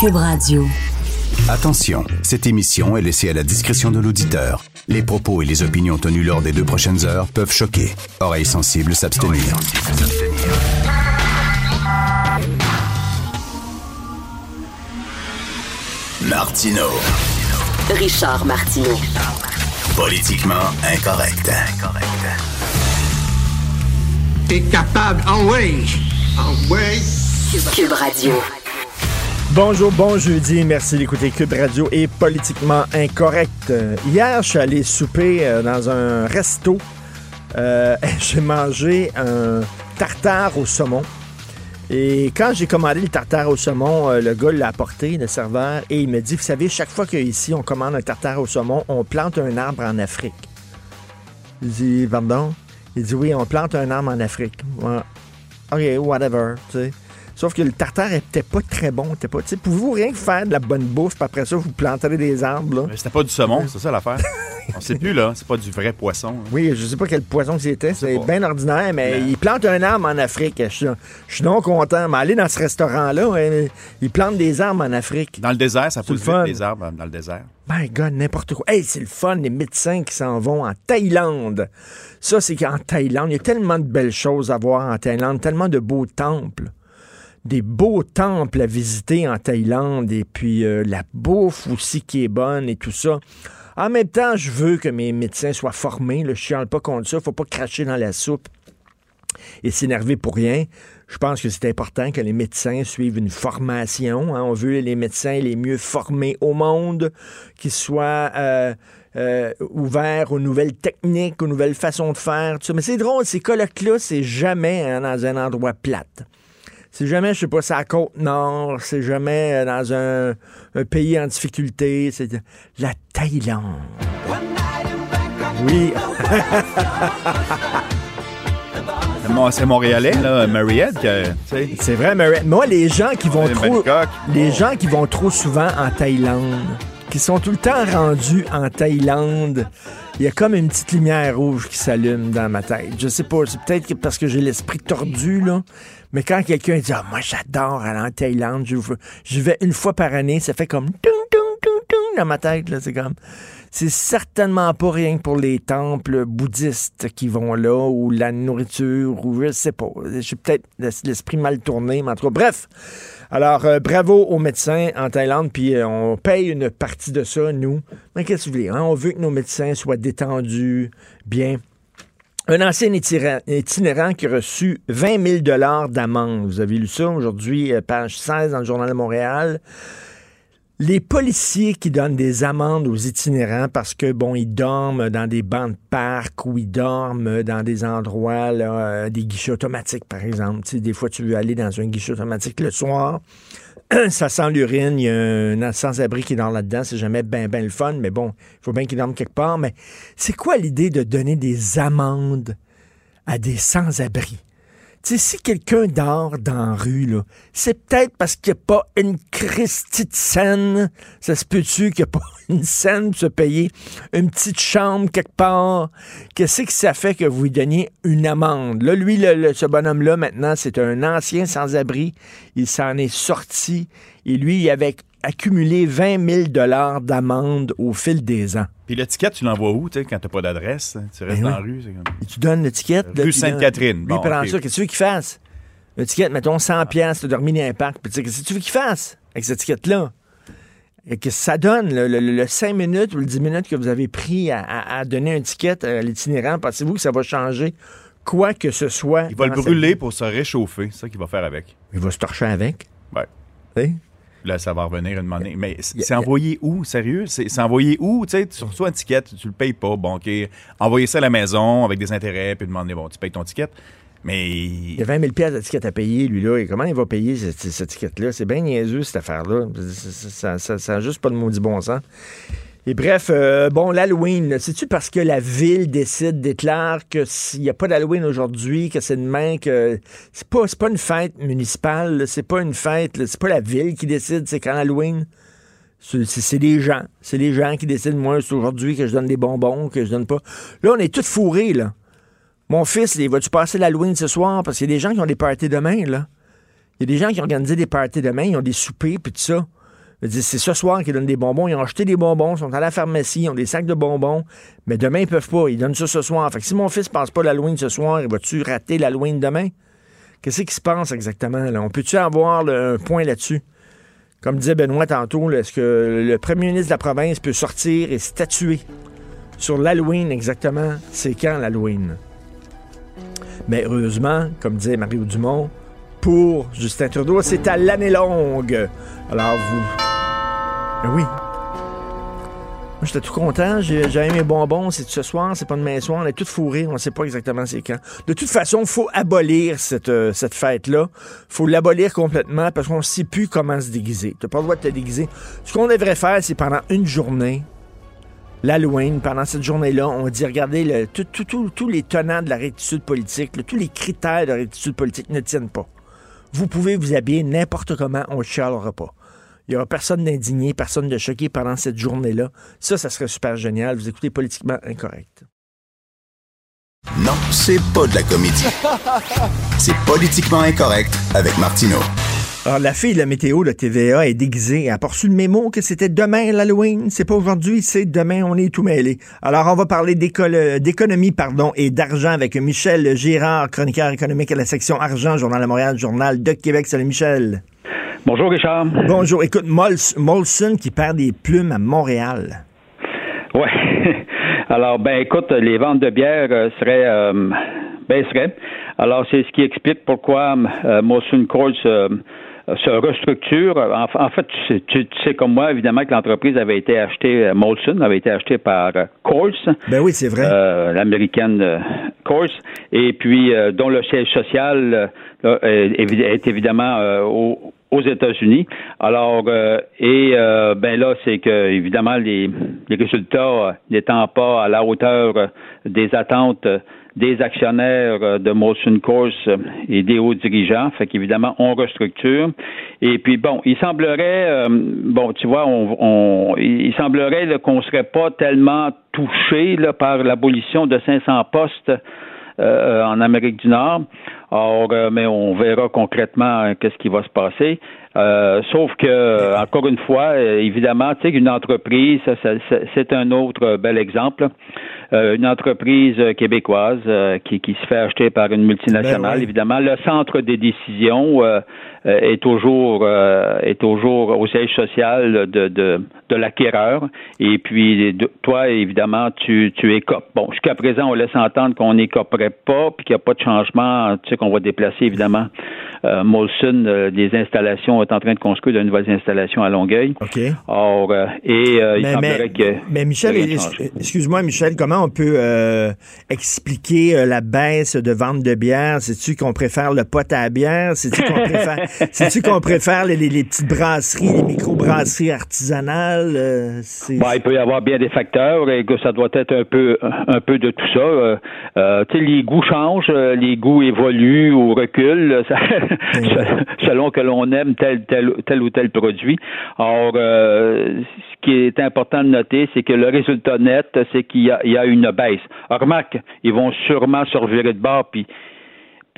Cube Radio. Attention, cette émission est laissée à la discrétion de l'auditeur. Les propos et les opinions tenues lors des deux prochaines heures peuvent choquer. Oreilles sensibles s'abstenir. Martino. Richard Martineau. Politiquement incorrect. T'es capable, en way, en way. Cube Radio. Bonjour, bon jeudi. Merci d'écouter Cube Radio et Politiquement Incorrect. Euh, Hier, je suis allé souper euh, dans un resto. Euh, j'ai mangé un tartare au saumon. Et quand j'ai commandé le tartare au saumon, le gars l'a apporté, le serveur, et il me dit, vous savez, chaque fois qu'ici on commande un tartare au saumon, on plante un arbre en Afrique. Je dis, pardon? Il dit, oui, on plante un arbre en Afrique. OK, whatever, tu. Sauf que le tartare était pas très bon. Pas, pouvez-vous rien faire de la bonne bouffe, puis après ça, vous planterez des arbres, là? Mais c'était pas du saumon, c'est ça l'affaire. On sait plus, là. C'est pas du vrai poisson. hein. Oui, je sais pas quel poisson c'était. C'est bien ordinaire, mais Mais- il plante un arbre en Afrique. Je suis, je suis non content. Mais aller dans ce restaurant-là, ouais, il plante des arbres en Afrique. Dans le désert, ça pousse vite, les arbres dans le désert. My God, n'importe quoi. Hey, c'est le fun, les médecins qui s'en vont en Thaïlande. Ça, c'est qu'en Thaïlande, il y a tellement de belles choses à voir en Thaïlande, tellement de beaux temples. Des beaux temples à visiter en Thaïlande, et puis euh, la bouffe aussi qui est bonne et tout ça. En même temps, je veux que mes médecins soient formés. là. Je chiale pas contre ça. Faut pas cracher dans la soupe et s'énerver pour rien. Je pense que c'est important que les médecins suivent une formation. hein. On veut les médecins les mieux formés au monde, qui soient euh, euh, ouverts aux nouvelles techniques, aux nouvelles façons de faire. Mais c'est drôle, ces colloques-là, c'est jamais hein, dans un endroit plate. C'est jamais, je sais pas, c'est à Côte-Nord, c'est jamais euh, dans un, un pays en difficulté. C'est la Thaïlande. Oui, C'est Mon- C'est Montréalais, là, Mariette, c'est vrai, mais moi, les gens qui vont trop... Les gens qui vont trop souvent en Thaïlande, qui sont tout le temps rendus en Thaïlande, il y a comme une petite lumière rouge qui s'allume dans ma tête. Je sais pas, c'est peut-être parce que j'ai l'esprit tordu, là. Mais quand quelqu'un dit, ah, moi, j'adore aller en Thaïlande, je vais une fois par année, ça fait comme dans ma tête, là. C'est comme. C'est certainement pas rien pour les temples bouddhistes qui vont là, ou la nourriture, ou je sais pas. J'ai peut-être l'esprit mal tourné, mais en tout cas, bref. Alors, euh, bravo aux médecins en Thaïlande, puis euh, on paye une partie de ça, nous. Mais qu'est-ce que vous voulez? hein? On veut que nos médecins soient détendus, bien. Un ancien itinérant, qui a reçu 20 000 d'amende. Vous avez lu ça aujourd'hui, euh, page 16 dans le Journal de Montréal. Les policiers qui donnent des amendes aux itinérants parce que, bon, ils dorment dans des bancs de parc ou ils dorment dans des endroits, là, euh, des guichets automatiques, par exemple. Tu des fois, tu veux aller dans un guichet automatique le soir. ça sent l'urine, il y a un sans-abri qui dort là-dedans, c'est jamais bien ben le fun, mais bon, il faut bien qu'il dorme quelque part. Mais c'est quoi l'idée de donner des amendes à des sans-abri? Si quelqu'un dort dans la rue, c'est peut-être parce qu'il n'y a pas une Christie scène. Ça se peut-tu qu'il n'y a pas une scène pour se payer une petite chambre quelque part? Qu'est-ce que ça fait que vous lui donniez une amende? Là, lui, le- le- ce bonhomme-là, maintenant, c'est un ancien sans-abri. Il s'en est sorti. Et lui, avait accumulé 20 000 d'amende au fil des ans. Puis l'étiquette, tu l'envoies où, tu sais, quand t'as pas d'adresse? Tu restes Ben dans la rue, c'est comme... Et tu donnes l'étiquette. Rue Sainte-Catherine. Lui, Bon, prend ok. ça. Qu'est-ce que tu veux qu'il fasse? L'étiquette, mettons 100 pièces, t'as dormi dans un parc. Puis tu sais, qu'est-ce que tu veux qu'il fasse avec cette étiquette-là? Et Qu'est-ce que ça donne, le, le- le 5 minutes ou le 10 minutes que vous avez pris à, à- à donner une étiquette à l'itinérant? Pensez-vous que ça va changer quoi que ce soit? Il va le brûler pour se réchauffer. C'est ça qu'il va faire avec. Il va se torcher avec. Ouais. Là, ça va revenir une monnaie. Mais c'est envoyé où, sérieux? C'est envoyé où? Tu sais, tu reçois une ticket, tu le payes pas. Bon, OK. Envoyer ça à la maison avec des intérêts, puis demander, bon, tu payes ton ticket. Mais Il y a 20 000 pièces d'étiquette à payer, lui-là. Et comment il va payer cette, cette étiquette-là? C'est bien niaiseux, cette affaire-là. Ça- n'a juste pas de maudit bon sens. Et bref, euh, bon, l'Halloween, c'est-tu parce que la ville décide, déclare que s'il n'y a pas d'Halloween aujourd'hui, que c'est demain, que c'est pas, pas une fête municipale, c'est pas une fête, c'est pas la ville qui décide, c'est quand Halloween. C'est les gens. C'est les gens qui décident, moi, c'est aujourd'hui que je donne des bonbons, que je donne pas. Là, on est tous fourrés, là. Mon fils, il va-tu passer l'Halloween ce soir? Parce qu'il y a des gens qui ont des parties demain, là. Il y a des gens qui ont organisé des parties demain, ils ont des soupers, puis tout ça. C'est ce soir qu'ils donnent des bonbons. Ils ont acheté des bonbons, ils sont à la pharmacie, ils ont des sacs de bonbons, mais demain, ils peuvent pas. Ils donnent ça ce soir. Fait que si mon fils passe pas l'Halloween ce soir, il va-tu rater l'Halloween demain? Qu'est-ce qui se passe exactement? Là? On peut-tu avoir un point là-dessus? Comme disait Benoît tantôt, est-ce que le premier ministre de la province peut sortir et statuer sur l'Halloween exactement? C'est quand l'Halloween? Mais heureusement, comme disait Mario Dumont, pour Justin Trudeau, c'est à l'année longue. Alors vous... Ben oui. Moi, j'étais tout content. J'avais mes bonbons. C'est ce soir, c'est pas demain soir. On est tout fourrés. On ne sait pas exactement c'est quand. De toute façon, faut abolir cette, euh, cette fête-là. faut l'abolir complètement parce qu'on ne sait plus comment se déguiser. Tu pas le droit de te déguiser. Ce qu'on devrait faire, c'est pendant une journée, l'Halloween, pendant cette journée-là, on dit, regardez, tous les tenants de la rectitude politique, tous les critères de la rectitude politique ne tiennent pas. Vous pouvez vous habiller n'importe comment, on ne chialera pas. Il n'y aura personne d'indigné, personne de choqué pendant cette journée-là. Ça, ça serait super génial. Vous écoutez Politiquement Incorrect. Non, c'est pas de la comédie. C'est Politiquement Incorrect avec Martineau. Alors, la fille de la météo de TVA est déguisée. Elle a reçu le mémo que c'était demain l'Halloween. C'est pas aujourd'hui, c'est demain, on est tout mêlé. Alors, on va parler d'économie pardon, et d'argent avec Michel Girard, chroniqueur économique à la section argent, Journal de Montréal, Journal de Québec. Salut Michel. Bonjour, Richard. Bonjour. Écoute, Molson qui perd des plumes à Montréal. Oui. Alors, ben, écoute, les ventes de bière euh, seraient, euh, baisseraient. Alors, c'est ce qui explique pourquoi euh, Molson Coors se restructure. En, fait, tu sais, comme moi, évidemment, que l'entreprise avait été achetée, Molson avait été achetée par Coors. Ben oui, c'est vrai. L'américaine Coors. Et puis, dont le siège social est, évidemment au, aux États-Unis. Alors, euh, et euh, ben là, c'est que évidemment les, les résultats euh, n'étant pas à la hauteur des attentes des actionnaires de Molson Coors et des hauts dirigeants, fait qu'évidemment on restructure. Et puis bon, il semblerait, bon, tu vois, on, on il semblerait qu'on serait pas tellement touché par l'abolition de 500 postes euh, en Amérique du Nord. Or, euh, mais on verra concrètement euh, qu'est-ce qui va se passer. Sauf que, encore une fois, évidemment, tu sais, une entreprise, c'est un autre bel exemple. une entreprise québécoise qui, qui, se fait acheter par une multinationale, ben évidemment, le centre des décisions euh, est toujours euh, est toujours au siège social de, de, de l'acquéreur. Et puis toi, évidemment, tu, tu écopes. Bon, jusqu'à présent, on laisse entendre qu'on n'écoperait pas, puis qu'il n'y a pas de changement, tu sais, qu'on va déplacer, évidemment. Euh, Molson, euh, des installations, en train de construire de nouvelles installations à Longueuil. OK. Or, et il semblerait que. Mais Michel, excuse-moi, Michel, comment on peut expliquer la baisse de vente de bière? C'est-tu qu'on préfère le pot à bière? C'est-tu qu'on préfère C'est-tu qu'on préfère les, petites brasseries, les micro-brasseries artisanales? Euh, bah, il peut y avoir bien des facteurs et que ça doit être un peu, un peu de tout ça. Euh, euh les goûts changent, euh, les goûts évoluent ou reculent selon que l'on aime tel, tel, ou tel produit. Or, ce qui est important de noter, c'est que le résultat net, c'est qu'il y a, une baisse. remarque, ils vont sûrement se de bord puis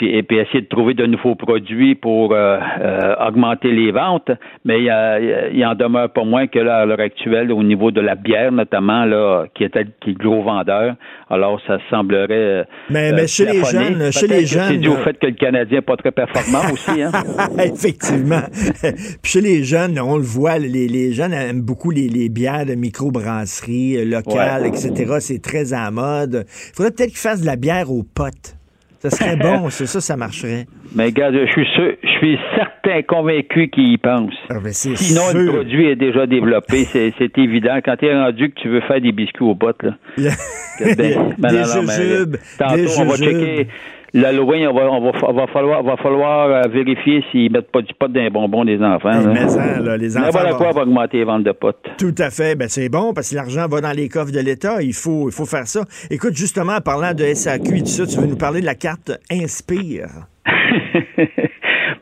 et puis essayer de trouver de nouveaux produits pour euh, euh, augmenter les ventes, mais il, y en demeure pas moins que là, à l'heure actuelle, au niveau de la bière notamment, là, qui est qui est gros vendeur, alors ça semblerait. Euh, mais, mais chez les jeunes, chez les jeunes. C'est dû au fait que le Canadien n'est pas très performant aussi, hein? Effectivement. Puis chez les jeunes, on le voit, les, les jeunes aiment beaucoup les, les bières de microbrasserie locales, etc. C'est très à mode. Il faudrait peut-être qu'ils fassent de la bière aux potes. Ça serait bon, c'est ça, ça marcherait. Mais gars, je suis sûr, je suis certain, convaincu qu'il y pense. Ah, ben, Sinon, le produit est déjà développé, c'est évident. Quand tu es rendu que tu veux faire des biscuits aux bottes, là. ben, des non, jujubes, tantôt, on va checker L'Halloween, on va, on va, va falloir, va falloir euh, vérifier s'ils mettent pas du pot dans les bonbons des enfants. Eh, mais ça, là, les enfants. voilà quoi va augmenter les ventes de potes. Tout à fait. Ben, c'est bon parce que l'argent va dans les coffres de l'État. Il faut, il faut faire ça. Écoute, justement, en parlant de SAQ et tout ça, tu veux nous parler de la carte Inspire?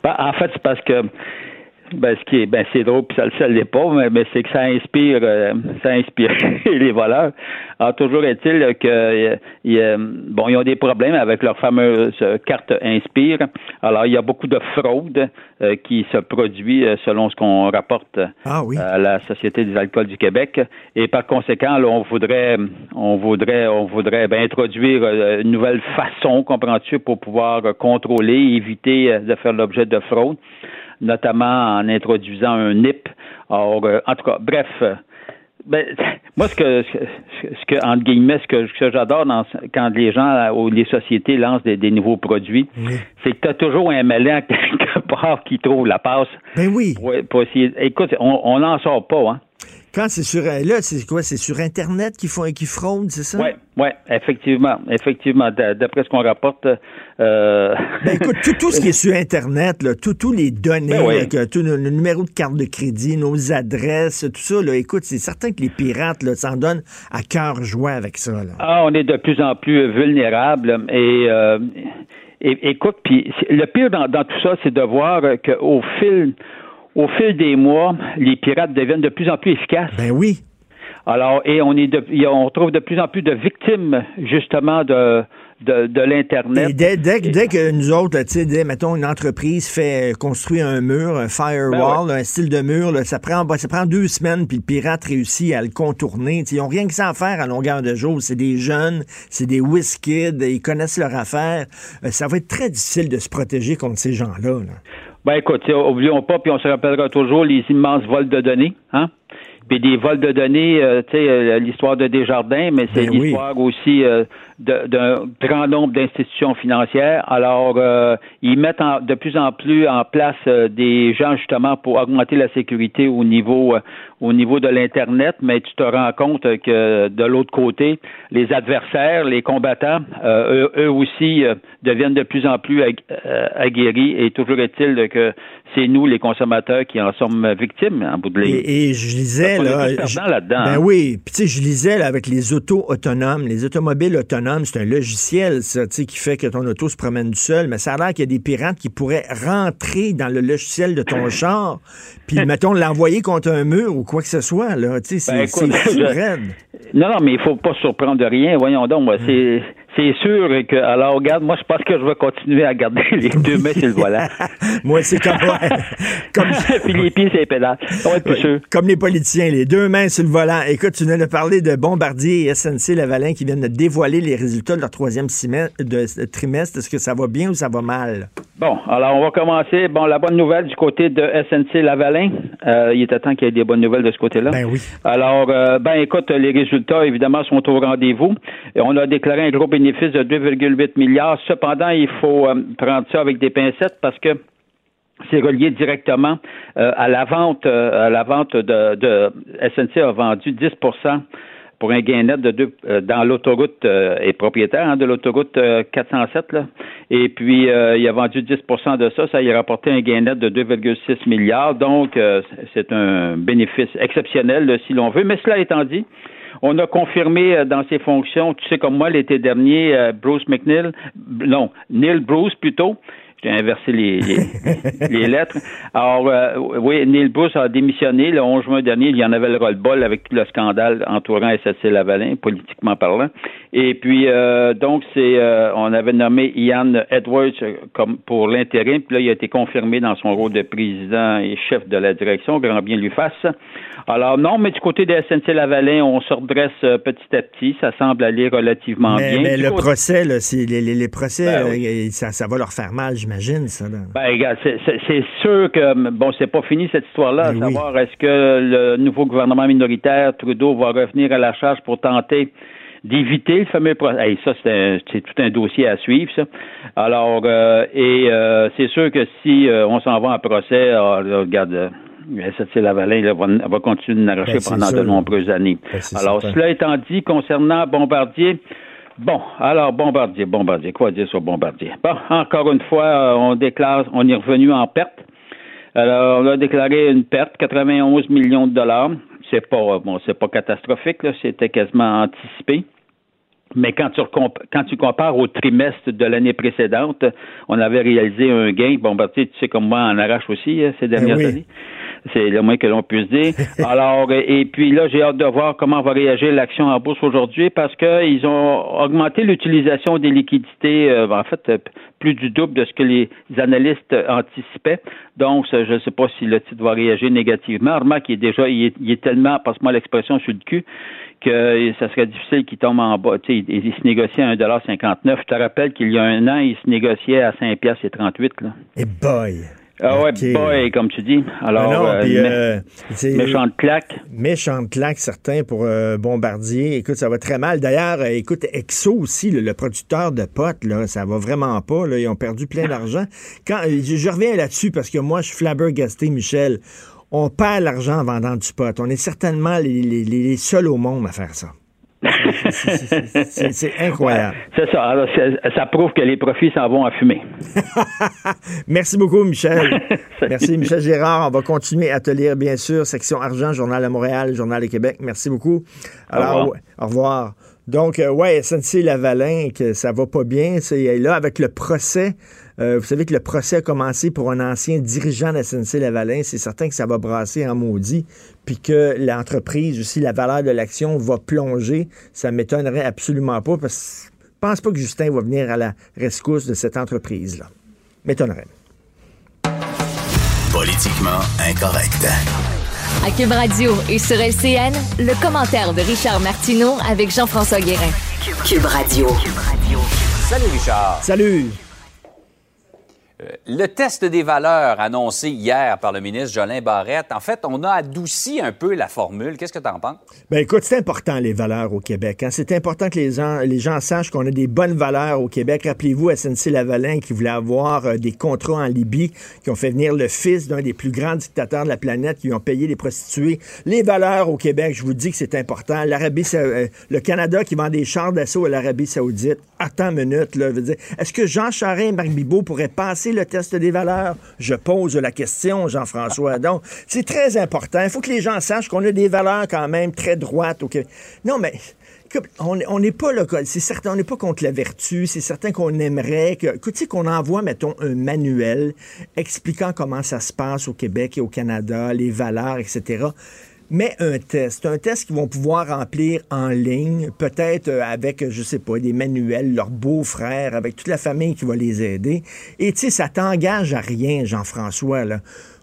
ben, en fait, c'est parce que Ben, ce qui est, ben, c'est drôle, puis ça, ça l'est pas, mais, mais c'est que ça inspire, euh, ça inspire les voleurs. Alors, toujours est-il que, euh, bon, ils ont des problèmes avec leur fameuse carte Inspire. Alors, il y a beaucoup de fraude euh, qui se produit selon ce qu'on rapporte ah, oui. à la Société des alcools du Québec. Et par conséquent, là, on voudrait, on voudrait, on voudrait ben, introduire une nouvelle façon, comprends-tu, pour pouvoir contrôler, éviter de faire l'objet de fraude notamment en introduisant un NIP. Or, euh, en tout cas, bref. Euh, ben, moi, ce que, ce que, entre guillemets, ce que, j'adore quand les gens ou les sociétés lancent des, nouveaux produits, c'est que tu as toujours un malin quelque part qui trouve la passe. Ben oui. Pour, essayer, écoute, on n'en sort pas, hein. Quand c'est sur euh, là, c'est quoi? C'est sur Internet qu'ils font qui fraudent, c'est ça? Oui, oui, effectivement. Effectivement. D'après ce qu'on rapporte. Euh... Ben, écoute, tout, ce qui est sur Internet, là, tous les données, ben tout le, numéro de carte de crédit, nos adresses, tout ça, là, écoute, c'est certain que les pirates s'en donnent à cœur joie avec ça. Là. Ah, on est de plus en plus vulnérables et. Euh, écoute, puis le pire dans, dans tout ça, c'est de voir qu'au fil au fil des mois, les pirates deviennent de plus en plus efficaces. Ben oui. Alors, et on est de, on trouve de plus en plus de victimes, justement, de, de, l'Internet. dès, dès, dès, que nous autres, tu sais, mettons, une entreprise fait construire un mur, un firewall, ben un style de mur, ça, prend, ça prend deux semaines, puis le pirate réussit à le contourner. ils n'ont rien que ça à faire à longueur de jour. C'est des jeunes, c'est des whiskids, ils connaissent leur affaire. Euh, ça va être très difficile de se protéger contre ces gens-là. Là. Ben écoute, oublions pas, puis on se rappellera toujours les immenses vols de données, hein? Puis des vols de données, euh, tu sais, euh, l'histoire de Desjardins, mais c'est ben l'histoire aussi euh, d'un grand nombre d'institutions financières. Alors, euh, ils mettent de plus en plus en place des gens justement pour augmenter la sécurité au niveau au niveau de l'internet, mais tu te rends compte que de l'autre côté, les adversaires, les combattants, eux, aussi deviennent de plus en plus aguerris. Et toujours est-il que c'est nous, les consommateurs, qui en sommes victimes en bout de ligne. Et, je lisais là, là-dedans. Ben hein. oui, puis tu sais, je lisais avec les autos autonomes, les automobiles autonomes c'est un logiciel, ça, qui fait que ton auto se promène du seul, mais ça a l'air qu'il y a des pirates qui pourraient rentrer dans le logiciel de ton char, puis, mettons, l'envoyer contre un mur ou quoi que ce soit, là. Tu sais, c'est ben, Non, non, mais il faut pas se surprendre de rien. Voyons donc, moi, c'est c'est sûr que, alors, regarde, moi, je pense que je vais continuer à garder les deux mains sur le volant. moi, c'est comme, comme... Puis les pieds, c'est les pédales. Comme les politiciens, les deux mains sur le volant. Écoute, tu viens de parler de Bombardier et SNC Lavalin qui viennent de dévoiler les résultats de leur troisième de, trimestre. Est-ce que ça va bien ou ça va mal? Bon, alors, on va commencer. Bon, la bonne nouvelle du côté de SNC Lavalin. Euh, il est temps qu'il y ait des bonnes nouvelles de ce côté-là. Ben oui. Alors, euh, ben, écoute, les résultats, évidemment, sont au rendez-vous. Et on a déclaré un gros bénéfice de 2,8 milliards. Cependant, il faut euh, prendre ça avec des pincettes parce que c'est relié directement euh, à la vente euh, à la vente de, SNC a vendu 10% pour un gain net de deux dans l'autoroute et propriétaire hein, de l'autoroute 407 là. Et puis il a vendu 10% de ça, ça y a rapporté un gain net de 2,6 milliards. Donc c'est un bénéfice exceptionnel si l'on veut. Mais cela étant dit, on a confirmé euh, dans ses fonctions, tu sais comme moi l'été dernier, euh, Bruce McNeil, non, Neil Bruce plutôt, j'ai inversé les, les, lettres. Alors, euh, oui, Neil Bruce a démissionné le 11 juin dernier. Il y en avait le roll-ball avec le scandale entourant SSC Lavalin, politiquement parlant. Et puis, donc, c'est, on avait nommé Ian Edwards comme pour l'intérim. Puis là, il a été confirmé dans son rôle de président et chef de la direction. Grand bien lui fasse. Alors non, mais du côté de SNC-Lavalin, on se redresse euh, petit à petit. Ça semble aller relativement bien. Mais le procès, là, les, les, procès, ben euh, ça, va leur faire mal, j'imagine, ça. Ben, regarde, c'est sûr que, bon, c'est pas fini cette histoire-là, ben savoir est-ce que le nouveau gouvernement minoritaire, Trudeau, va revenir à la charge pour tenter d'éviter le fameux procès. ça, c'est tout un dossier à suivre, ça. Alors, euh, et c'est sûr que si on s'en va en procès, ah, regarde, SNC-Lavalin va, va continuer de n'arracher ben, pendant de nombreuses années. Ben, alors, cela étant dit, concernant Bombardier, Bon, alors Bombardier, Bombardier, quoi dire sur Bombardier? Bon, encore une fois, euh, on déclare, on est revenu en perte. Alors, on a déclaré une perte, 91 millions de dollars. C'est pas, bon, c'est pas catastrophique, là, c'était quasiment anticipé. Mais quand tu, quand tu compares au trimestre de l'année précédente, on avait réalisé un gain. Ben, tu sais comme moi, en arrache aussi hein, ces dernières oui. années. C'est le moins que l'on puisse dire. Alors, et puis là, j'ai hâte de voir comment va réagir l'action en bourse aujourd'hui parce qu'ils ont augmenté l'utilisation des liquidités, euh, en fait, plus du double de ce que les analystes anticipaient. Donc, je ne sais pas si le titre va réagir négativement. Remarque qu'il est déjà, il est, il est tellement, passe-moi l'expression, sur le cul, que ça serait difficile qu'il tombe en bas. Tu sais, il, il se négocie à 1,59 Je te rappelle qu'il y a un an, il se négociait à 5 piastres et 38 là. Et boy! Ah ouais, Ok. boy, comme tu dis. Alors, Ah non, euh, puis, mé- euh, méchante claque. Méchante claque, certains, pour euh, Bombardier. Écoute, ça va très mal. D'ailleurs, euh, écoute, Exo aussi, le, le producteur de potes, là, ça va vraiment pas. Là, ils ont perdu plein d'argent. Quand euh, je, je reviens là-dessus parce que moi, je suis flabbergasté, Michel. On perd l'argent en vendant du pot. On est certainement les, les- les- les seuls au monde à faire ça. C'est- incroyable. C'est ça. Alors, ça prouve que les profits s'en vont à fumer. Merci beaucoup, Michel. Merci, Michel Gérard. On va continuer à te lire, bien sûr. Section Argent, Journal de Montréal, Journal de Québec. Merci beaucoup. Alors, revoir. ouais, au revoir. Donc, euh, ouais, SNC Lavalin, que ça va pas bien. C'est là, avec le procès, euh, vous savez que le procès a commencé pour un ancien dirigeant de SNC Lavalin. C'est certain que ça va brasser en maudit, puis que l'entreprise aussi, la valeur de l'action va plonger. Ça m'étonnerait absolument pas, parce que je pense pas que Justin va venir à la rescousse de cette entreprise-là. M'étonnerait. Politiquement incorrect. À Cube Radio et sur LCN, le commentaire de Richard Martineau avec Jean-François Guérin. Cube Radio. Salut Richard. Salut! Le test des valeurs annoncé hier par le ministre Jolin Barrette, en fait, on a adouci un peu la formule. Qu'est-ce que tu en penses? Ben écoute, c'est important les valeurs au Québec. hein. C'est important que les gens, sachent qu'on a des bonnes valeurs au Québec. Rappelez-vous SNC Lavalin qui voulait avoir euh, des contrats en Libye, qui ont fait venir le fils d'un des plus grands dictateurs de la planète, qui ont payé les prostituées. Les valeurs au Québec, je vous dis que c'est important. L'Arabie, euh, le Canada qui vend des chars d'assaut à l'Arabie Saoudite. Attends une minute, là. Est-ce que Jean Charest et Marc Bibot pourraient passer le test des valeurs? Je pose la question, Jean-François. Donc, c'est très important. Il faut que les gens sachent qu'on a des valeurs quand même très droites au Québec. Non, mais on n'est pas c'est certain, on n'est pas contre la vertu. C'est certain qu'on aimerait que, écoute, tu sais, qu'on envoie, mettons, un manuel expliquant comment ça se passe au Québec et au Canada, les valeurs, etc. Mais un test, un test qu'ils vont pouvoir remplir en ligne, peut-être euh, avec, je sais pas, des manuels, leurs beaux-frères, avec toute la famille qui va les aider. Et tu sais, ça t'engage à rien, Jean-François.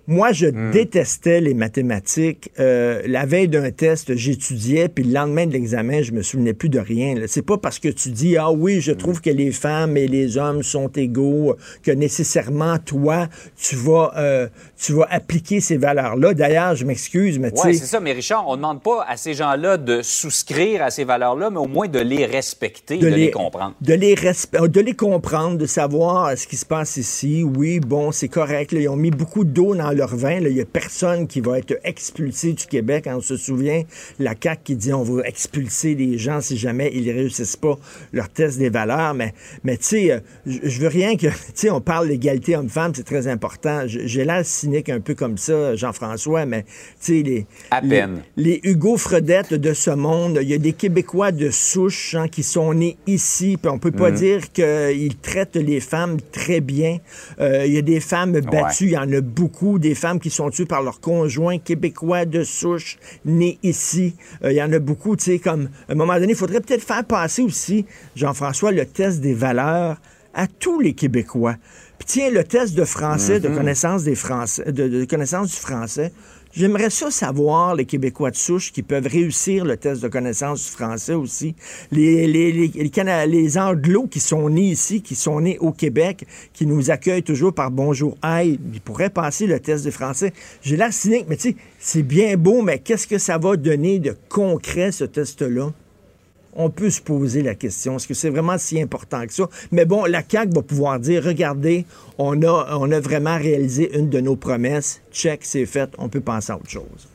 Moi, je détestais les mathématiques. Euh, la veille d'un test, j'étudiais, puis le lendemain de l'examen, je me souvenais plus de rien. C'est pas parce que tu dis ah oui, je trouve que les femmes et les hommes sont égaux que nécessairement toi, tu vas, euh, tu vas appliquer ces valeurs-là. D'ailleurs, je m'excuse, mais sais, c'est ça. Mais Richard, on ne demande pas à ces gens-là de souscrire à ces valeurs-là, mais au moins de les respecter, de, les, comprendre. De les, respe- de les comprendre, de savoir euh, ce qui se passe ici. Oui, bon, c'est correct. là, ils ont mis beaucoup d'eau dans leur vin. là. Il n'y a personne qui va être expulsé du Québec. On se souvient, la CAQ qui dit on va expulser les gens si jamais ils réussissent pas leur test des valeurs. Mais, mais tu sais, euh, je veux rien que... Tu sais, on parle d'égalité homme-femme, c'est très important. J'ai l'air cynique un peu comme ça, Jean-François, mais tu sais, les... À les- peine. les Hugo Fredette de ce monde, il y a des Québécois de souche hein, qui sont nés ici, puis on peut pas dire qu'ils traitent les femmes très bien. Euh, il y a des femmes battues, il y en a beaucoup, des femmes qui sont tuées par leurs conjoints québécois de souche nés ici. Euh, il y en a beaucoup, tu sais, comme à un moment donné, il faudrait peut-être faire passer aussi, Jean-François, le test des valeurs à tous les Québécois. Puis tiens, le test de français, de connaissance des Français, de, de connaissance du français. J'aimerais ça savoir, les Québécois de souche qui peuvent réussir le test de connaissance du français aussi. Les, les, les, qui sont nés ici, qui sont nés au Québec, qui nous accueillent toujours par bonjour, aïe, ils pourraient passer le test de français. J'ai l'air cynique, mais tu sais, c'est bien beau, mais qu'est-ce que ça va donner de concret, ce test-là? On peut se poser la question, est-ce que c'est vraiment si important que ça? Mais bon, la CAQ va pouvoir dire, regardez, on a, vraiment réalisé une de nos promesses, check, c'est fait, on peut penser à autre chose.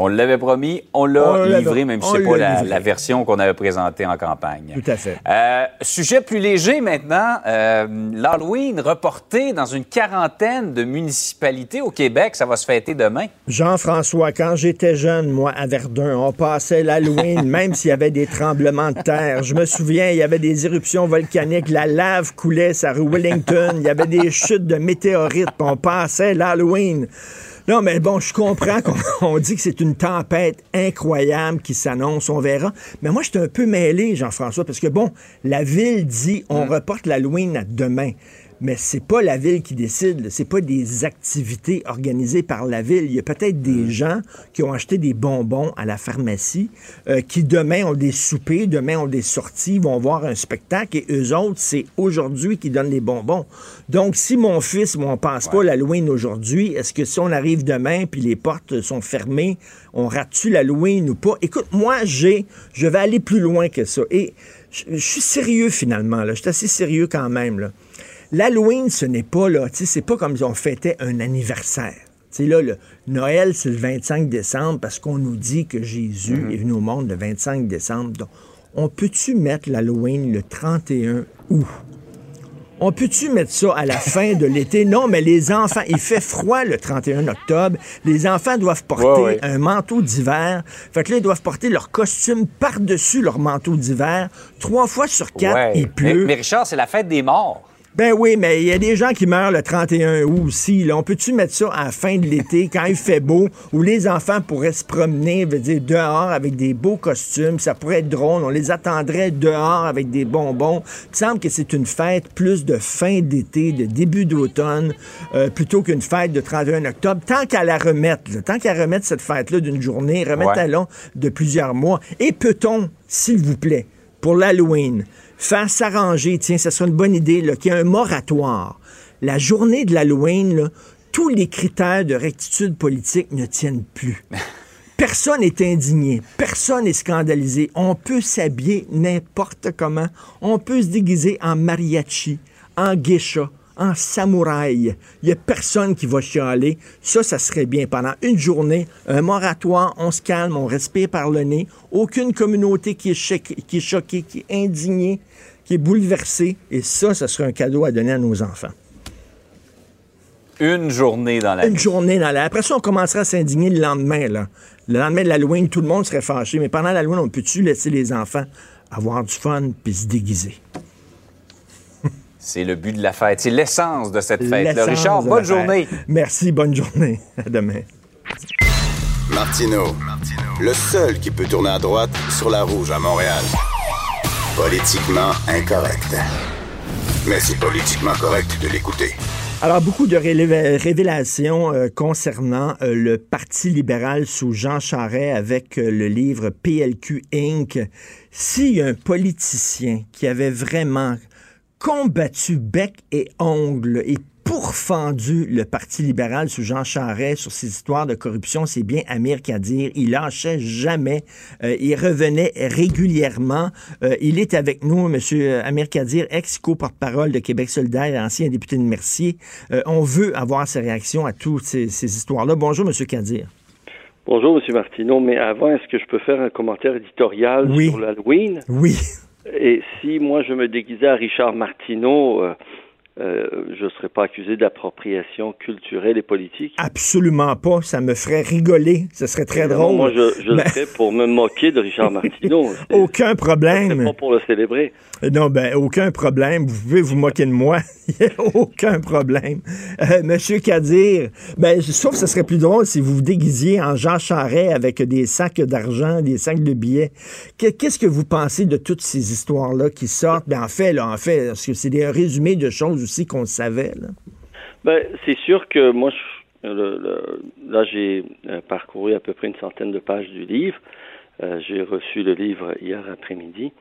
On l'avait promis, on l'a livré, même si c'est pas l'a version qu'on avait présentée en campagne. Tout à fait. Euh, sujet plus léger maintenant, euh, l'Halloween reporté dans une quarantaine de municipalités au Québec, ça va se fêter demain. Jean-François, quand j'étais jeune, moi, à Verdun, on passait l'Halloween, même s'il y avait des tremblements de terre. Je me souviens, il y avait des éruptions volcaniques, la lave coulait sur rue Wellington, il y avait des chutes de météorites, puis on passait l'Halloween. Non, mais bon, je comprends qu'on on dit que c'est une tempête incroyable qui s'annonce, on verra. Mais moi, j'étais un peu mêlé, Jean-François, parce que bon, la ville dit on reporte l'Halloween à demain. Mais c'est pas la ville qui décide, c'est pas des activités organisées par la ville. Il y a peut-être des gens qui ont acheté des bonbons à la pharmacie, euh, qui demain ont des soupers, demain ont des sorties, vont voir un spectacle, et eux autres, c'est aujourd'hui qui donnent les bonbons. Donc, si mon fils, moi, on passe pas l'Halloween aujourd'hui, est-ce que si on arrive demain puis les portes sont fermées, on rate-tu l'Halloween ou pas? Écoute, moi, j'ai, je vais aller plus loin que ça. Et je je suis sérieux finalement, là. Je suis assez sérieux quand même, là. L'Halloween, ce n'est pas, là, c'est pas comme si on fêtait un anniversaire. Tu sais, là, le Noël, c'est le 25 décembre parce qu'on nous dit que Jésus est venu au monde le 25 décembre. Donc, on peut-tu mettre l'Halloween le 31 août? On peut-tu mettre ça à la fin de l'été? Non, mais les enfants, il fait froid le 31 octobre. Les enfants doivent porter Ouais, ouais. un manteau d'hiver. Fait que là, ils doivent porter leur costume par-dessus leur manteau d'hiver. Trois fois sur quatre, Ouais. il pleut. Mais, mais Richard, c'est la fête des morts. Ben oui, mais il y a des gens qui meurent le 31 août aussi. Là. On peut-tu mettre ça à la fin de l'été, quand il fait beau, où les enfants pourraient se promener, veut dire, dehors avec des beaux costumes? Ça pourrait être drôle. On les attendrait dehors avec des bonbons. Il me semble que c'est une fête plus de fin d'été, de début d'automne, euh, plutôt qu'une fête de 31 octobre. Tant qu'à la remettre, là, tant qu'à remettre cette fête-là d'une journée, remettez-la de plusieurs mois. Et peut-on, s'il vous plaît, pour l'Halloween, faire s'arranger, tiens, ça serait une bonne idée, qu'il y ait un moratoire. La journée de l'Halloween, là, tous les critères de rectitude politique ne tiennent plus. Personne n'est indigné, personne n'est scandalisé. On peut s'habiller n'importe comment. On peut se déguiser en mariachi, en geisha, en samouraï. Il n'y a personne qui va chialer. Ça, ça serait bien. Pendant une journée, un moratoire, on se calme, on respire par le nez. Aucune communauté qui est, choquée, qui est choquée, qui est indignée, qui est bouleversée. Et ça, ça serait un cadeau à donner à nos enfants. Une journée dans la Une journée dans la... Après ça, on commencera à s'indigner le lendemain. Là. Le lendemain de l'Halloween, tout le monde serait fâché. Mais pendant l'Halloween, on peut-tu laisser les enfants avoir du fun puis se déguiser? C'est le but de la fête. C'est l'essence de cette fête-là. L'essence Richard, bonne fête. journée. Merci, bonne journée. À demain. Martino, le seul qui peut tourner à droite sur la rouge à Montréal. Politiquement incorrect. Mais c'est politiquement correct de l'écouter. Alors, beaucoup de révé- révélations euh, concernant euh, le Parti libéral sous Jean Charest avec euh, le livre PLQ Inc. S'il y a un politicien qui avait vraiment combattu bec et ongle et pourfendu le Parti libéral sous Jean Charest sur ses histoires de corruption, c'est bien Amir Kadir. Il lâchait jamais. Euh, il revenait régulièrement. Euh, il est avec nous, M. Amir Kadir, ex-co-porte-parole de Québec solidaire et ancien député de Mercier. Euh, on veut avoir ses réactions à toutes ces, ces histoires-là. Bonjour, M. Kadir. Bonjour, M. Martineau, mais avant, est-ce que je peux faire un commentaire éditorial Oui. sur l'Halloween? Oui. Et si moi je me déguisais à Richard Martineau, euh, euh, je ne serais pas accusé d'appropriation culturelle et politique? Absolument pas. Ça me ferait rigoler. Ce serait très drôle. Moi, je, je le ferais pour me moquer de Richard Martineau. Aucun problème. pas pour le célébrer. Non, ben, aucun problème. Vous pouvez vous moquer de moi. Il n'y a aucun problème. Euh, Monsieur Kadir, ben, sauf que ce serait plus drôle si vous vous déguisiez en Jean Charest avec des sacs d'argent, des sacs de billets. Que- Qu'est-ce que vous pensez de toutes ces histoires-là qui sortent? Ben, en fait, là, en fait, parce que c'est des résumés de choses aussi qu'on savait, là? Ben, c'est sûr que moi, je- le- le- là, j'ai euh, parcouru à peu près une centaine de pages du livre. Euh, j'ai reçu le livre hier après-midi.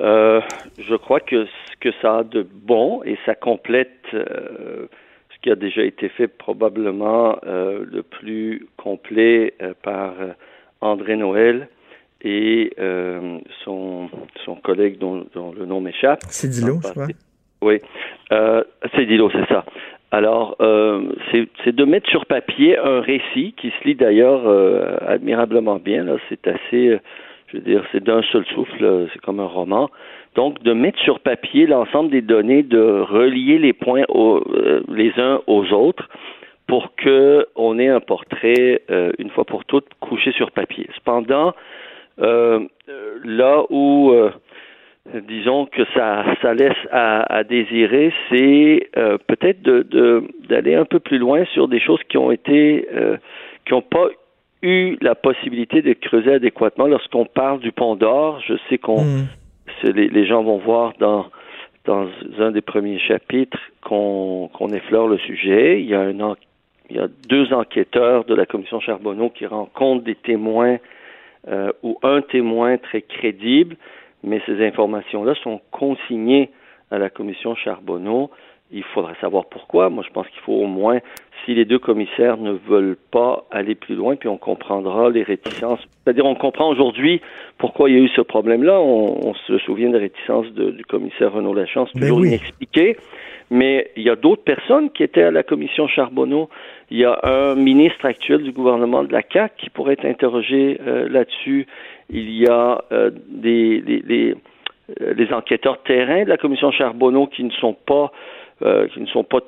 Euh, je crois que ce que ça a de bon et ça complète euh, ce qui a déjà été fait probablement le plus complet par André Noël et son, son collègue dont, dont le nom m'échappe. C'est Dilo, je crois. Oui, euh, c'est Dilo, c'est ça. Alors, euh, c'est de mettre sur papier un récit qui se lit d'ailleurs euh, admirablement bien. C'est assez, euh, je veux dire, c'est d'un seul souffle, c'est comme un roman. Donc, de mettre sur papier l'ensemble des données, de relier les points les uns aux autres pour que on ait un portrait une fois pour toutes couché sur papier. Cependant, là où disons que ça, ça laisse à, désirer, c'est euh, peut-être de, d'aller un peu plus loin sur des choses qui ont été, euh, qui n'ont pas eu la possibilité de creuser adéquatement. Lorsqu'on parle du pont d'or, je sais qu'on, mm. les, les, gens vont voir dans dans un des premiers chapitres qu'on, qu'on effleure le sujet. Il y a un il y a deux enquêteurs de la commission Charbonneau qui rencontrent des témoins euh, ou un témoin très crédible mais ces informations-là sont consignées à la commission Charbonneau. Il faudra savoir pourquoi. Moi, je pense qu'il faut au moins, si les deux commissaires ne veulent pas aller plus loin, puis on comprendra les réticences. C'est-à-dire, on comprend aujourd'hui pourquoi il y a eu ce problème-là. On, se souvient des réticences du commissaire Renaud Lachance, ben toujours inexpliquées. Mais il y a d'autres personnes qui étaient à la commission Charbonneau. Il y a un ministre actuel du gouvernement de la CAC qui pourrait être interrogé euh, là-dessus il y a euh, des, les, euh, les, enquêteurs terrain de la commission Charbonneau qui ne sont pas euh, qui ne sont pas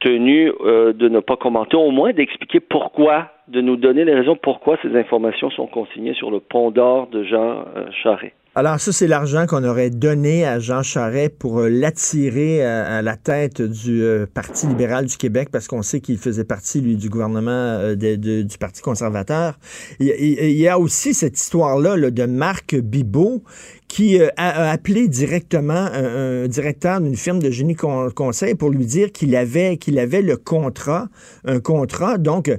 tenus de ne pas commenter, au moins d'expliquer pourquoi, de nous donner les raisons pourquoi ces informations sont consignées sur le pont d'or de Jean Charest. Alors ça, c'est l'argent qu'on aurait donné à Jean Charest pour euh, l'attirer à, la tête du euh, Parti libéral du Québec, parce qu'on sait qu'il faisait partie, lui, du gouvernement euh, du Parti conservateur. Il, y a aussi cette histoire-là de Marc Bibot, qui euh, a, appelé directement un, directeur d'une firme de génie conseil pour lui dire qu'il avait qu'il avait le contrat, un contrat. Donc, euh,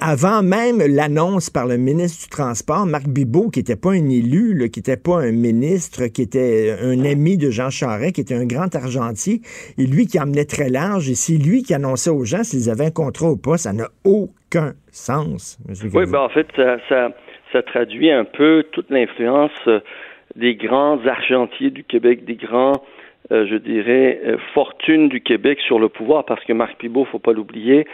avant même l'annonce par le ministre du Transport, Marc Bibot, qui n'était pas un élu, qui n'était pas un ministre, qui était un ami de Jean Charest, qui était un grand argentier, et lui qui emmenait très large, et c'est lui qui annonçait aux gens s'ils avaient un contrat ou pas, ça n'a aucun sens. Oui, ben en fait, ça, ça, ça traduit un peu toute l'influence euh, des grands argentiers du Québec, des grands, euh, je dirais, euh, fortunes du Québec sur le pouvoir, parce que Marc Pibot, faut pas l'oublier,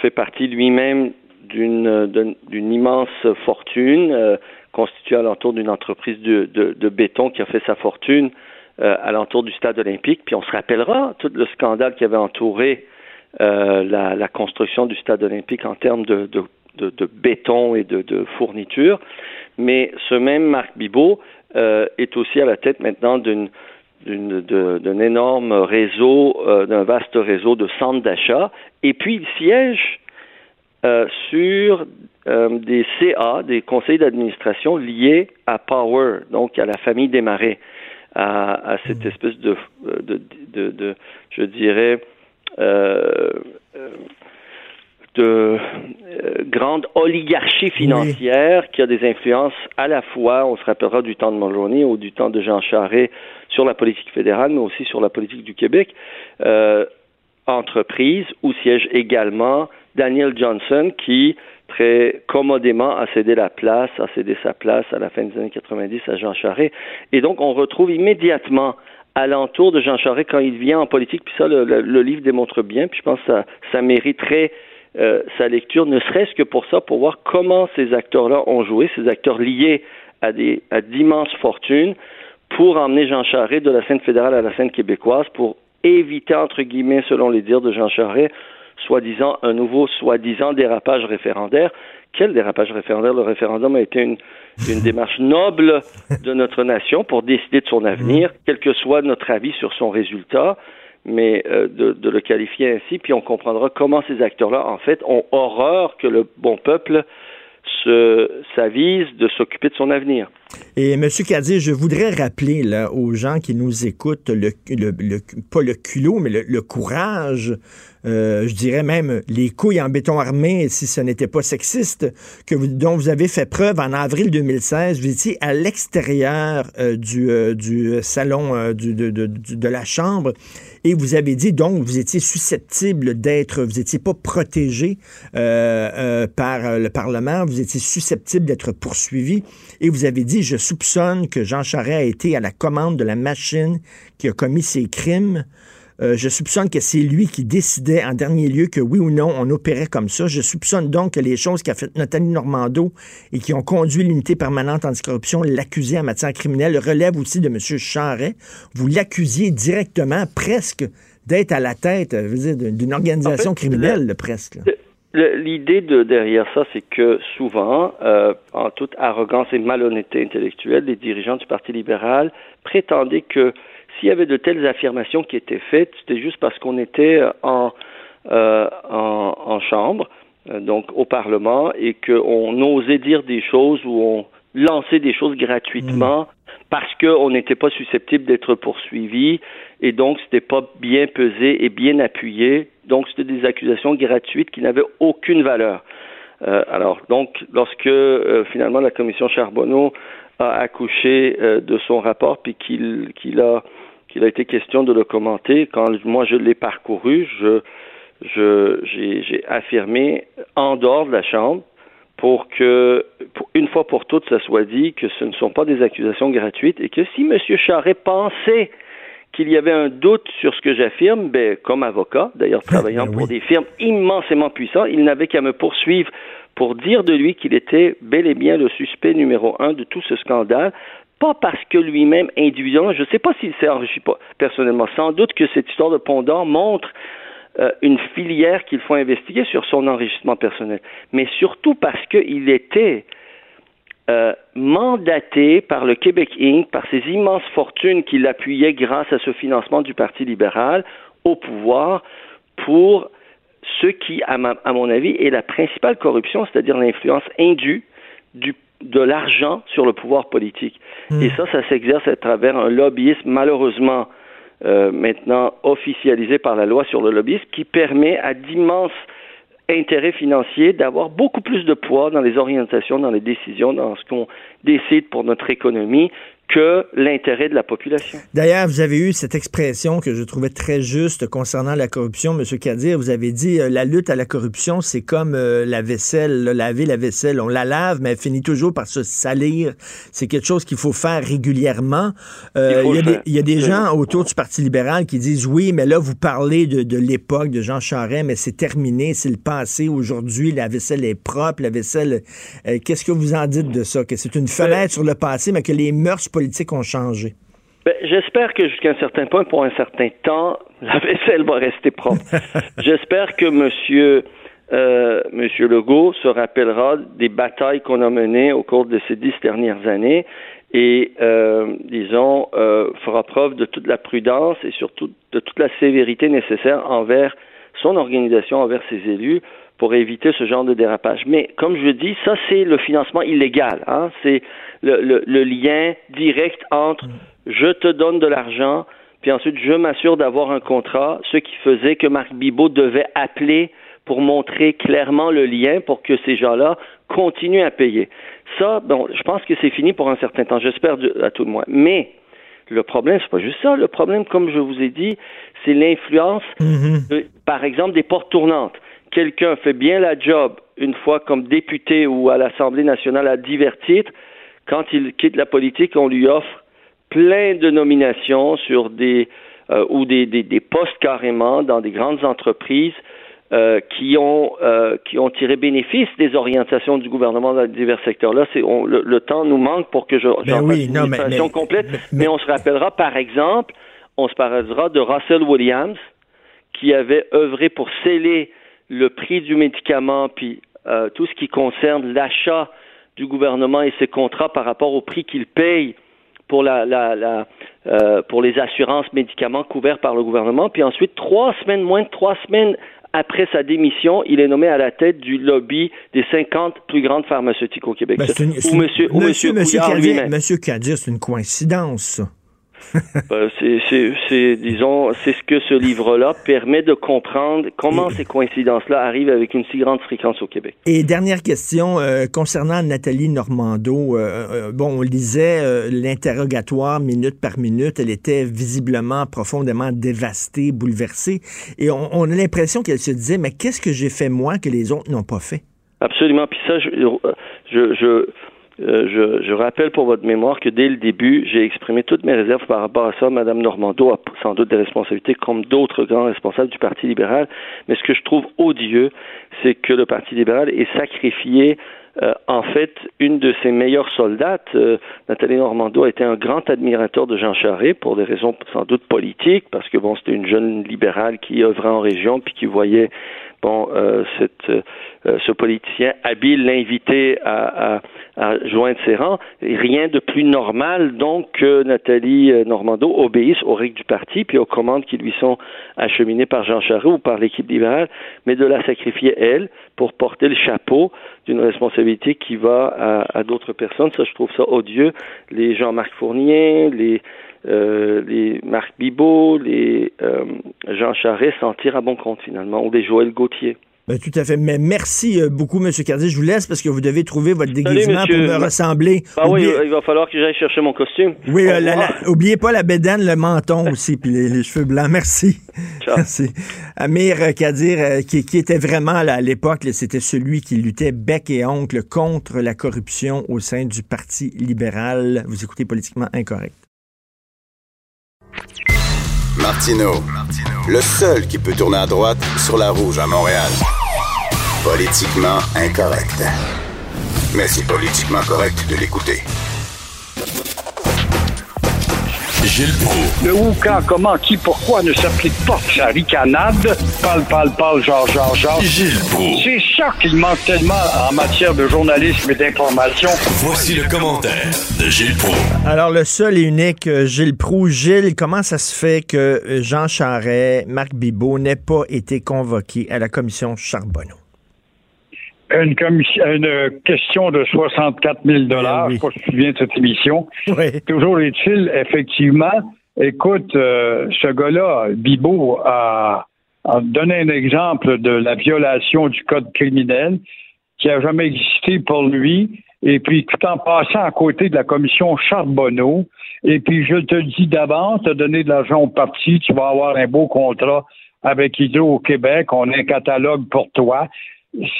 fait partie lui-même d'une euh, d'une immense fortune euh, constituée alentour d'une entreprise de, béton qui a fait sa fortune alentour du stade olympique. Puis on se rappellera tout le scandale qui avait entouré la, construction du stade olympique en termes de béton et de, de fourniture. Mais ce même Marc Bibot euh, est aussi à la tête maintenant d'une d'un énorme réseau, euh, d'un vaste réseau de centres d'achat. Et puis, il siège euh, sur des CA, des conseils d'administration liés à Power, donc à la famille Desmarais, à, à cette mmh. espèce de, de, de, de je dirais, de euh, grande oligarchie financière qui a des influences à la fois, on se rappellera du temps de Mulroney ou du temps de Jean Charest sur la politique fédérale, mais aussi sur la politique du Québec, euh, entreprise où siège également Daniel Johnson qui très commodément a cédé la place, a cédé sa place à la fin des années 90 à Jean Charest. Et donc on retrouve immédiatement alentour de Jean Charest quand il vient en politique, puis ça le, livre démontre bien, puis je pense que ça, ça mériterait euh, sa lecture, ne serait-ce que pour ça, pour voir comment ces acteurs-là ont joué, ces acteurs liés à d'immenses fortunes, pour emmener Jean Charest de la scène fédérale à la scène québécoise, pour éviter, entre guillemets, selon les dires de Jean Charest, soi-disant un nouveau soi-disant dérapage référendaire. Quel dérapage référendaire? Le référendum a été une, une démarche noble de notre nation pour décider de son avenir, quel que soit notre avis sur son résultat mais euh, de, le qualifier ainsi, puis on comprendra comment ces acteurs-là, en fait, ont horreur que le bon peuple se s'avise de s'occuper de son avenir. Et M. Cadier, je voudrais rappeler aux gens qui nous écoutent, le, le, pas le culot, mais le, courage, euh, je dirais même les couilles en béton armé, si ce n'était pas sexiste, dont vous avez fait preuve en avril 2016. Vous étiez à l'extérieur euh, du, euh, salon de, la Chambre et vous avez dit donc vous étiez susceptible d'être, vous n'étiez pas protégé par le Parlement, vous étiez susceptible d'être poursuivi et vous avez dit je soupçonne que Jean Charest a été à la commande de la machine qui a commis ces crimes. Euh, je soupçonne que c'est lui qui décidait en dernier lieu que oui ou non on opérait comme ça. Je soupçonne donc que les choses qu'a fait Nathalie Normando et qui ont conduit l'unité permanente anticorruption, l'accusé en matière criminelle, relèvent aussi de M. Charret. Vous l'accusiez directement, presque, d'être à la tête dire, d'une organisation En fait, criminelle, presque. L'idée de derrière ça, c'est que souvent, euh, en toute arrogance et malhonnêteté intellectuelle, les dirigeants du Parti libéral prétendaient que s'il y avait de telles affirmations qui étaient faites, c'était juste parce qu'on était en, euh, en, en chambre, euh, donc au Parlement, et qu'on osait dire des choses ou on lançait des choses gratuitement parce qu'on n'était pas susceptible d'être poursuivi et donc c'était pas bien pesé et bien appuyé. Donc c'était des accusations gratuites qui n'avaient aucune valeur. Euh, alors donc lorsque euh, finalement la commission Charbonneau a accouché euh, de son rapport puis qu'il qu'il a qu'il a été question de le commenter, quand moi je l'ai parcouru, je je j'ai j'ai affirmé en dehors de la chambre pour que, pour une fois pour toutes, ça soit dit que ce ne sont pas des accusations gratuites et que si M. Charret pensait qu'il y avait un doute sur ce que j'affirme, ben, comme avocat, d'ailleurs travaillant Ben pour des firmes immensément puissantes, il n'avait qu'à me poursuivre pour dire de lui qu'il était bel et bien le suspect numéro un de tout ce scandale, pas parce que lui-même, individuellement, je ne sais pas s'il s'est enrichi personnellement, sans doute que cette histoire de Pont d'Or montre euh, une filière qu'il faut investiguer sur son enrichissement personnel, mais surtout parce qu'il était euh, mandaté par le Québec Inc., par ces immenses fortunes qu'il appuyait grâce à ce financement du Parti libéral au pouvoir pour ce qui, à, à mon avis, est la principale corruption, c'est-à-dire l'influence indue du, de l'argent sur le pouvoir politique. Et ça, ça s'exerce à travers un lobbyisme malheureusement euh, maintenant officialisé par la loi sur le lobbyisme qui permet à d'immenses intérêts financiers d'avoir beaucoup plus de poids dans les orientations, dans les décisions, dans ce qu'on décide pour notre économie que l'intérêt de la population. D'ailleurs, vous avez eu cette expression que je trouvais très juste concernant la corruption, M. Kadir. Vous avez dit euh, la lutte à la corruption, c'est comme euh, la vaisselle, là, laver la vaisselle. On la lave, mais elle finit toujours par se salir. C'est quelque chose qu'il faut faire régulièrement. Euh, Il y, a des- faire. il y a des Absolument. gens autour du Parti libéral qui disent oui, mais là, vous parlez de, de l'époque de Jean Charest, mais c'est terminé, c'est le passé. Aujourd'hui, la vaisselle est propre, la vaisselle. euh, Qu'est-ce que vous en dites de ça? Que c'est une fenêtre sur le passé, mais que les mœurs politiques ont changé? Ben, J'espère que jusqu'à un certain point, pour un certain temps, la vaisselle va rester propre. J'espère que Monsieur euh, Monsieur Legault se rappellera des batailles qu'on a menées au cours de ces dix dernières années et, euh, disons, euh, fera preuve de toute la prudence et surtout de toute la sévérité nécessaire envers son organisation, envers ses élus, pour éviter ce genre de dérapage. Mais comme je dis, ça c'est le financement illégal. Hein? C'est le, le, le lien direct entre je te donne de l'argent, puis ensuite je m'assure d'avoir un contrat, ce qui faisait que Marc Bibot devait appeler pour montrer clairement le lien pour que ces gens-là continuent à payer. Ça, bon, je pense que c'est fini pour un certain temps, j'espère à tout le moins. Mais le problème, c'est pas juste ça. Le problème, comme je vous ai dit, c'est l'influence, de- par exemple, des portes tournantes. Quelqu'un fait bien la job une fois comme député ou à l'Assemblée nationale à divers titres. Quand il quitte la politique, on lui offre plein de nominations sur des euh, ou des, des, des postes carrément dans des grandes entreprises euh, qui ont euh, qui ont tiré bénéfice des orientations du gouvernement dans divers secteurs. Là, c'est on- le, le temps nous manque pour que je j'en Ben une mais- mais- complète. mais- Mais, on se rappellera, par exemple, on se parlera de Russell Williams qui avait œuvré pour sceller le prix du médicament puis euh, tout ce qui concerne l'achat du gouvernement et ses contrats par rapport au prix qu'il paye pour la, la, la euh, pour les assurances médicaments couverts par le gouvernement. Puis ensuite, trois semaines, moins de trois semaines après sa démission, il est nommé à la tête du lobby des 50 plus grandes pharmaceutiques au Québec. Ben, une- ou monsieur, ou monsieur, monsieur Couillard Kadir, lui-même. Monsieur Kadir, c'est une coïncidence, Euh, c'est, disons, c'est ce que ce livre-là permet de comprendre comment ces coïncidences-là arrivent avec une si grande fréquence au Québec. Et dernière question euh, concernant Nathalie Normando. euh, euh, bon, on lisait l'interrogatoire minute par minute. Elle était visiblement profondément dévastée, bouleversée. Et on, on a l'impression qu'elle se disait, mais qu'est-ce que j'ai fait moi que les autres n'ont pas fait? Absolument. Puis ça, je, je, je, euh, je, rappelle pour votre mémoire que dès le début, j'ai exprimé toutes mes réserves par rapport à ça. Madame Normando a sans doute des responsabilités comme d'autres grands responsables du Parti libéral. Mais ce que je trouve odieux, c'est que le Parti libéral ait sacrifié euh, en fait, une de ses meilleures soldates, euh, Nathalie Normando, a été un grand admirateur de Jean Charest pour des raisons sans doute politiques, parce que bon, c'était une jeune libérale qui œuvrait en région puis qui voyait bon, euh, cette, euh, ce politicien habile l'inviter à, à, à, joindre ses rangs. rien de plus normal, donc, que Nathalie euh, Normando obéisse aux règles du parti, puis aux commandes qui lui sont acheminées par Jean Charest ou par l'équipe libérale, mais de la sacrifier, elle, pour porter le chapeau d'une responsabilité qui va à, à d'autres personnes. Ça, je trouve ça odieux. Les Jean-Marc Fournier, les euh, les Marc Bibot, les euh, Jean Charest s'en tirent à bon compte finalement, ou les Joël Gauthier. Ben, tout à fait. Mais merci euh, beaucoup, M. Cardi. Je vous laisse parce que vous devez trouver votre déguisement pour me ressembler. Ah oui, il va falloir que j'aille chercher mon costume. Oui, euh, la, la, oubliez pas la bédaine, le menton aussi, puis les, les, cheveux blancs. Merci. Ciao. Merci. Amir Kadir, qui, qui, était vraiment, là, à l'époque, c'était celui qui luttait bec et oncle contre la corruption au sein du Parti libéral. Vous écoutez Politiquement Incorrect. Martino, le seul qui peut tourner à droite sur la rouge à Montréal. Politiquement incorrect. Mais c'est politiquement correct de l'écouter. Gilles Proulx. Le où, quand, comment, qui, pourquoi ne s'applique pas sa ricanade? Parle, parle, parle, genre, genre, genre. Gilles Proulx. C'est ça qu'il manque tellement en matière de journalisme et d'information. Voici le commentaire de Gilles Proulx. Alors, le seul et unique euh, Gilles Proulx. Gilles, comment ça se fait que euh, Jean Charest, Marc Bibot n'aient pas été convoqués à la commission Charbonneau? Une, commission, une question de 64 000 dollars. Oui. Je sais pas si tu te souviens de cette émission. Oui. Toujours est-il, effectivement, écoute, euh, ce gars-là, Bibo, a, a, donné un exemple de la violation du code criminel qui a jamais existé pour lui. Et puis, tout en passant à côté de la commission Charbonneau, et puis je te dis d'avance, te donner de l'argent au parti, tu vas avoir un beau contrat avec Hydro au Québec, on a un catalogue pour toi.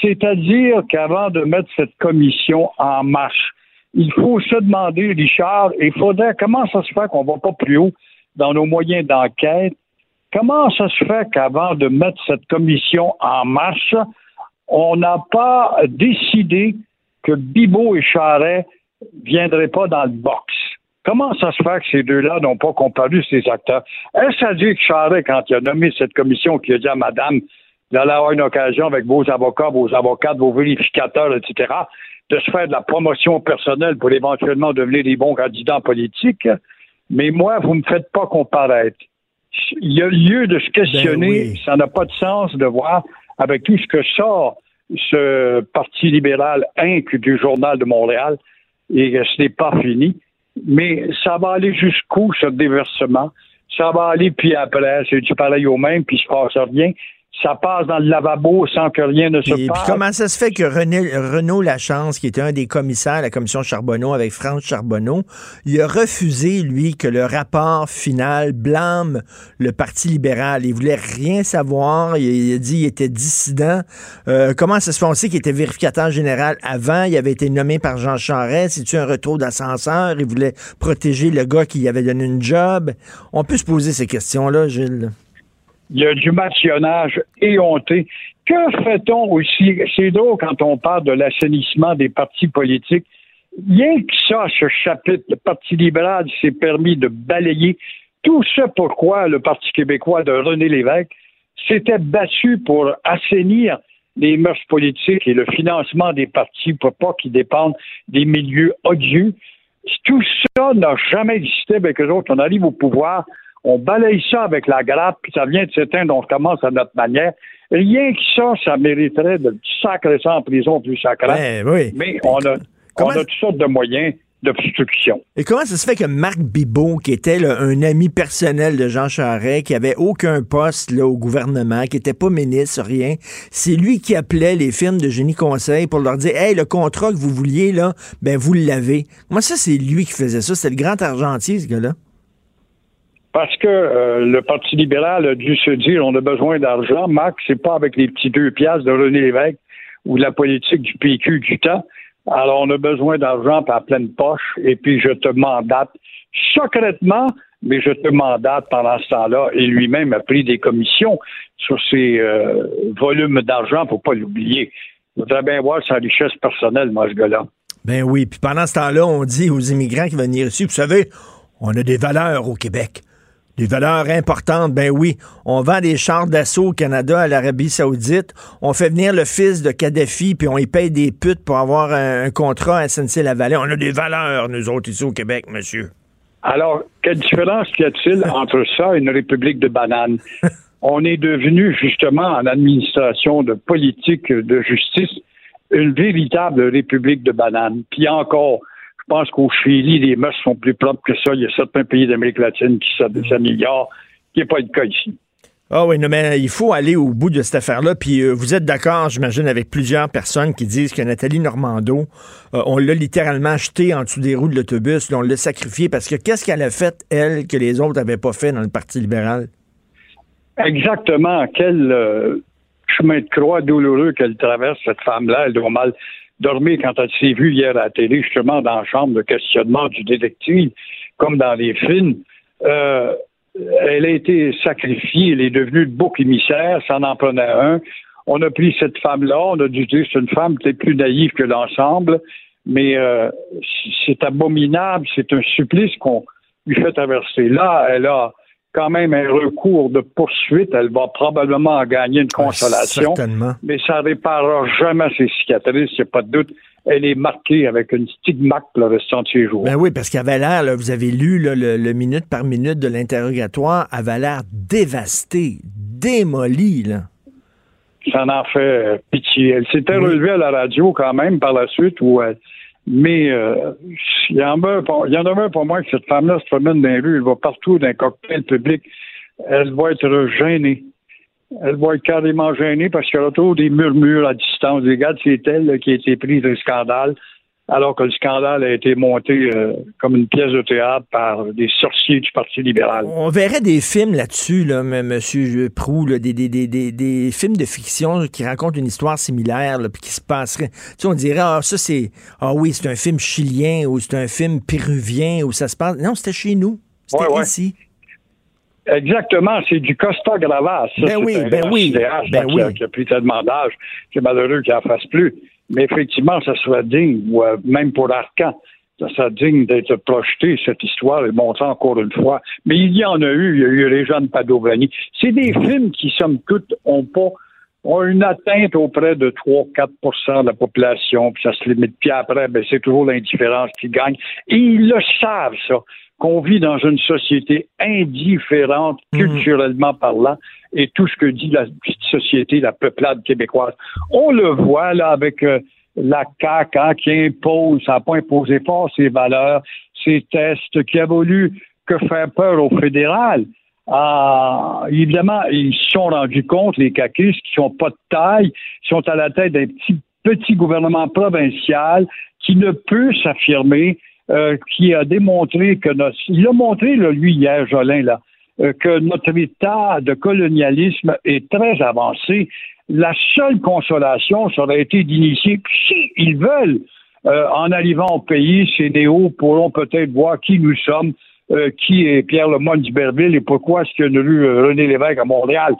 C'est-à-dire qu'avant de mettre cette commission en marche, il faut se demander, Richard, il faudrait, comment ça se fait qu'on va pas plus haut dans nos moyens d'enquête? Comment ça se fait qu'avant de mettre cette commission en marche, on n'a pas décidé que Bibot et Charret viendraient pas dans le box? Comment ça se fait que ces deux-là n'ont pas comparu ces acteurs? Est-ce à dire que Charret, quand il a nommé cette commission, qui a dit à madame, vous allez avoir une occasion avec vos avocats, vos avocates, vos vérificateurs, etc., de se faire de la promotion personnelle pour éventuellement devenir des bons candidats politiques. Mais moi, vous ne me faites pas comparaître. Il y a lieu de se questionner. Ben oui. Ça n'a pas de sens de voir avec tout ce que sort ce Parti libéral Inc. du Journal de Montréal, et ce n'est pas fini. Mais ça va aller jusqu'où, ce déversement? Ça va aller, puis après, c'est du pareil au même, puis il se passe rien ça passe dans le lavabo sans que rien ne se Et passe. puis comment ça se fait que René, Renaud Lachance, qui était un des commissaires à la commission Charbonneau avec France Charbonneau, il a refusé, lui, que le rapport final blâme le Parti libéral. Il voulait rien savoir. Il, a dit qu'il était dissident. Euh, comment ça se fait? On sait qu'il était vérificateur général avant. Il avait été nommé par Jean Charest. C'est-tu un retour d'ascenseur? Il voulait protéger le gars qui lui avait donné une job. On peut se poser ces questions-là, Gilles. Il y a du matillonnage éhonté. Que fait-on aussi? C'est drôle quand on parle de l'assainissement des partis politiques. Rien que ça, ce chapitre, le Parti libéral s'est permis de balayer tout ce pourquoi le Parti québécois de René Lévesque s'était battu pour assainir les mœurs politiques et le financement des partis pour pas qu'ils dépendent des milieux odieux. Tout ça n'a jamais existé avec eux autres. On arrive au pouvoir, on balaye ça avec la grappe, puis ça vient de s'éteindre, on recommence à notre manière. Rien que ça, ça mériterait de sacrer ça en prison plus sacré. Ben, oui. Mais on a, on a toutes sortes de moyens d'obstruction. Et comment ça se fait que Marc Bibot, qui était là, un ami personnel de Jean Charest, qui avait aucun poste là, au gouvernement, qui n'était pas ministre, rien, c'est lui qui appelait les firmes de génie conseil pour leur dire Hey, le contrat que vous vouliez, là, ben vous l'avez. Moi, ça, c'est lui qui faisait ça. C'est le grand argentier, ce gars-là. Parce que euh, le Parti libéral a dû se dire on a besoin d'argent. Marc, c'est pas avec les petits deux piastres de René Lévesque ou de la politique du PQ du temps Alors, on a besoin d'argent à pleine poche, et puis je te mandate secrètement, mais je te mandate pendant ce temps-là. Et lui-même a pris des commissions sur ces euh, volumes d'argent, faut pas l'oublier. Il voudrait bien voir sa richesse personnelle, moi, ce gars-là. Ben oui, puis pendant ce temps-là, on dit aux immigrants qui viennent ici, vous savez, on a des valeurs au Québec. Des valeurs importantes, ben oui. On vend des chars d'assaut au Canada, à l'Arabie Saoudite. On fait venir le fils de Kadhafi, puis on y paye des putes pour avoir un, un contrat à SNC-Lavalin. On a des valeurs, nous autres, ici au Québec, monsieur. Alors, quelle différence y a-t-il entre ça et une république de bananes? On est devenu, justement, en administration de politique de justice, une véritable république de bananes. Puis encore, je pense qu'au Chili, les mœurs sont plus propres que ça. Il y a certains pays d'Amérique latine qui s'améliorent, qui n'est pas le cas ici. Ah oui, non, mais il faut aller au bout de cette affaire-là. Puis euh, vous êtes d'accord, j'imagine, avec plusieurs personnes qui disent que Nathalie Normando, euh, on l'a littéralement jeté en dessous des roues de l'autobus, on l'a sacrifié parce que qu'est-ce qu'elle a fait, elle, que les autres n'avaient pas fait dans le Parti libéral? Exactement. Quel euh, chemin de croix douloureux qu'elle traverse, cette femme-là. Elle doit mal dormir quand elle s'est vue hier à la télé, justement, dans la chambre de questionnement du détective, comme dans les films. Euh, elle a été sacrifiée, elle est devenue le bouc émissaire, ça en prenait un. On a pris cette femme-là, on a dit c'est une femme peut-être plus naïve que l'ensemble, mais euh, c'est abominable, c'est un supplice qu'on lui fait traverser. Là, elle a quand même un recours de poursuite, elle va probablement en gagner une consolation, certainement. mais ça ne réparera jamais ses cicatrices, il n'y a pas de doute elle est marquée avec une stigmate le restant de ses jours. Ben oui, parce qu'elle avait l'air, vous avez lu là, le, le, minute par minute de l'interrogatoire, elle avait l'air dévastée, démolie. Là. Ça en fait euh, pitié. Elle s'était oui. relevée à la radio quand même par la suite, où elle, mais euh, il y en demeure pour moi que cette femme-là se promène dans les rues, elle va partout d'un cocktail public, elle va être gênée. Elle va être carrément gênée parce qu'il y toujours des murmures à distance. Regarde, c'est elle qui a été prise d'un scandale, alors que le scandale a été monté euh, comme une pièce de théâtre par des sorciers du Parti libéral. On verrait des films là-dessus, là, M. Prou, là, des, des, des, des, films de fiction qui racontent une histoire similaire, là, puis qui se passerait. Tu sais, on dirait, ah, ça c'est, ah oui, c'est un film chilien ou c'est un film péruvien où ça se passe. Non, c'était chez nous. C'était ouais, ouais. ici. Exactement, c'est du Costa Gravas. Ça, ben oui, ben oui, ben qui, oui. A, qui a pris tellement d'âge, c'est malheureux qu'il n'en fasse plus. Mais effectivement, ça serait digne, ou euh, même pour Arcan, ça serait digne d'être projeté, cette histoire, et montrée encore une fois. Mais il y en a eu, il y a eu les jeunes Padovani. C'est des films qui, somme toute, ont pas ont une atteinte auprès de 3-4% de la population, puis ça se limite. Puis après, ben, c'est toujours l'indifférence qui gagne. Et ils le savent, ça qu'on vit dans une société indifférente, culturellement parlant, et tout ce que dit la société, la peuplade québécoise. On le voit là avec euh, la CAQ hein, qui impose, ça n'a pas imposé fort ses valeurs, ses tests, qui a voulu que faire peur au fédéral. Ah, évidemment, ils se sont rendus compte, les caquistes, qui sont pas de taille, sont à la tête d'un petit, petit gouvernement provincial qui ne peut s'affirmer euh, qui a démontré que notre, il a montré là, lui hier, Jolin, là, euh, que notre état de colonialisme est très avancé. La seule consolation, ça aurait été d'initier, si ils veulent, euh, en arrivant au pays, ces néos pourront peut-être voir qui nous sommes, qui est Pierre Lemoyne d'Iberville et pourquoi est-ce qu'il y a une rue René Lévesque à Montréal,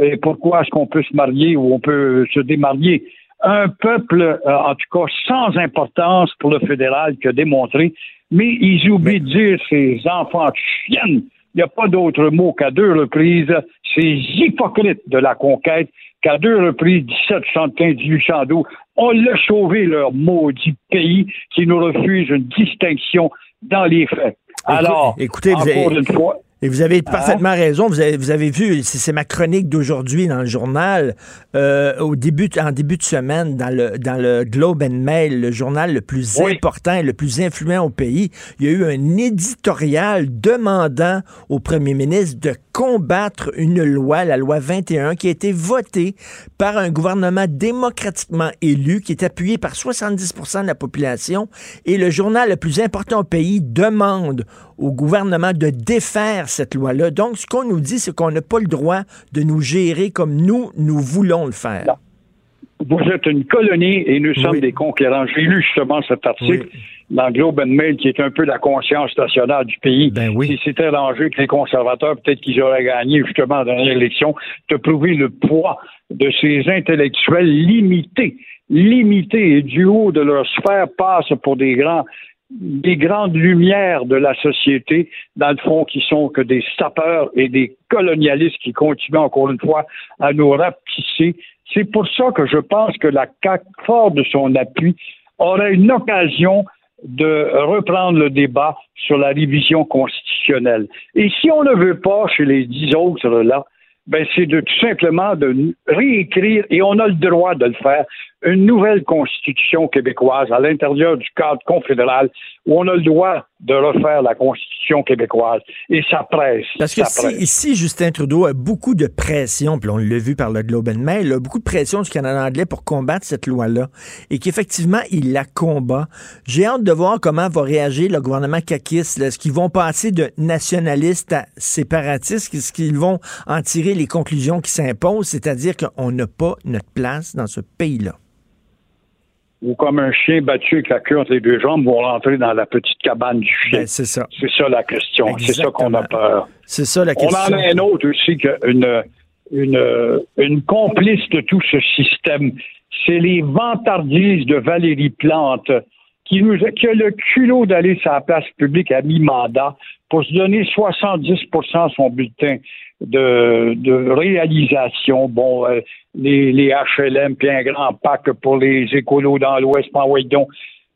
et pourquoi est-ce qu'on peut se marier ou on peut se démarier un peuple, euh, en tout cas, sans importance pour le fédéral qui a démontré, mais ils oublient de dire ces enfants de chiennes. Il n'y a pas d'autre mot qu'à deux reprises, ces hypocrites de la conquête, qu'à deux reprises, 1775, 1812, on l'a sauvé leur maudit pays qui nous refuse une distinction dans les faits. Alors, écoutez, encore vous avez... une fois, et vous avez parfaitement raison. Vous avez, vous avez vu, c'est ma chronique d'aujourd'hui dans le journal, euh, au début, en début de semaine, dans le, dans le Globe and Mail, le journal le plus Oui. important et le plus influent au pays. Il y a eu un éditorial demandant au premier ministre de combattre une loi, la loi 21, qui a été votée par un gouvernement démocratiquement élu, qui est appuyé par 70% de la population. Et le journal le plus important au pays demande au gouvernement de défaire cette loi-là. Donc, ce qu'on nous dit, c'est qu'on n'a pas le droit de nous gérer comme nous, nous voulons le faire. vous êtes une colonie et nous sommes des conquérants. J'ai lu justement cet article dans Globe and Mail qui est un peu la conscience nationale du pays. Ben oui. Si c'était arrangé que les conservateurs, peut-être qu'ils auraient gagné justement dans l'élection, de prouver le poids de ces intellectuels limités, limités et du haut de leur sphère passent pour des grands des grandes lumières de la société, dans le fond, qui sont que des sapeurs et des colonialistes qui continuent encore une fois à nous rapetisser. C'est pour ça que je pense que la CAQ, fort de son appui, aurait une occasion de reprendre le débat sur la révision constitutionnelle. Et si on ne veut pas chez les dix autres là, ben c'est de tout simplement de réécrire, et on a le droit de le faire, une nouvelle constitution québécoise à l'intérieur du cadre confédéral où on a le droit de refaire la constitution québécoise. Et ça presse. Parce que si, ici, Justin Trudeau a beaucoup de pression, puis on l'a vu par le Globe and Mail, a beaucoup de pression du Canada anglais pour combattre cette loi-là, et qu'effectivement, il la combat. J'ai hâte de voir comment va réagir le gouvernement caquiste. Est-ce qu'ils vont passer de nationalistes à séparatistes? Est-ce qu'ils vont en tirer les conclusions qui s'imposent, c'est-à-dire qu'on n'a pas notre place dans ce pays-là? Ou comme un chien battu avec la queue entre les deux jambes vont rentrer dans la petite cabane du chien. Ben, c'est ça. C'est ça la question. C'est ça qu'on a peur. C'est ça la question. On en a un autre aussi, une, une, une complice de tout ce système. C'est les vantardises de Valérie Plante qui, nous, qui a le culot d'aller sur la place publique à mi-mandat pour se donner 70% son bulletin de, de réalisation. Bon, euh, les, les HLM, puis un grand pack pour les écolos dans l'Ouest, donc,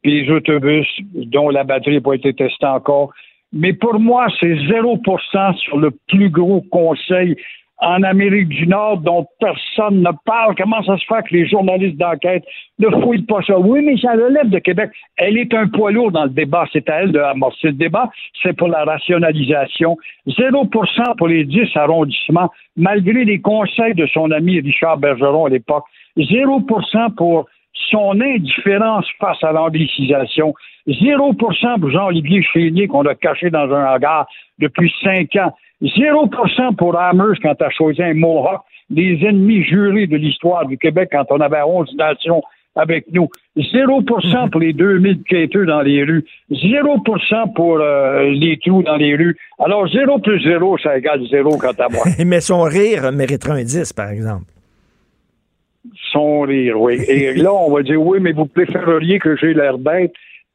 puis les autobus dont la batterie n'a pas été testée encore. Mais pour moi, c'est 0% sur le plus gros conseil en Amérique du Nord dont personne ne parle. Comment ça se fait que les journalistes d'enquête ne fouillent pas ça? Oui, mais ça relève de Québec. Elle est un poids lourd dans le débat. C'est à elle de amorcer le débat. C'est pour la rationalisation. 0% pour les 10 arrondissements, malgré les conseils de son ami Richard Bergeron à l'époque. 0% pour son indifférence face à l'anglicisation. 0% pour Jean-Olivier Chénier qu'on a caché dans un hangar depuis cinq ans. 0% pour Hammers quand tu as choisi un Mohawk, des ennemis jurés de l'histoire du Québec quand on avait 11 nations avec nous. 0% pour les 2000 quêteux dans les rues. 0% pour euh, les trous dans les rues. Alors, 0 plus 0, ça égale 0 quant à moi. Mais son rire mériterait un 10, par exemple. Son rire, oui. Et là, on va dire, oui, mais vous préféreriez que j'ai l'air bête.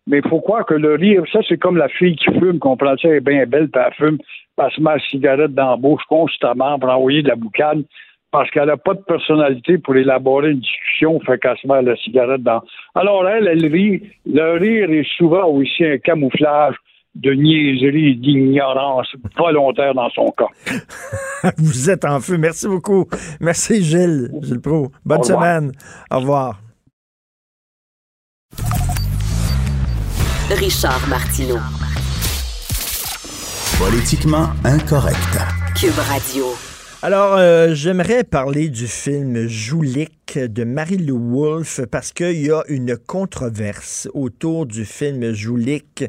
Mais il faut croire que le rire, ça, c'est comme la fille qui fume, qu'on prend ça, elle est bien belle, puis elle fume elle se met la cigarette dans la bouche constamment pour envoyer de la boucane parce qu'elle n'a pas de personnalité pour élaborer une discussion, fait qu'elle se met la cigarette dans. Alors elle, elle rit. Le rire est souvent aussi un camouflage de niaiserie et d'ignorance volontaire dans son cas. Vous êtes en feu. Merci beaucoup. Merci Gilles, Gilles Pro. Bonne semaine. Au revoir. Richard Martineau. Politiquement incorrect. Cube Radio. Alors, euh, j'aimerais parler du film Joulik de Marie-Lou Wolfe parce qu'il y a une controverse autour du film Joulik.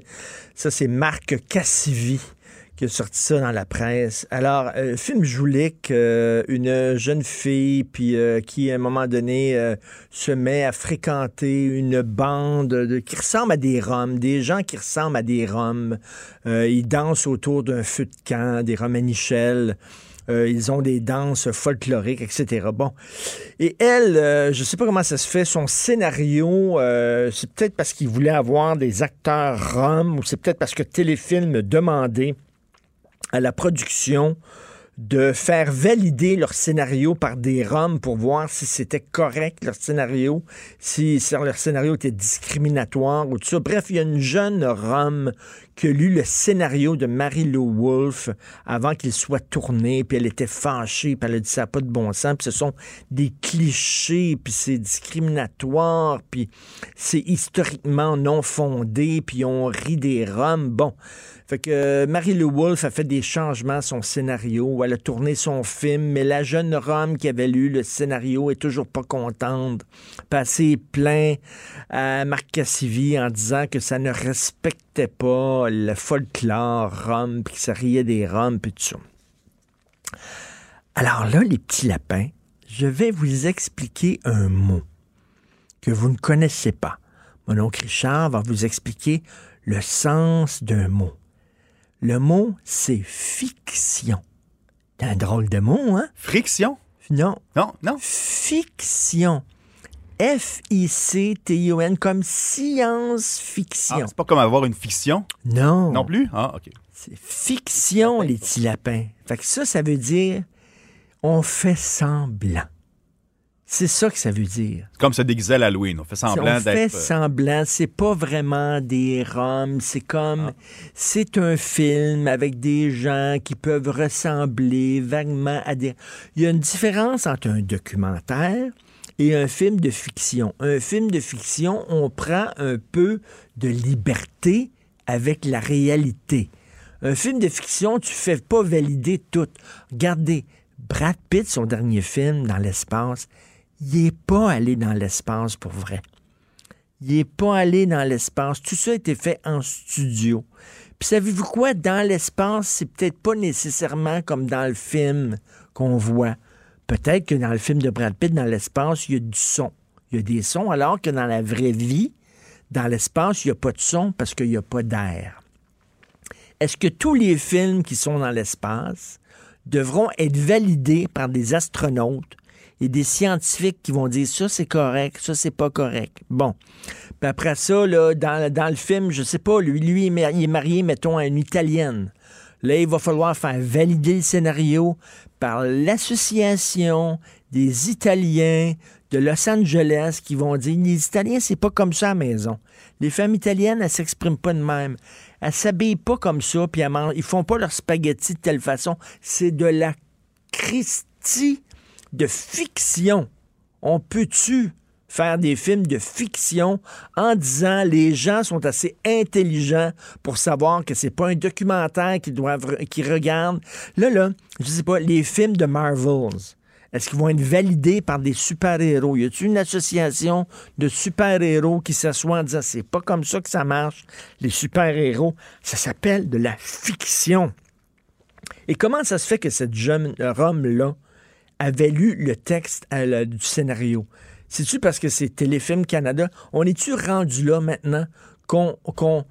Ça, c'est Marc Cassivi qui a sorti ça dans la presse. Alors, euh, film Joulik, euh, une jeune fille, puis euh, qui, à un moment donné, se met à fréquenter une bande de, qui ressemble à des Roms, des gens qui ressemblent à des Roms. Ils dansent autour d'un feu de camp, des Romanichels. Euh, ils ont des danses folkloriques, etc. Bon. Et elle, je sais pas comment ça se fait, son scénario, c'est peut-être parce qu'il voulait avoir des acteurs roms ou c'est peut-être parce que Téléfilm demandait à la production de faire valider leur scénario par des Roms pour voir si c'était correct leur scénario, si, leur scénario était discriminatoire ou tout ça. Bref, il y a une jeune Rome qui a lu le scénario de Marie-Lou Wolfe avant qu'il soit tourné, puis elle était fâchée, puis elle a dit ça n'a pas de bon sens, puis ce sont des clichés, puis c'est discriminatoire, puis c'est historiquement non fondé, puis on rit des Roms. Bon, fait que euh, Marie-Lou Wolfe a fait des changements à son scénario, elle a tourné son film, mais la jeune Rome qui avait lu le scénario est toujours pas contente. Passé plein à Marc Cassivi en disant que ça ne respectait pas le folklore Rome, puis que ça riait des Roms, puis tout ça. Alors là, les petits lapins, je vais vous expliquer un mot. que vous ne connaissez pas. Mon oncle Richard va vous expliquer le sens d'un mot. Le mot, c'est fiction. C'est un drôle de mot, hein? Friction? Non. Non, non. Fiction. F-I-C-T-I-O-N, comme science-fiction. Ah, c'est pas comme avoir une fiction? non. Non plus? Ah, OK. C'est fiction, les petits lapins. Fait que ça, ça veut dire on fait semblant. C'est ça que ça veut dire. Comme se déguiser à l'Halloween. On fait semblant on fait d'être. euh, semblant, c'est pas vraiment des roms, c'est comme c'est un film avec des gens qui peuvent ressembler vaguement à des Il y a une différence entre un documentaire et un film de fiction. Un film de fiction, on prend un peu de liberté avec la réalité. Un film de fiction, tu fais pas valider tout. Regardez, Brad Pitt, son dernier film dans l'espace, il n'est pas allé dans l'espace pour vrai. Il n'est pas allé dans l'espace. Tout ça a été fait en studio. Puis savez-vous quoi? Dans l'espace, c'est peut-être pas nécessairement comme dans le film qu'on voit. Peut-être que dans le film de Brad Pitt, dans l'espace, il y a du son. Il y a des sons, alors que dans la vraie vie, dans l'espace, il n'y a pas de son parce qu'il n'y a pas d'air. Est-ce que tous les films qui sont dans l'espace devront être validés par des astronautes et des scientifiques qui vont dire ça c'est correct, ça c'est pas correct. Bon. Puis après ça, là, dans, dans le film, je sais pas, lui, lui il est mar- il est marié, mettons, à une Italienne. Là, il va falloir faire valider le scénario par l'association des Italiens de Los Angeles qui vont dire les Italiens, c'est pas comme ça à la maison. Les femmes italiennes, elles s'expriment pas de même. Elles s'habillent pas comme ça, puis elles mangent- ils font pas leur spaghetti de telle façon. C'est de la Christie de fiction. On peut-tu faire des films de fiction en disant les gens sont assez intelligents pour savoir que c'est pas un documentaire qu'ils doivent qu'ils regardent? Là là, je sais pas les films de Marvels. Est-ce qu'ils vont être validés par des super-héros? Y a-t-il une association de super-héros qui s'assoit en disant c'est pas comme ça que ça marche, les super-héros? Ça s'appelle de la fiction. Et comment ça se fait que cette jeune Rome-là avait lu le texte du scénario? C'est-tu parce que c'est Téléfilm Canada? On est-tu rendu là maintenant qu'on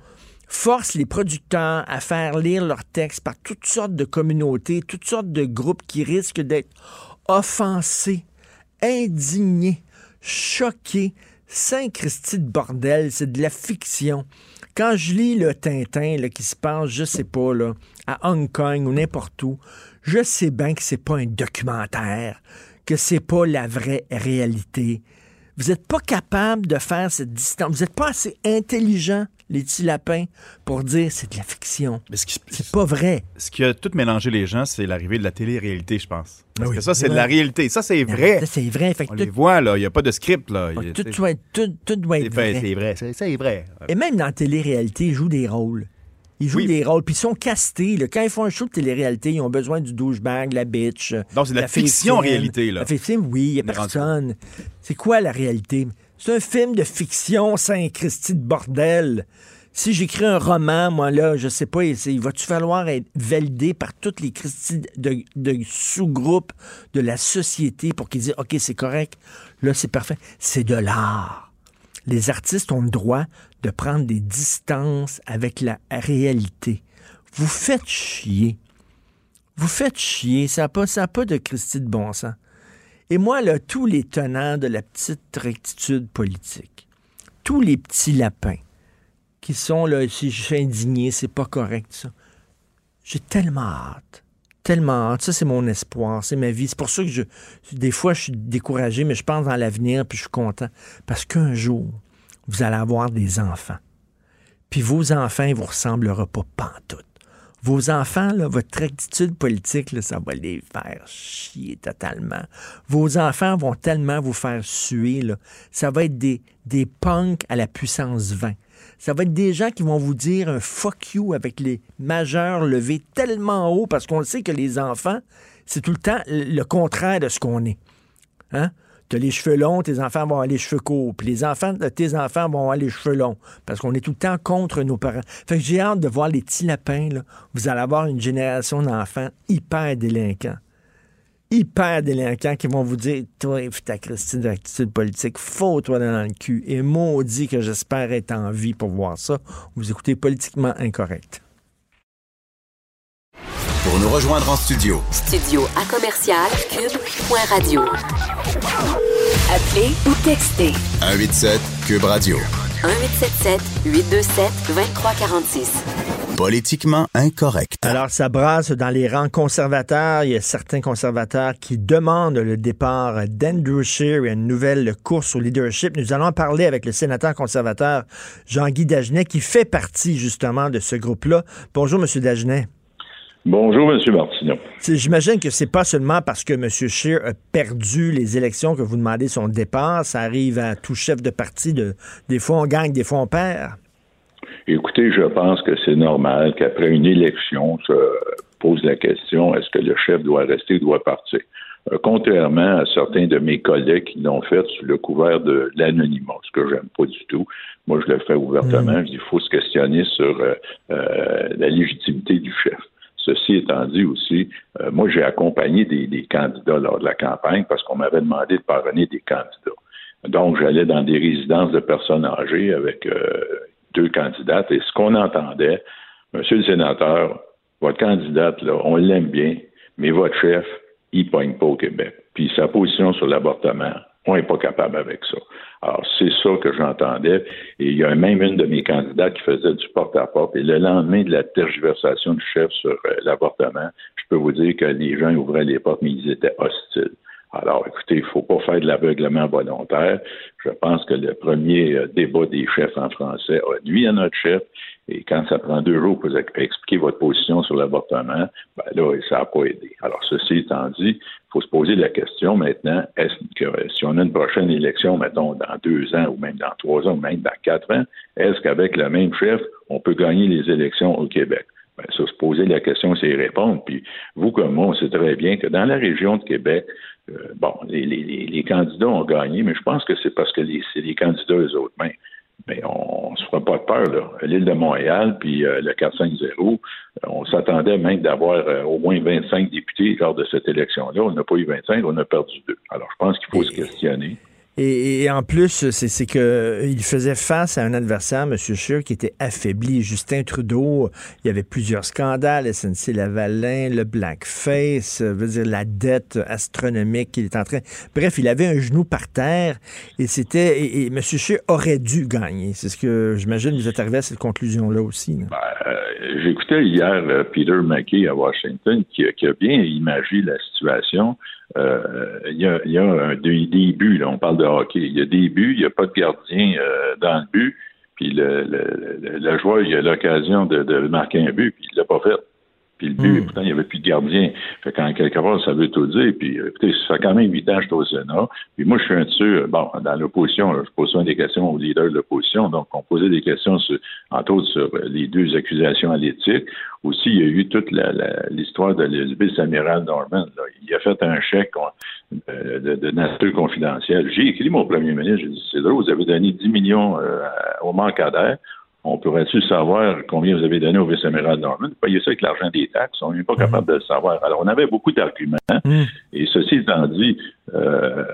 force les producteurs à faire lire leurs textes par toutes sortes de communautés, toutes sortes de groupes qui risquent d'être offensés, indignés, choqués? Saint-Christy de bordel, c'est de la fiction. Quand je lis le Tintin qui se passe, je sais pas, à Hong Kong ou n'importe où, je sais bien que c'est pas un documentaire, que c'est pas la vraie réalité. Vous n'êtes pas capable de faire cette distance. Vous n'êtes pas assez intelligent, les petits lapins, pour dire c'est de la fiction. Mais ce qui, C'est pas vrai. ce qui a tout mélangé les gens, c'est l'arrivée de la télé-réalité, je pense. Parce Oui. que ça, c'est de la réalité. Ça, c'est vrai. Ça, C'est vrai. Fait que On tout, les voit, là. Il n'y a pas de script, là. Il y a- tout doit être, tout, tout doit c'est être vrai. vrai. C'est- C'est vrai. Et même dans la télé-réalité, ils jouent des rôles. Ils jouent Oui. des rôles, puis ils sont castés. là. Quand ils font un show de télé-réalité, ils ont besoin du douchebag, la bitch. Donc, c'est de la fille fiction, réalité, là. La fiction, oui, il n'y a personne. C'est quoi la réalité? C'est un film de fiction, Saint-Christy de bordel. Si j'écris un roman, moi, là, je sais pas, il il va-tu falloir être validé par toutes les Christy de, de sous-groupes de la société pour qu'ils disent, OK, c'est correct, là, c'est parfait. C'est de l'art les artistes ont le droit de prendre des distances avec la réalité. Vous faites chier. Vous faites chier. Ça n'a pas, de Christie de bon sens. Et moi, là, tous les tenants de la petite rectitude politique, tous les petits lapins qui sont là, si je suis indigné, c'est pas correct, ça. J'ai tellement hâte. Tellement hâte. Ça, c'est mon espoir. C'est ma vie. C'est pour ça que je, des fois, je suis découragé, mais je pense dans l'avenir, puis je suis content. Parce qu'un jour, vous allez avoir des enfants. Puis vos enfants, ils vous ressemblera pas pantoute. Vos enfants, votre rectitude politique, ça va les faire chier totalement. Vos enfants vont tellement vous faire suer. Ça va être des, des punks à la puissance 20. Ça va être des gens qui vont vous dire un fuck you avec les majeurs levés tellement haut parce qu'on sait que les enfants, c'est tout le temps le contraire de ce qu'on est. Hein? T'as les cheveux longs, tes enfants vont avoir les cheveux courts. Puis les enfants de tes enfants vont avoir les cheveux longs. Parce qu'on est tout le temps contre nos parents. Fait que j'ai hâte de voir les petits lapins. Vous allez avoir une génération d'enfants hyper délinquants. hyper délinquants qui vont vous dire Toi, ta Christine d'attitude politique, faut-toi dans le cul. Et maudit que j'espère être en vie pour voir ça. Vous écoutez politiquement incorrect. Pour nous rejoindre en studio. Studio à commercial cube.radio. Appelez ou textez 187 Cube Radio. 1877 827 2346. Politiquement incorrect. Alors, ça brasse dans les rangs conservateurs. Il y a certains conservateurs qui demandent le départ d'Andrew Scheer et une nouvelle course au leadership. Nous allons en parler avec le sénateur conservateur Jean-Guy Dagenet, qui fait partie justement de ce groupe-là. Bonjour, M. Dagenet. Bonjour, M. Martineau. J'imagine que c'est pas seulement parce que M. Scheer a perdu les élections que vous demandez son départ. Ça arrive à tout chef de parti. De, des fois, on gagne, des fois, on perd. Écoutez, je pense que c'est normal qu'après une élection, on se pose la question est-ce que le chef doit rester ou doit partir? Euh, Contrairement à certains de mes collègues qui l'ont fait sous le couvert de l'anonymat, ce que j'aime pas du tout. Moi, je le fais ouvertement. Je dis, il faut se questionner sur euh, euh, la légitimité du chef. Ceci étant dit aussi, euh, moi, j'ai accompagné des, candidats lors de la campagne parce qu'on m'avait demandé de parrainer des candidats. Donc, j'allais dans des résidences de personnes âgées avec euh, deux candidates et ce qu'on entendait, Monsieur le sénateur, votre candidate, là, on l'aime bien, mais votre chef, il pogne pas au Québec. Puis sa position sur l'avortement, on n'est pas capable avec ça. Alors, c'est ça que j'entendais. Et il y a même une de mes candidates qui faisait du porte-à-porte. Et le lendemain de la tergiversation du chef sur euh, l'avortement, je peux vous dire que les gens ouvraient les portes, mais ils étaient hostiles. Alors, écoutez, il ne faut pas faire de l'aveuglement volontaire. Je pense que le premier euh, débat des chefs en français a nuit à notre chef. Et quand ça prend deux jours pour expliquer votre position sur l'avortement, ben là, ça n'a pas aidé. Alors, ceci étant dit, il faut se poser la question maintenant, est-ce que si on a une prochaine élection, mettons, dans deux ans, ou même dans trois ans, ou même dans quatre ans, est-ce qu'avec le même chef, on peut gagner les élections au Québec? Ben, ça, se poser la question, c'est y répondre. Puis vous comme moi, on sait très bien que dans la région de Québec, euh, bon, les, candidats ont gagné, mais je pense que c'est parce que c'est les candidats eux autres. Mais, mais on ne se fera pas peur, là. L'île de Montréal, puis euh, le 450, euh, on s'attendait même d'avoir au moins 25 députés lors de cette élection-là. On n'a pas eu 25, on a perdu deux. Alors, je pense qu'il faut se questionner. Et, en plus, c'est que il faisait face à un adversaire, M. Scheer, qui était affaibli. Justin Trudeau, il y avait plusieurs scandales, SNC Lavalin, le blackface, veut dire la dette astronomique qu'il est en train. Bref, il avait un genou par terre et c'était et, M. Scheer aurait dû gagner. C'est ce que j'imagine vous êtes arrivé à cette conclusion-là aussi. Ben, euh, J'écoutais hier euh, Peter McKay à Washington qui, qui a bien imaginé la situation. Euh, il, y a, y, a, un début, là, on parle de hockey. Il y a des buts, il n'y a pas de gardien euh, dans le but, puis le, le, le, joueur, il a l'occasion de, de, marquer un but, puis il l'a pas fait. Puis le but, pourtant, il n'y avait plus de gardien. Fait qu'en quelque part, ça veut tout dire. Puis, écoutez, ça fait quand même huit ans que je suis au Sénat. Puis moi, je suis un dessus, bon, dans l'opposition, je pose souvent des questions aux leaders de l'opposition. Donc, on posait des questions, sur, entre autres, sur les deux accusations à l'éthique. Aussi, il y a eu toute l'histoire de vice-amiral Norman. Là. Il a fait un chèque de, de, de nature confidentielle. J'ai écrit mon premier ministre, j'ai dit, c'est drôle, vous avez donné 10 millions euh, au on pourrait-tu savoir combien vous avez donné au vice-amiral Norman? Vous payez ça avec l'argent des taxes. On n'est pas capable de le savoir. Alors, on avait beaucoup d'arguments. Mm. Et ceci étant dit, euh,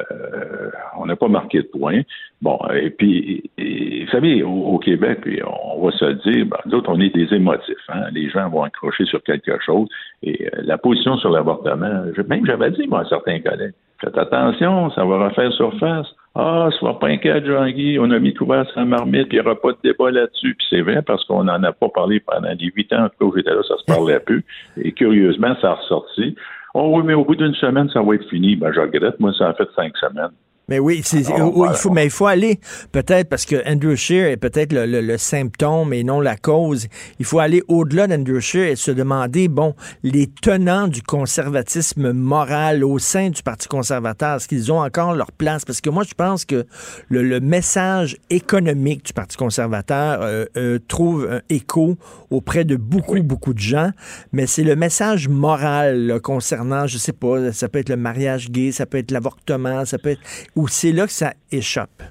on n'a pas marqué de points. Bon, et puis, vous savez, au, Québec, on va se le dire, ben, nous autres, on est des émotifs. Hein? Les gens vont accrocher sur quelque chose. Et euh, la position sur l'avortement, même j'avais dit, moi, à certains collègues, faites attention, ça va refaire surface. Ah, sois pas inquiet, Jean-Guy, on a mis tout vers sa marmite, puis il n'y aura pas de débat là-dessus. Puis c'est vrai, parce qu'on n'en a pas parlé pendant les huit ans, en tout cas, j'étais là, ça se parlait peu. Et curieusement, ça a ressorti. Oh oui, mais au bout d'une semaine, ça va être fini. Ben, je regrette, moi, ça a fait cinq semaines. Mais oui, c'est, il faut, mais il faut aller peut-être parce que Andrew Scheer est peut-être le, symptôme et non la cause. Il faut aller au-delà d'Andrew Scheer et se demander, bon, les tenants du conservatisme moral au sein du Parti conservateur, est-ce qu'ils ont encore leur place? Parce que moi, je pense que le, message économique du Parti conservateur euh, euh, trouve un écho auprès de beaucoup, beaucoup de gens, mais c'est le message moral concernant, je sais pas, ça peut être le mariage gay, ça peut être l'avortement, ça peut être ou c'est là que ça échappe?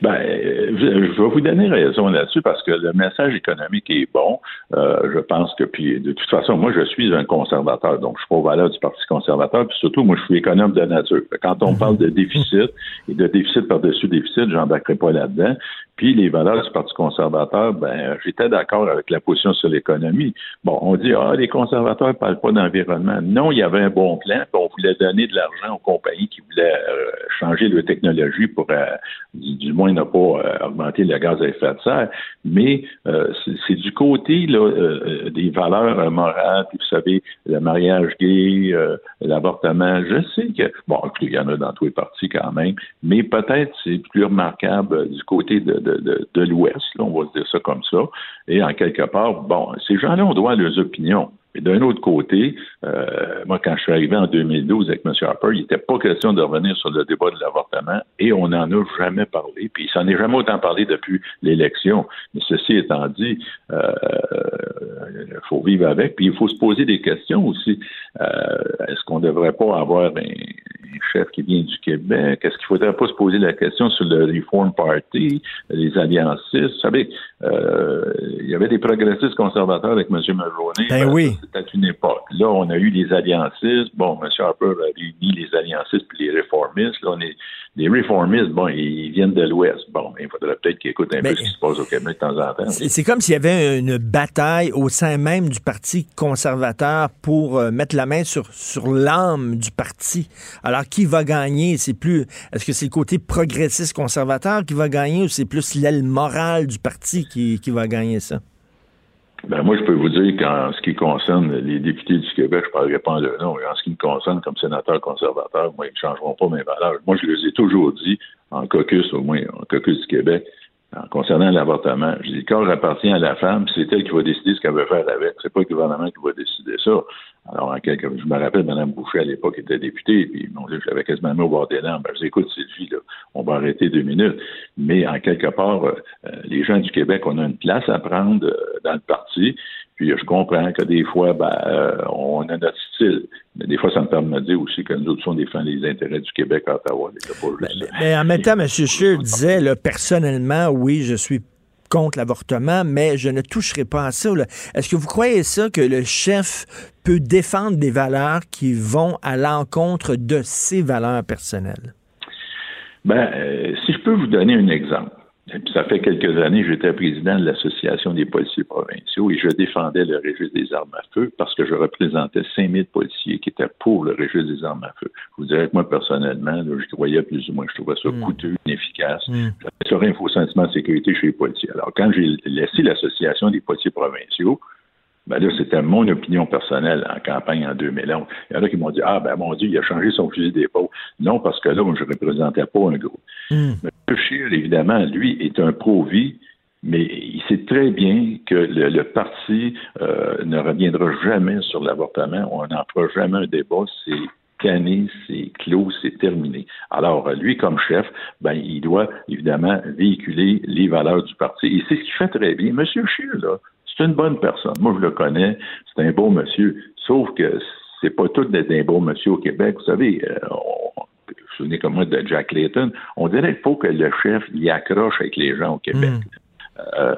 Ben, euh, je, je vais vous donner raison là-dessus parce que le message économique est bon. Euh, je pense que, puis de toute façon, moi, je suis un conservateur, donc je suis pas aux valeurs du Parti conservateur, puis surtout, moi, je suis économe de nature. Quand on parle de déficit et de déficit par-dessus déficit, j'embarquerai pas là-dedans. Puis les valeurs du Parti conservateur, ben j'étais d'accord avec la position sur l'économie. Bon, on dit ah les conservateurs parlent pas d'environnement. Non, il y avait un bon plan. Puis on voulait donner de l'argent aux compagnies qui voulaient euh, changer de technologie pour euh, du, moins ne pas euh, augmenter le gaz à effet de serre. Mais c'est du côté là, des valeurs morales. Puis, vous savez, le mariage gay, l'avortement. Je sais que bon, il y en a dans tous les partis quand même, mais peut-être c'est plus remarquable du côté de de, l'Ouest, on va se dire ça comme ça. Et en quelque part, bon, ces gens-là, on doit leurs opinions. Et d'un autre côté, euh, moi, quand je suis arrivé en 2012 avec M. Harper, il n'était pas question de revenir sur le débat de l'avortement et on n'en a jamais parlé. Puis il s'en est jamais autant parlé depuis l'élection. Mais ceci étant dit, il euh, faut vivre avec. Puis il faut se poser des questions aussi. Euh, est-ce qu'on ne devrait pas avoir un, chef qui vient du Québec? Est-ce qu'il ne faudrait pas se poser la question sur le Reform Party, les alliances? Vous savez, il y avait des progressistes conservateurs avec M. Mulroney. Ben oui c'était une époque. Là, on a eu les alliancistes. Bon, M. Harper a réuni les alliancistes puis les réformistes. Là, on est les réformistes, bon, ils viennent de l'Ouest. Bon, il faudrait peut-être qu'ils écoutent un peu ce qui se passe au Québec de temps en temps. C'est comme s'il y avait une bataille au sein même du Parti conservateur pour euh, mettre la main sur, sur l'âme du parti. Alors, qui va gagner? C'est plus. Est-ce que c'est le côté progressiste conservateur qui va gagner ou c'est plus l'aile morale du parti qui, qui va gagner ça? Ben moi, je peux vous dire qu'en ce qui concerne les députés du Québec, je ne parlerai pas en leur nom, en ce qui me concerne comme sénateur conservateur, moi, ils ne changeront pas mes valeurs. Moi, je les ai toujours dit, en caucus, au moins, en caucus du Québec, en concernant l'avortement, je dis, le corps appartient à la femme, c'est elle qui va décider ce qu'elle veut faire avec. C'est pas le gouvernement qui va décider ça. Alors, en quelque, je me rappelle, Mme Boucher, à l'époque, était députée, puis mon Dieu, j'avais quasiment mis au bord des larmes. Ben, je dis, écoute, Sylvie, là, on va arrêter deux minutes. Mais, en quelque part, euh, les gens du Québec, on a une place à prendre euh, dans le parti. Puis, je comprends que des fois, ben, euh, on a notre style. Mais des fois, ça me permet de dire aussi que nous autres, on défend les intérêts du Québec à Ottawa. Mais, mais, en même temps, M. Scheer disait, là, personnellement, oui, je suis contre l'avortement, mais je ne toucherai pas à ça. Est-ce que vous croyez ça que le chef peut défendre des valeurs qui vont à l'encontre de ses valeurs personnelles? Ben, euh, si je peux vous donner un exemple. Ça fait quelques années, j'étais président de l'Association des policiers provinciaux et je défendais le registre des armes à feu parce que je représentais 5000 policiers qui étaient pour le registre des armes à feu. Je vous dirais que moi, personnellement, je croyais plus ou moins, je trouvais ça hmm. coûteux, inefficace. Mm. J'avais sur un sentiment de sécurité chez les policiers. Alors, quand j'ai laissé l'Association des policiers provinciaux, ben là, c'était mon opinion personnelle en campagne en 2011. Il y en a qui m'ont dit Ah, ben mon Dieu, il a changé son fusil d'épaule. Non, parce que là, moi, je ne représentais pas un groupe. Mm. M. Scheer, évidemment, lui, est un pro-vie, mais il sait très bien que le, parti euh, ne reviendra jamais sur l'avortement. On n'en fera jamais un débat. C'est canné, c'est clos, c'est terminé. Alors, lui, comme chef, ben, il doit évidemment véhiculer les valeurs du parti. Et c'est ce qu'il fait très bien. Monsieur Scheer, là, c'est une bonne personne. Moi, je le connais. C'est un beau monsieur. Sauf que c'est pas tout d'être un beau monsieur au Québec. Vous savez, euh, on, vous vous souvenez comme moi de Jack Layton. On dirait qu'il faut que le chef y accroche avec les gens au Québec. Mm. Euh,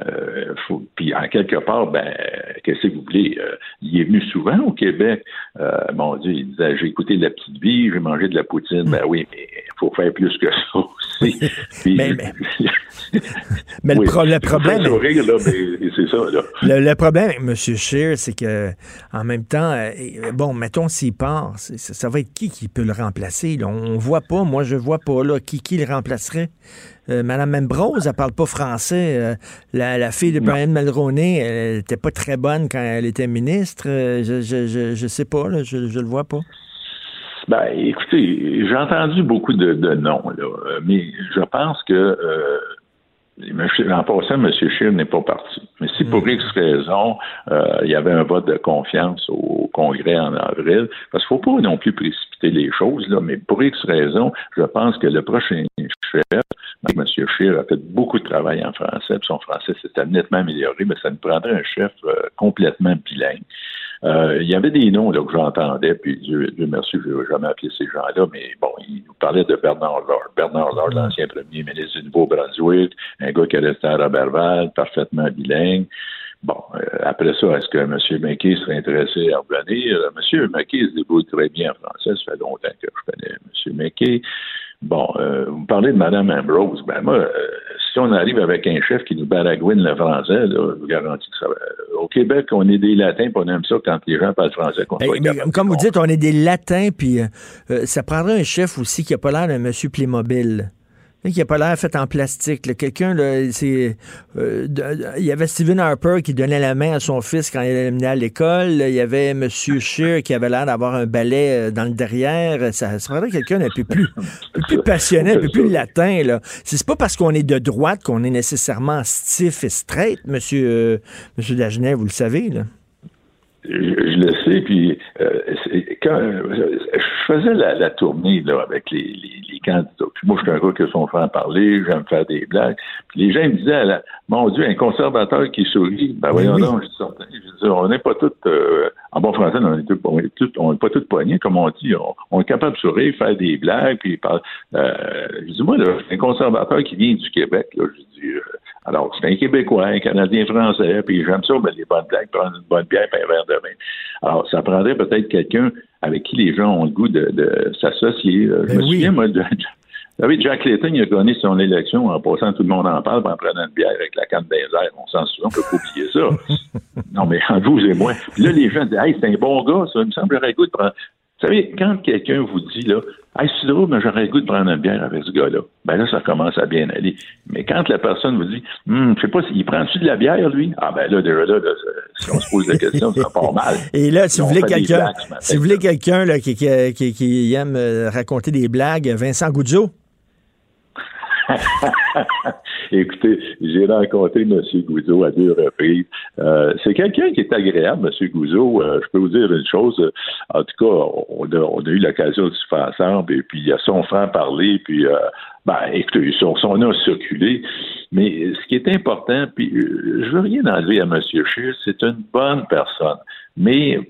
euh, puis en quelque part, ben, qu'est-ce que vous voulez? Euh, il est venu souvent au Québec. mon Dieu, il disait j'ai écouté la petite vie, j'ai mangé de la poutine. Ben oui, mais il faut faire plus que ça mais, mais, le, problème. Le, problème M. Scheer, c'est que en même temps, bon, mettons s'il part, ça, va être qui qui peut le remplacer? Là? On voit pas, moi je vois pas là, qui, qui le remplacerait. Euh, Madame Membrose, elle parle pas français. Euh, la, fille de Brian Mulroney, elle n'était pas très bonne quand elle était ministre. Euh, je, je, je, sais pas, je, ne le vois pas. Ben, écoutez, j'ai entendu beaucoup de, noms, mais je pense que en passant, M. Scheer n'est pas parti. Mais si pour X raison, il y avait un vote de confiance au Congrès en avril, parce qu'il ne faut pas non plus précipiter les choses, là, mais pour X raison, je pense que le prochain chef, M. Scheer a fait beaucoup de travail en français, puis son français s'était nettement amélioré, mais ça nous prendrait un chef euh, complètement bilingue. Euh, il y avait des noms là, que j'entendais, puis Dieu, Dieu merci, je n'ai jamais appelé ces gens-là, mais bon, il nous parlait de Bernard Lord. Bernard Lord, l'ancien premier ministre du Nouveau-Brunswick, un gars qui est resté à Robertval, parfaitement bilingue. Bon, euh, après ça, est-ce que M. McKay serait intéressé à revenir? Euh, M. McKay se débrouille très bien en français. Ça fait longtemps que je connais M. McKay. Bon, euh, vous parlez de Mme Ambrose. Ben moi, euh, si on arrive avec un chef qui nous baragouine le français, là, je vous garantis que ça va. Au Québec, on est des latins, puis on aime ça quand les gens parlent français. Ben, mais comme vous dites, on est des latins, puis euh, euh, ça prendrait un chef aussi qui a pas l'air d'un monsieur Playmobil. Qui n'a pas l'air fait en plastique. Quelqu'un, c'est. euh, il y avait Stephen Harper qui donnait la main à son fils quand il allait à l'école. Il y avait M. Scheer qui avait l'air d'avoir un balai euh, dans le derrière. Ça, ça prendrait quelqu'un d'un peu plus, un plus passionné, un peu plus latin. Là. C'est pas parce qu'on est de droite qu'on est nécessairement stiff et straight, M. Monsieur, monsieur Dagenet, vous le savez. Là. Je, le sais, puis euh, quand je faisais la, tournée là, avec les, Puis moi, je suis un gars qui son frère parler, j'aime faire des blagues. Puis les gens me disaient, la- mon Dieu, un conservateur qui sourit, ben voyons oui. donc, je dis, certain. Je dis, on n'est pas tous, euh, en bon français, on est, tous- on est, tous- on est pas tous poignés, comme on dit. On, on est capable de sourire, faire des blagues, puis par- euh, je dis, moi, là, un conservateur qui vient du Québec, là, je dis, euh, alors, c'est un Québécois, un Canadien français, puis j'aime ça, ben, les bonnes blagues, prendre une bonne bière, puis un verre de vin. Alors, ça prendrait peut-être quelqu'un avec qui les gens ont le goût de, de s'associer. Je Ben me oui. souviens, moi, de, vous savez, Jack Layton, il a gagné son élection en passant, tout le monde en parle, en prenant une bière avec la canne des airs. On s'en souvient, on peut pas oublier ça. non, mais en vous et moi. Puis là, les gens disent, hey, c'est un bon gars, ça. Il me semble j'aurais le goût de prendre. Vous savez, quand quelqu'un vous dit, là, hey, c'est drôle, mais j'aurais le goût de prendre une bière avec ce gars-là, ben là, ça commence à bien aller. Mais quand la personne vous dit, Hum, je sais pas, s'il prend-tu de la bière, lui? Ah, ben là, déjà là, là, si on se pose la question, ça part mal. Et là, si vous voulez quelqu'un, si vous voulez quelqu'un là, qui, qui, qui- qui aime euh, raconter des blagues, Vincent Goudzo. Écoutez, j'ai rencontré M. Gouzeau à deux reprises. Euh, c'est quelqu'un qui est agréable, M. Gouzeau. Euh, je peux vous dire une chose. En tout cas, on a, eu l'occasion de se faire ensemble, et puis il a son frère parler, puis euh, ben, écoutez, son, son nom a circulé. Mais ce qui est important, puis je veux rien enlever à M. Scheer, c'est une bonne personne. Mais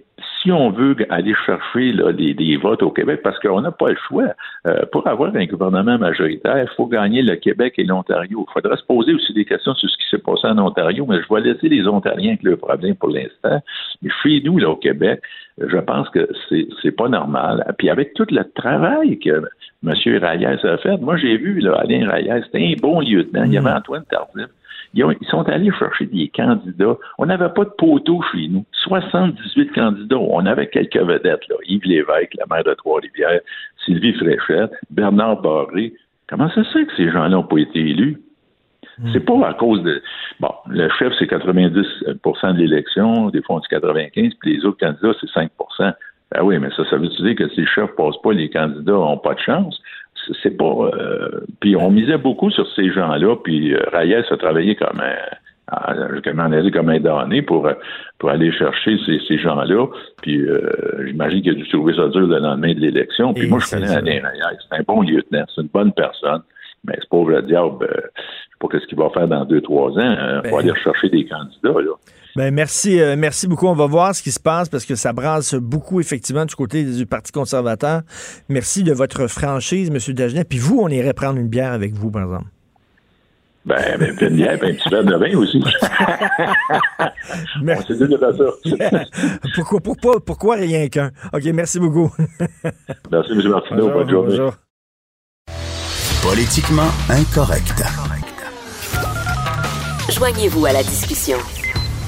si on veut aller chercher là, des, des votes au Québec, parce qu'on n'a pas le choix, euh, pour avoir un gouvernement majoritaire, il faut gagner le Québec et l'Ontario. Il faudra se poser aussi des questions sur ce qui s'est passé en Ontario, mais je vais laisser les Ontariens avec le problème pour l'instant. Mais chez nous, là, au Québec, je pense que c'est c'est pas normal. Puis avec tout le travail que M. Reyes a fait, moi j'ai vu là, Alain Reyes, c'était un bon lieutenant. Il y avait Antoine Tardif. Ils, ont- ils sont allés chercher des candidats. On n'avait pas de poteau chez nous. 78 candidats. On avait quelques vedettes, là. Yves Lévesque, la maire de Trois-Rivières, Sylvie Fréchette, Bernard Barré. Comment ça se fait que ces gens-là n'ont pas été élus? C'est pas à cause de. Bon, le chef, c'est 90% de l'élection, des fois on dit 95, puis les autres candidats, c'est 5 Ben oui, mais ça, ça veut dire que si le chef passe pas, les candidats n'ont pas de chance. C'est- pas. euh, puis on misait beaucoup sur ces gens-là, puis euh, Reyes a travaillé comme un. comment dire, comme un damné pour, euh, pour aller chercher ces, ces gens-là. Puis euh, j'imagine qu'il a dû trouver ça dur le lendemain de l'élection. Puis Et moi, je connais. Alain Reyes. C'est un bon lieutenant. C'est une bonne personne. Mais ce pauvre diable, euh, je sais pas ce qu'il va faire dans deux, trois ans. Il Ben. faut aller rechercher des candidats, là. Ben merci, euh, merci beaucoup. On va voir ce qui se passe parce que ça brasse beaucoup effectivement du côté du Parti conservateur. Merci de votre franchise, M. Dagenet. Puis vous, on irait prendre une bière avec vous, par exemple. Ben, ben, une bière, ben, un petit verre de vin aussi. Mais- On s'est dit de pourquoi, pourquoi, pourquoi rien qu'un? OK, merci beaucoup. Merci, M. Martineau. Bonjour, Bonne journée. bonjour. Politiquement incorrect. Joignez-vous à la discussion.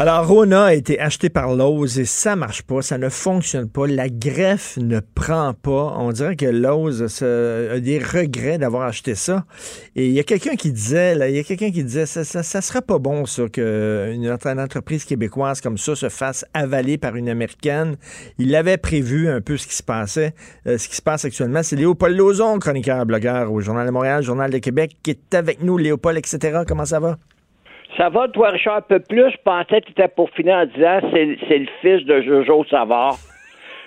Alors, Rona a été acheté par Lowe's et ça marche pas, ça ne fonctionne pas. La greffe ne prend pas. On dirait que Lowe's a des regrets d'avoir acheté ça. Et il y a quelqu'un qui disait, il y a quelqu'un qui disait, ça, ça, ça serait pas bon, ça, qu'une une entreprise québécoise comme ça se fasse avaler par une américaine. Il avait prévu un peu ce qui se passait. Euh, ce qui se passe actuellement, c'est Léopold Lozon, chroniqueur, blogueur au Journal de Montréal, Journal de Québec, qui est avec nous. Léopold, etc. Comment ça va? Ça va, toi, Richard, un peu plus? Je pensais que tu étais pour finir en disant c'est, c'est le fils de Jojo Savard.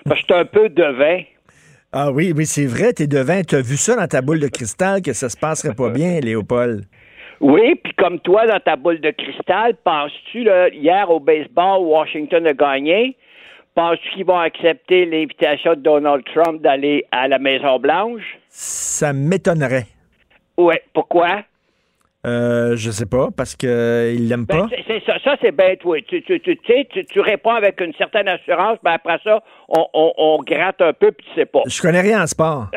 Parce que je suis un peu devin. Ah oui, oui, c'est vrai, t'es devin. T'as vu ça dans ta boule de cristal que ça se passerait pas bien, Léopold? Oui, puis comme toi, dans ta boule de cristal, penses-tu, là, hier au baseball, Washington a gagné? Penses-tu qu'ils vont accepter l'invitation de Donald Trump d'aller à la Maison-Blanche? Ça m'étonnerait. Oui, pourquoi? Euh, je sais pas, parce qu'il l'aime Ben, pas. c'est- ça, ça c'est bête, oui. Tu, tu, tu, réponds avec une certaine assurance, mais après ça, on, on, on gratte un peu, puis tu sais pas. Je connais rien en sport.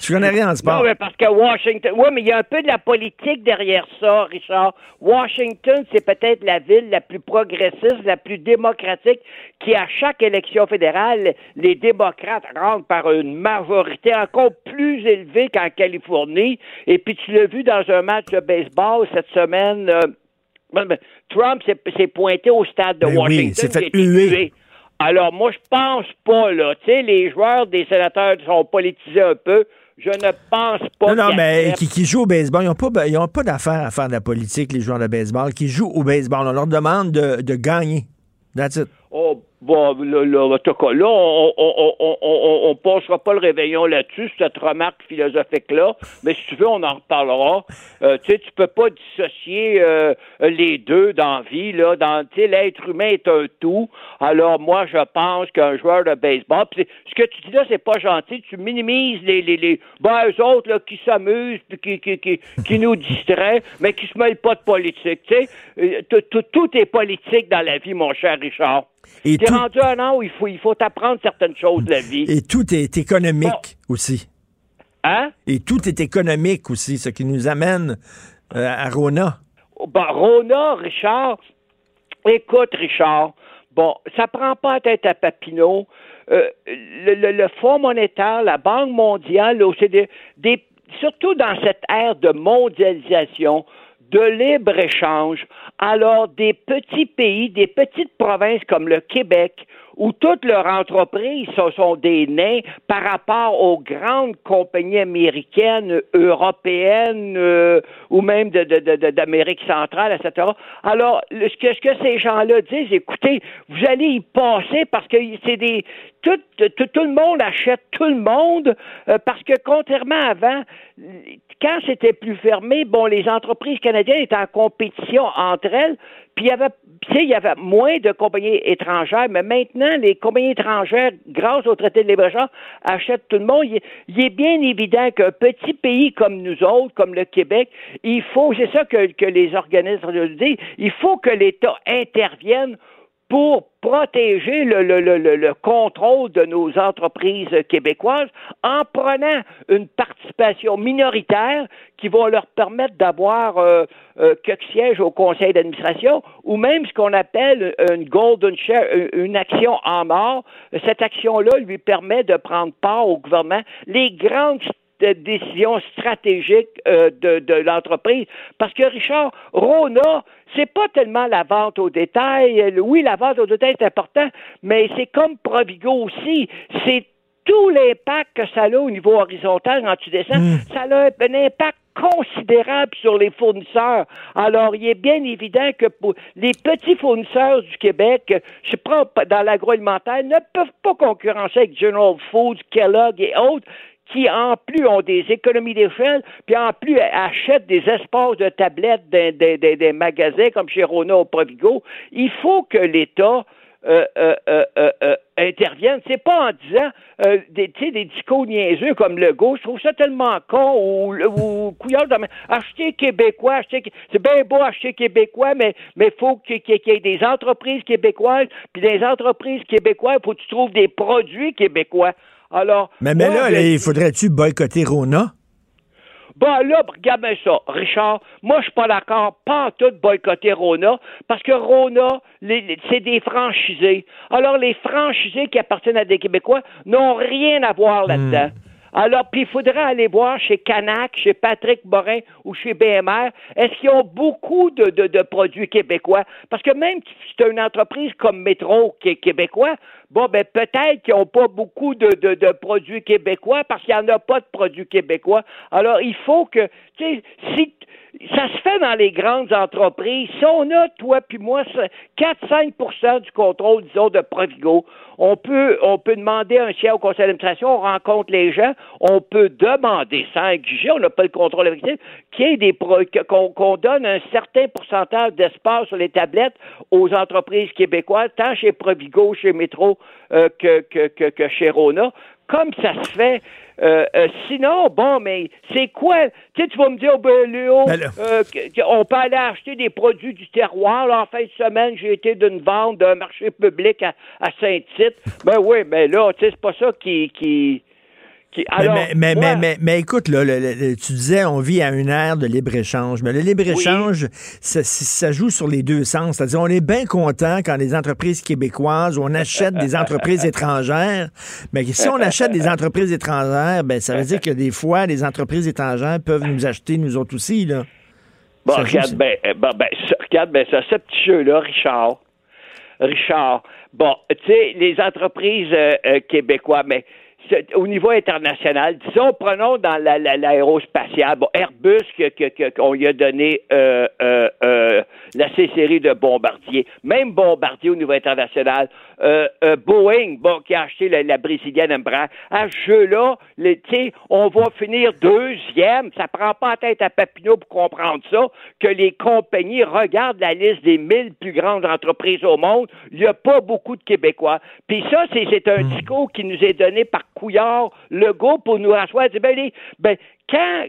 Je connais rien en sport. Non, mais parce que Washington. Oui, mais il y a un peu de la politique derrière ça, Richard. Washington, c'est peut-être la ville la plus progressiste, la plus démocratique, qui, à chaque élection fédérale, les démocrates rentrent par une majorité encore plus élevée qu'en Californie. Et puis, tu l'as vu dans un match de baseball cette semaine. euh, ben, ben, Trump s'est pointé au stade de Ben oui, Washington. fait qui a été huer. Alors, moi, je pense pas, là. Tu sais, les joueurs des sénateurs sont politisés un peu. Je ne pense pas. Non, non, mais qui, qui jouent au baseball, ils n'ont pas, ils ont pas d'affaire à faire de la politique, les joueurs de baseball, qui jouent au baseball. On leur demande de, de gagner. That's it. Oh, bon, là, là, on, on, on, on, on, passera pas le réveillon là-dessus, cette remarque philosophique-là, mais si tu veux, on en reparlera. Euh, tu sais, tu peux pas dissocier euh, les deux dans la vie, là. Dans, tu sais, l'être humain est un tout. Alors, moi, je pense qu'un joueur de baseball, c'est- ce que tu dis là, c'est pas gentil. Tu minimises les, les, les, ben, eux autres, là, qui s'amusent, puis qui, qui, qui, qui nous distraient, mais qui se mêlent pas de politique, tu sais. Euh, tout- est politique dans la vie, mon cher Richard. Et tout- rendu à un an où il faut, il faut apprendre certaines choses de la vie. Et tout est économique aussi. Hein? Et tout est économique aussi, ce qui nous amène euh, à Rona. Ben, Rona, Richard, écoute, Richard, bon, ça prend pas la tête à Papineau. Euh, le, le- le Fonds monétaire, la Banque mondiale, l'OCDE, des, surtout dans cette ère de mondialisation, de libre-échange, alors des petits pays, des petites provinces comme le Québec, où toutes leurs entreprises sont des nains par rapport aux grandes compagnies américaines, européennes euh, ou même de- de- de- d'Amérique centrale, etc. Alors, ce que, ce que ces gens-là disent, écoutez, vous allez y passer parce que c'est des tout, tout, tout le monde achète tout le monde euh, parce que contrairement à avant, quand c'était plus fermé, bon, les entreprises canadiennes étaient en compétition entre elles, puis il y avait, il moins de compagnies étrangères, mais maintenant, les compagnies étrangères, grâce au traité de libre-échange, achètent tout le monde. Il, est- bien évident qu'un petit pays comme nous autres, comme le Québec, il faut, c'est ça que, que les organismes disent, il faut que l'État intervienne pour protéger le, le, le, le- le contrôle de nos entreprises québécoises en prenant une participation minoritaire qui va leur permettre d'avoir euh, euh, quelques sièges au conseil d'administration ou même ce qu'on appelle une golden share, une- une action en or. Cette action-là lui permet de prendre part au gouvernement. Les grandes de décisions stratégiques euh, de, de l'entreprise. Parce que, Richard, Rona, c'est pas tellement la vente au détail. Oui, la vente au détail est important, mais c'est comme Provigo aussi. C'est tout l'impact que ça a au niveau horizontal quand tu descends. Ça a un impact considérable sur les fournisseurs. Alors, il est bien évident que pour les petits fournisseurs du Québec, je prends dans l'agroalimentaire, ne peuvent pas concurrencer avec General Foods, Kellogg et autres qui en plus ont des économies d'échelle, puis en plus achètent des espaces de tablettes des, des- magasins comme chez Rona ou Provigo, il faut que l'État euh, euh, euh, euh, euh. C'est pas en disant euh, des, des discours niaiseux comme le go. Je trouve ça tellement con ou, ou couillard acheter québécois, acheter c'est bien beau acheter québécois, mais mais faut qu'il qu'il y ait des entreprises québécoises, puis des entreprises québécoises, faut que tu trouves des produits québécois. Alors, Mais, là, il faudrait-tu boycotter Rona? Bon, là, regarde bien ça, Richard. Moi, je suis pas d'accord, pas en tout boycotter Rona, parce que Rona, c'est des franchisés. Alors, les franchisés qui appartiennent à des Québécois n'ont rien à voir là-dedans. Alors, puis il faudrait aller voir chez Canac, chez Patrick Morin ou chez BMR, est-ce qu'ils ont beaucoup de, de- de produits québécois? Parce que même si c'est une entreprise comme Métro qui est québécois, bon, ben peut-être qu'ils n'ont pas beaucoup de, de- produits québécois parce qu'il n'y en a pas de produits québécois. Alors, il faut que, tu sais, si ça se fait dans les grandes entreprises. Si on a, toi puis moi, 4-5% du contrôle, disons, de Provigo, on peut, on peut demander un siège au conseil d'administration, on rencontre les gens, on peut demander, sans exiger, on n'a pas le contrôle effectif, qu'il y qu'on donne un certain pourcentage d'espace sur les tablettes aux entreprises québécoises, tant chez Provigo, chez Métro euh, que, que, que chez Rona, comme ça se fait. Euh, euh, sinon, bon, mais c'est quoi? Tu sais, tu vas me dire, oh, ben, Léo, Ben euh, on peut aller acheter des produits du terroir. Là, en fin de semaine, j'ai été d'une vente d'un marché public à, à Saint-Tite. Ben oui, mais là, tu sais, c'est pas ça qui... qui, qui- Mais, alors, mais, mais, moi- mais, mais- mais écoute, là, le- le- le- tu disais, on vit à une ère de libre-échange. Mais le libre-échange, ça, ça joue sur les deux sens. C'est-à-dire, on est bien content quand les entreprises québécoises, on achète des entreprises étrangères. Mais si on achète des entreprises étrangères, ben, ça veut dire que des fois, les entreprises étrangères peuvent nous acheter, nous autres aussi. Là. Bon, Ça regarde, ça. ben, bon, ben, ça- regarde, ben, ça, ce petit jeu-là, Richard. Richard, bon, tu sais, les entreprises euh, euh, québécoises, mais au niveau international, disons, prenons dans la- la- l'aérospatiale, bon, Airbus, que- qu'on lui a donné euh, euh, euh, la C-série de Bombardier, même Bombardier au niveau international, Boeing, bon, qui a acheté la, la brésilienne Embraer, à ce jeu-là, le- tu sais, on va finir deuxième, ça prend pas la tête à Papineau pour comprendre ça, que les compagnies regardent la liste des 1000 plus grandes entreprises au monde, il n'y a pas beaucoup de Québécois. Puis ça, c'est c'est un discours qui nous est donné par Couillard, Legault, pour nous rasseoir, dire, ben, les- ben, quand,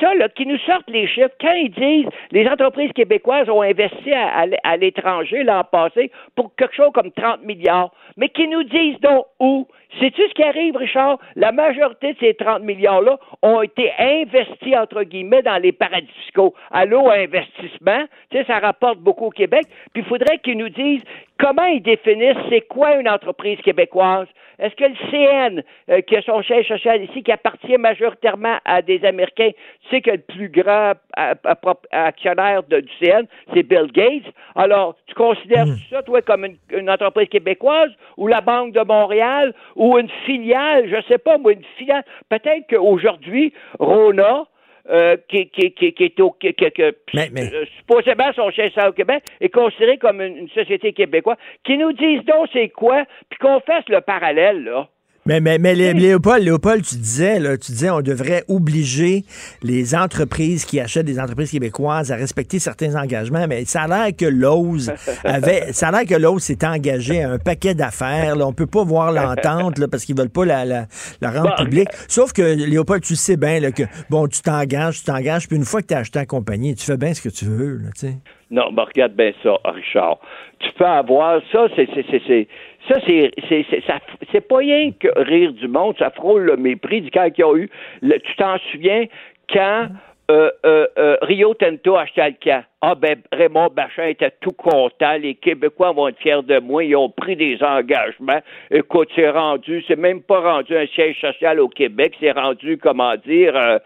ça, là, qui nous sortent les chiffres, quand ils disent les entreprises québécoises ont investi à l'étranger l'an passé pour quelque chose comme 30 milliards, mais qui nous disent donc où? Sais-tu ce qui arrive, Richard? La majorité de ces 30 milliards-là ont été investis, entre guillemets, dans les paradis fiscaux. Allô, investissement, tu sais, ça rapporte beaucoup au Québec. Puis il faudrait qu'ils nous disent comment ils définissent c'est quoi une entreprise québécoise? Est-ce que le CN, euh, qui a son siège social ici, qui appartient majoritairement à des Américains, tu sais que le plus grand euh, euh, actionnaire de- du CN, c'est Bill Gates. Alors, tu considères ça, toi, comme une, une entreprise québécoise ou la Banque de Montréal ou une filiale, je sais pas, moi, une filiale. Peut-être qu'aujourd'hui, Rona, euh, qui, qui, qui, qui est au qui- que- euh, supposément son social au Québec est considéré comme une, une société québécoise, qui nous disent donc c'est quoi, puis qu'on fasse le parallèle là. Mais, mais, mais Lé- Léopold, Léopold, tu disais, là, tu disais, on devrait obliger les entreprises qui achètent des entreprises québécoises à respecter certains engagements, mais ça a l'air que Lowe's avait, ça a l'air que Lowe's s'est engagé à un paquet d'affaires, là. On peut pas voir l'entente, là, parce qu'ils veulent pas la, la, la rendre Bon. publique. Sauf que, Léopold, tu sais bien, là, que, bon, tu t'engages, tu t'engages, puis une fois que tu as acheté la compagnie, tu fais bien ce que tu veux, là, tu sais. Non, mais regarde bien ça, Richard. Tu peux avoir ça, c'est c'est c'est c'est ça c'est c'est c'est ça c'est pas rien que rire du monde, ça frôle le mépris du quand il y a eu. le- tu t'en souviens quand euh, euh, euh, Rio Tinto a acheté Alcan. Ah ben Raymond Bachin était tout content, les Québécois vont être fiers de moi, ils ont pris des engagements. Écoute, c'est rendu, c'est même pas rendu un siège social au Québec, c'est rendu, comment dire, euh,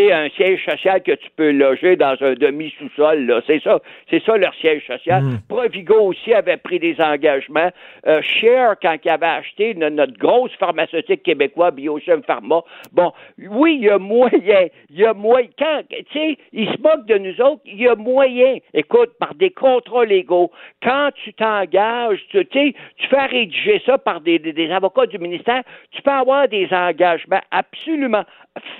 sais, un siège social que tu peux loger dans un demi-sous-sol, là. C'est ça, c'est ça leur siège social. Provigo aussi avait pris des engagements. Euh, Share, quand il avait acheté no- notre grosse pharmaceutique québécoise, Biochem Pharma, bon, oui, il y a moyen, il y a moyen, quand, tu sais, ils se moquent de nous autres, il y a moyen, écoute, par des contrats légaux, quand tu t'engages, tu tu sais, tu fais rédiger ça par des, des- des avocats du ministère, tu peux avoir des engagements absolument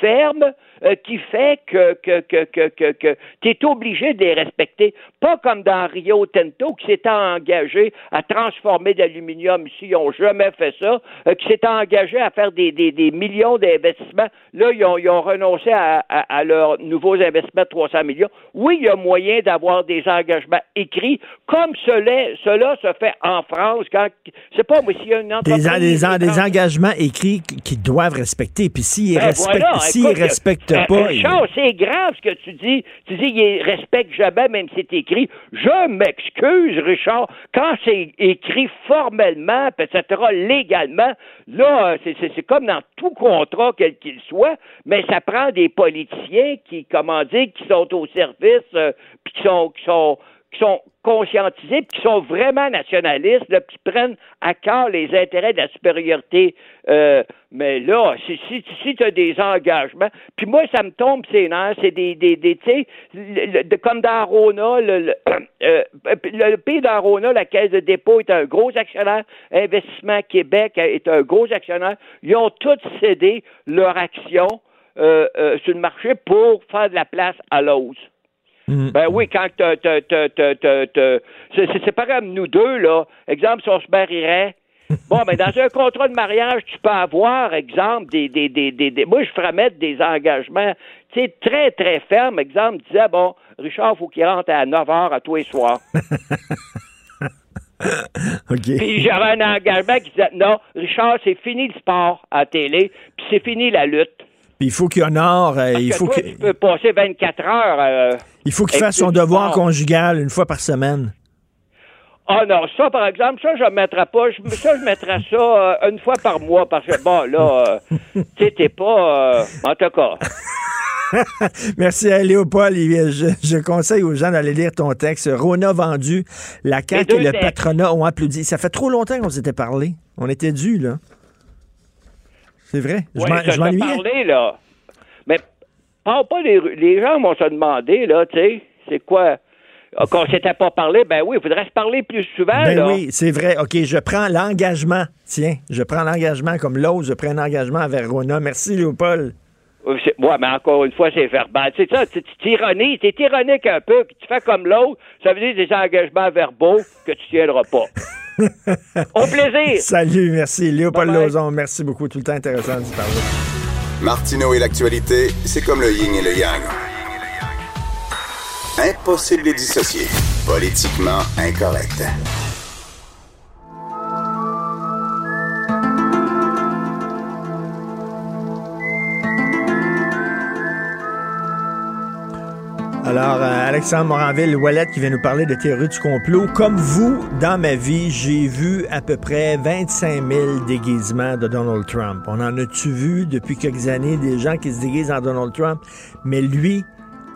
fermes euh, qui fait que, que, que, que, que, que tu es obligé de les respecter. Pas comme dans Rio Tinto qui s'était engagé à transformer de l'aluminium ici, ils n'ont jamais fait ça, euh, qui s'était engagé à faire des, des, des millions d'investissements. Là, ils ont, ils ont renoncé à, à, à leurs nouveaux investissements de 300 millions. Oui, il y a moyen d'avoir des engagements écrits, comme cela, cela se fait en France quand, c'est pas moi, s'il y a une entreprise... Des, en- des, en- des engagements écrits qui- qu'ils doivent respecter. Puis s'ils ben respectent, voilà, s'ils écoute, respectent euh, pas, euh, Charles, c'est grave ce que tu dis. Tu dis qu'ils respectent jamais, même si c'est écrit. Je m'excuse, Richard. Quand c'est écrit formellement, etc., légalement, là, euh, c'est- comme dans tout contrat, quel qu'il soit, mais ça prend des politiciens qui, comment dire, qui sont au service, euh, puis qui sont, qui sont qui sont conscientisés, puis qui sont vraiment nationalistes, là, puis qui prennent à cœur les intérêts de la supériorité. Euh, mais là, si, si, si tu as des engagements, puis moi, ça me tombe c'est nerfs, c'est des, des, des tu sais, comme dans Rona, le, le, euh, le pays d'Arona, la Caisse de dépôt est un gros actionnaire, Investissement Québec est un gros actionnaire. Ils ont tous cédé leur action euh, euh, sur le marché pour faire de la place à l'ose. Ben oui, quand c'est pas comme nous deux, là. Exemple, si on se marierait. Bon, mais dans un contrat de mariage, tu peux avoir, exemple, des, des, des, des, des- moi, je ferais mettre des engagements, tu sais, très, très fermes. Exemple, disais, bon, Richard, faut qu'il rentre à 9 heures à tous les soirs. Puis j'avais un engagement qui disait, non, Richard, c'est fini le sport à la télé, puis c'est fini la lutte. Puis il faut qu'il honore, euh, il que faut toi, que- tu peux passer 24 heures. euh, il faut qu'il fasse son devoir sport. conjugal une fois par semaine. Ah non, ça, par exemple, ça, je ne mettrais pas. Je, ça, je mettrais ça euh, une fois par mois parce que, bon, là, tu sais, t'es pas. en tout cas. Merci à Léopold. Je, je conseille aux gens d'aller lire ton texte. Rona vendu, la CAQ et le textes. patronat ont applaudi. Ça fait trop longtemps qu'on s'était parlé. On était dû, là. C'est vrai? Je Ouais, m'ennuyais. parlé, là. Mais, parle pas, les, les gens vont se demander, là, tu sais, c'est quoi? Ah, Qu'on s'était pas parlé, ben oui, il faudrait se parler plus souvent, Ben là. oui, c'est vrai. OK, je prends l'engagement. Tiens, je prends l'engagement comme l'autre. Je prends un engagement envers Rona. Merci, Léopold. Ouais, mais encore une fois, c'est verbal. C'est ça, tu t'ironises, t'es ironique un peu, que tu fais comme l'autre, ça veut dire des engagements verbaux que tu tiendras pas. Au plaisir! Salut, merci. Léopold. Lozon, merci beaucoup. Tout le temps intéressant d'y parler. Martineau et l'actualité, c'est comme le yin et le yang. Impossible de les dissocier. Politiquement incorrect. Alors, euh, Alexandre Moranville, Wallet qui vient nous parler de théorie du complot. Comme vous, dans ma vie, j'ai vu à peu près 25 000 déguisements de Donald Trump. On en a-tu vu depuis quelques années des gens qui se déguisent en Donald Trump? Mais lui,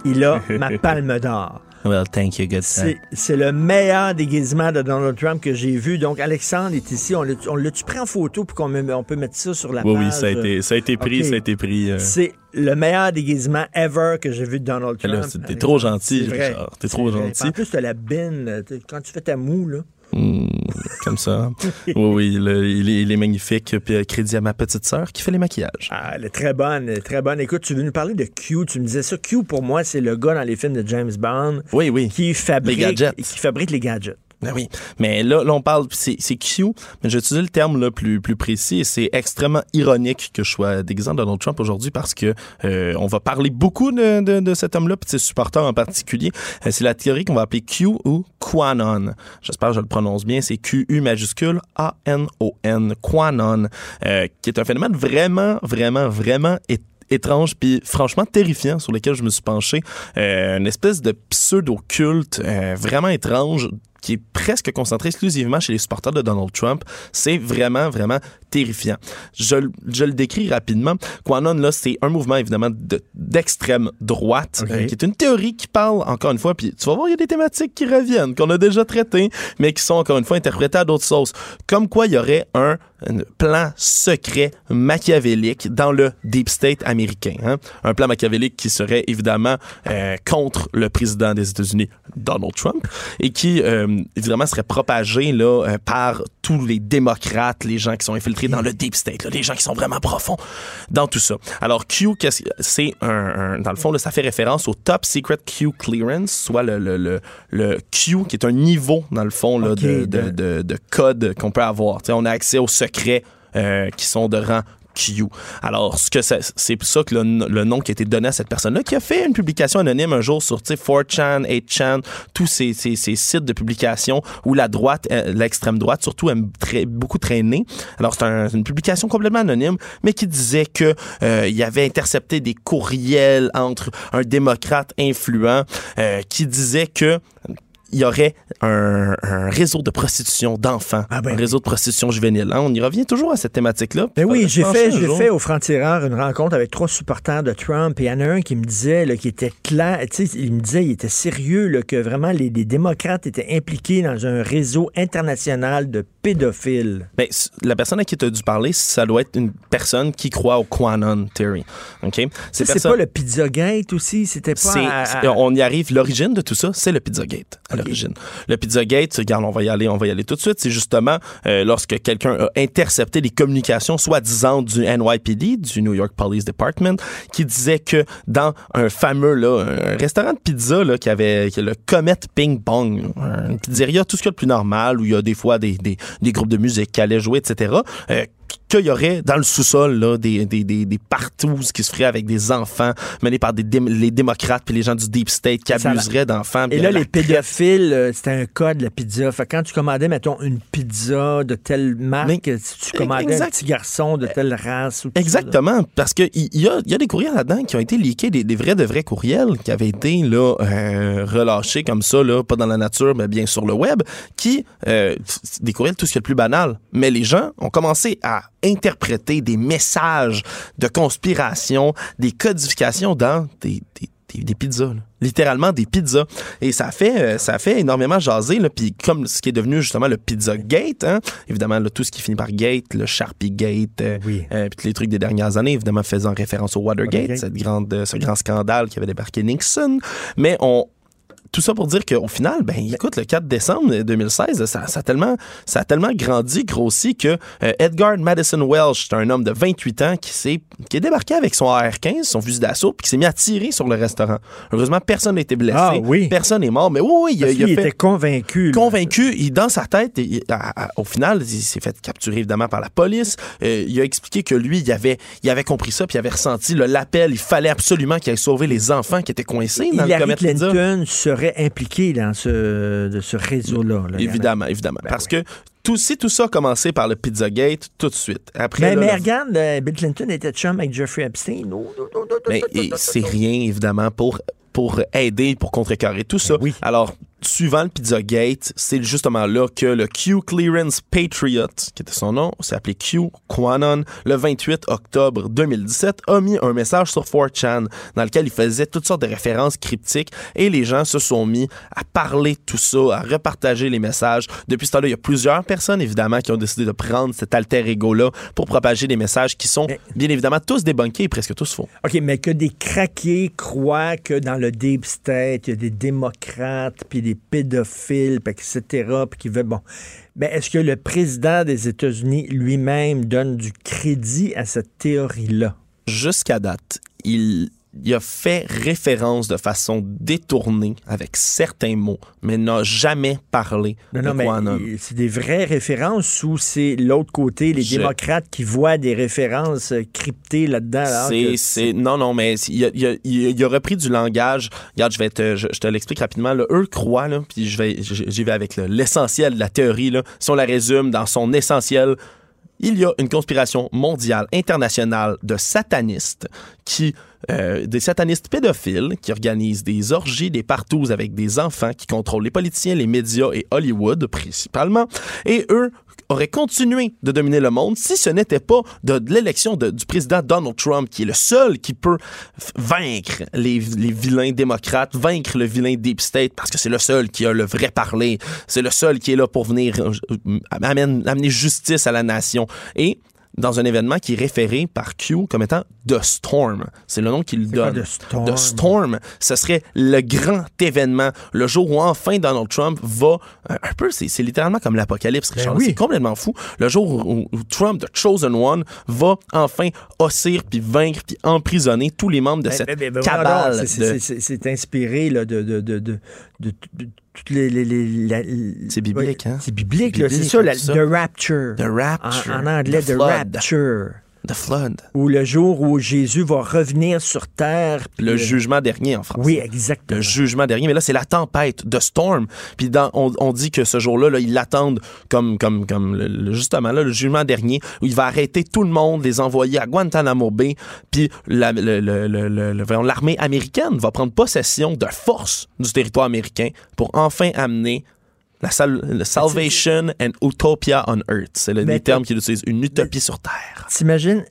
il a ma palme d'or. Well, thank you, good sir. C'est le meilleur déguisement de Donald Trump que j'ai vu. Donc, Alexandre est ici. On l'a- on l'a-tu pris en photo pour qu'on on peut mettre ça sur la Oui, page? oui, ça a été, ça a été pris, ça a été pris. euh, C'est le meilleur déguisement ever que j'ai vu de Donald Trump. là, c'est- t'es trop gentil, C'est vrai. Richard. T'es trop gentil. En plus, t'as la bine. euh, Quand tu fais ta moue, là. Hmm, comme ça. oui, oui, le- il, est, il est magnifique. Puis euh, crédit à ma petite sœur qui fait les maquillages. Ah, elle est très bonne, elle est très bonne. Écoute, tu veux nous parler de Q? Tu me disais ça. Q, pour moi, c'est le gars dans les films de James Bond. Oui, oui. Qui fabrique, Les gadgets. Qui fabrique les gadgets. Ben oui. Mais là, là on parle, c'est Q, mais j'ai utilisé le terme là, plus, plus précis et c'est extrêmement ironique que je sois déguisant Donald Trump aujourd'hui parce que euh, on va parler beaucoup de, de, de cet homme-là, puis de ses supporters en particulier. Euh, c'est la théorie qu'on va appeler Q ou Quanon. J'espère que je le prononce bien. C'est Q-U majuscule A-N-O-N. Quanon. euh, qui est un phénomène vraiment, vraiment, vraiment étrange puis franchement terrifiant sur lequel je me suis penché. Euh, une espèce de pseudo-culte euh, vraiment étrange qui est presque concentré exclusivement chez les supporters de Donald Trump. C'est vraiment, vraiment terrifiant. Je, le- je le décris rapidement. Quanon, là, c'est un mouvement, évidemment, de- d'extrême droite, euh, qui est une théorie qui parle, encore une fois, puis tu vas voir, il y a des thématiques qui reviennent, qu'on a déjà traitées, mais qui sont, encore une fois, interprétées à d'autres sauces. Comme quoi, il y aurait un plan secret machiavélique dans le deep state américain. hein. Un plan machiavélique qui serait, évidemment, euh, contre le président des États-Unis, Donald Trump, et qui, euh, évidemment, serait propagé là, euh, par tous les démocrates, les gens qui sont infiltrés dans le deep state, là, les gens qui sont vraiment profonds dans tout ça. Alors, Q, c'est un, un- dans le fond, là, ça fait référence au Top Secret Q Clearance, soit le, le, le, le Q, qui est un niveau, dans le fond, là, de, de- de, de, de code qu'on peut avoir. Tu sais, on a accès aux euh, qui sont de rang Q. Alors, c'est pour ça que le, nom qui a été donné à cette personne-là, qui a fait une publication anonyme un jour sur tu sais, 4chan, 8chan, tous ces, sites de publication où la droite, euh, l'extrême droite surtout, aime très, beaucoup traîner. Alors, c'est un- une publication complètement anonyme, mais qui disait que euh, avait intercepté des courriels entre un démocrate influent euh, qui disait que il y aurait un, un réseau de prostitution d'enfants, Ah, ben un réseau de prostitution juvénile. Hein, On y revient toujours à cette thématique-là. Ben oui, j'ai fait, j'ai fait au Franc-Tireur une rencontre avec trois supporters de Trump et il y en a un qui me disait, là, qui était clair, il me disait, il était sérieux, là, que vraiment les, les démocrates étaient impliqués dans un réseau international de pédophiles. Ben, la personne à qui tu as dû parler, ça doit être une personne qui croit au Quanon Theory. OK? C'est personnes- pas le Pizzagate aussi, c'était pas... À- on y arrive. L'origine de tout ça, c'est le Pizzagate l'origine. Le Pizzagate, regarde, on va y aller, on va y aller tout de suite. C'est justement euh, lorsque quelqu'un a intercepté les communications soi-disant du NYPD, du New York Police Department, qui disait que dans un fameux là, un restaurant de pizza là, qui avait le Comet Ping Pong, une pizzeria, tout ce qu'il y a plus normal, où il y a des fois des, des, groupes de musique qui allaient jouer, etc. qu'il y aurait dans le sous-sol là, des, des, des, des partouzes qui se feraient avec des enfants menés par des dém- les démocrates puis les gens du Deep State qui Ça- abuseraient d'enfants. Et là, les pédophiles, euh, c'était un code, la pizza. Fait que quand tu commandais, mettons, une pizza de telle marque, si tu commandais un petit garçon de telle race ou tout ça. Exactement, parce qu'il y, y a, il y a des courriels là-dedans qui ont été leakés, des, des vrais de vrais courriels qui avaient été là, euh, relâchés comme ça, là, pas dans la nature, mais bien sur le web, qui, euh, des courriels tout ce qui est le plus banal. Mais les gens ont commencé à interpréter des messages de conspiration, des codifications dans des, des, des- des pizzas. là. Littéralement des pizzas. Et ça fait, euh, ça fait énormément jaser. Là. Puis comme ce qui est devenu justement le Pizza Gate, hein, évidemment, là, tout ce qui finit par Gate, le Sharpie Gate, euh, euh, puis tous les trucs des dernières années, évidemment faisant référence au Watergate, Watergate. Cette grande, ce grand scandale qui avait débarqué Nixon. Mais on, tout ça pour dire qu'au final, ben écoute, le 4 décembre 2016, ça, ça a tellement, ça a tellement grandi, grossi que euh, Edgar Madison Welsh, c'est un homme de 28 ans qui s'est, qui est débarqué avec son AR-15, son fusil d'assaut, puis qui s'est mis à tirer sur le restaurant. Heureusement, personne n'a été blessé, Ah, oui. personne n'est mort, mais oui, oui, il, a- Parce il a qu'il fait était convaincu. convaincu. Il, dans sa tête, il- à- à- au final, il s'est fait capturer évidemment par la police. Euh, il a expliqué que lui, il avait, il avait compris ça, puis il avait ressenti le- l'appel. Il fallait absolument qu'il aille sauver les enfants qui étaient coincés dans le Hillary Comet Pizza. Clinton serait impliquée dans ce, de ce réseau-là. là. Évidemment, évidemment. Ben Parce que tout, si tout ça a commencé par le Pizzagate, tout de suite. Après, Mais, là, mais le- regarde, euh, Bill Clinton était chum avec Jeffrey Epstein. Mais Ben, et c'est rien, évidemment, pour, pour aider, pour contrecarrer tout ça. Alors, suivant le Pizzagate, c'est justement là que le Q Clearance Patriot, qui était son nom, s'est appelé Q Quanon, le 28 octobre 2017, a mis un message sur 4chan dans lequel il faisait toutes sortes de références cryptiques et les gens se sont mis à parler de tout ça, à repartager les messages. Depuis ce temps-là, il y a plusieurs personnes, évidemment, qui ont décidé de prendre cet alter ego-là pour propager des messages qui sont, bien évidemment, tous débunkés et presque tous faux. OK, mais que des craqués croient que dans le Deep State, il y a des démocrates, puis des pédophiles, etc., puis qui veulent... Bon. Mais est-ce que le président des États-Unis lui-même donne du crédit à cette théorie-là? Jusqu'à date, il, il a fait référence de façon détournée avec certains mots, mais n'a jamais parlé Non, de non, mais c'est des vraies références ou c'est l'autre côté, les Je- démocrates qui voient des références euh, cryptées là-dedans? C'est, non, non, mais il a, il a- il a repris du langage. Regarde, je vais te, je, je te l'explique rapidement. Là. Eux croient, là, puis je vais, je- j'y vais avec le- l'essentiel de la théorie. Là. Si on la résume dans son essentiel, il y a une conspiration mondiale, internationale de satanistes euh, des satanistes pédophiles qui organisent des orgies, des partous avec des enfants, qui contrôlent les politiciens, les médias et Hollywood principalement. Et eux auraient continué de dominer le monde si ce n'était pas de, l'élection du président Donald Trump, qui est le seul qui peut vaincre les, les vilains démocrates, vaincre le vilain Deep State, parce que c'est le seul qui a le vrai parler. C'est le seul qui est là pour venir euh, euh, amène- amener justice à la nation. Et dans un événement qui est référé par Q comme étant The Storm. C'est le nom qu'il quoi, donne. The Storm? The Storm, ce serait le grand événement, le jour où enfin Donald Trump va euh, un peu, c'est littéralement comme l'apocalypse, Richard. oui. C'est complètement fou. Le jour où, où Trump, The Chosen One, va enfin ossir puis vaincre puis emprisonner tous les membres de Ben, cette ben, ben, ben, cabale. c'est- de- inspiré là, de, de- de toutes les. les, les- la- C'est biblique, hein? C'est biblique, là, c'est ça, la-. The Rapture. The Rapture. En, en anglais, The. Rapture. The flood. Ou le jour où Jésus va revenir sur terre. puis, Le euh, jugement dernier en France. Oui, exactement. Le jugement dernier. Mais là, c'est la tempête, The Storm. Puis dans, on, on dit que ce jour-là, là, ils l'attendent comme, comme, comme le- le- justement là, le jugement dernier, où il va arrêter tout le monde, les envoyer à Guantanamo Bay. Puis la- le- l'armée américaine va prendre possession de force du territoire américain pour enfin amener la sal- salvation and utopia on earth. C'est le- t'as- termes qu'il utilise. Une utopie sur Terre. T'imagines,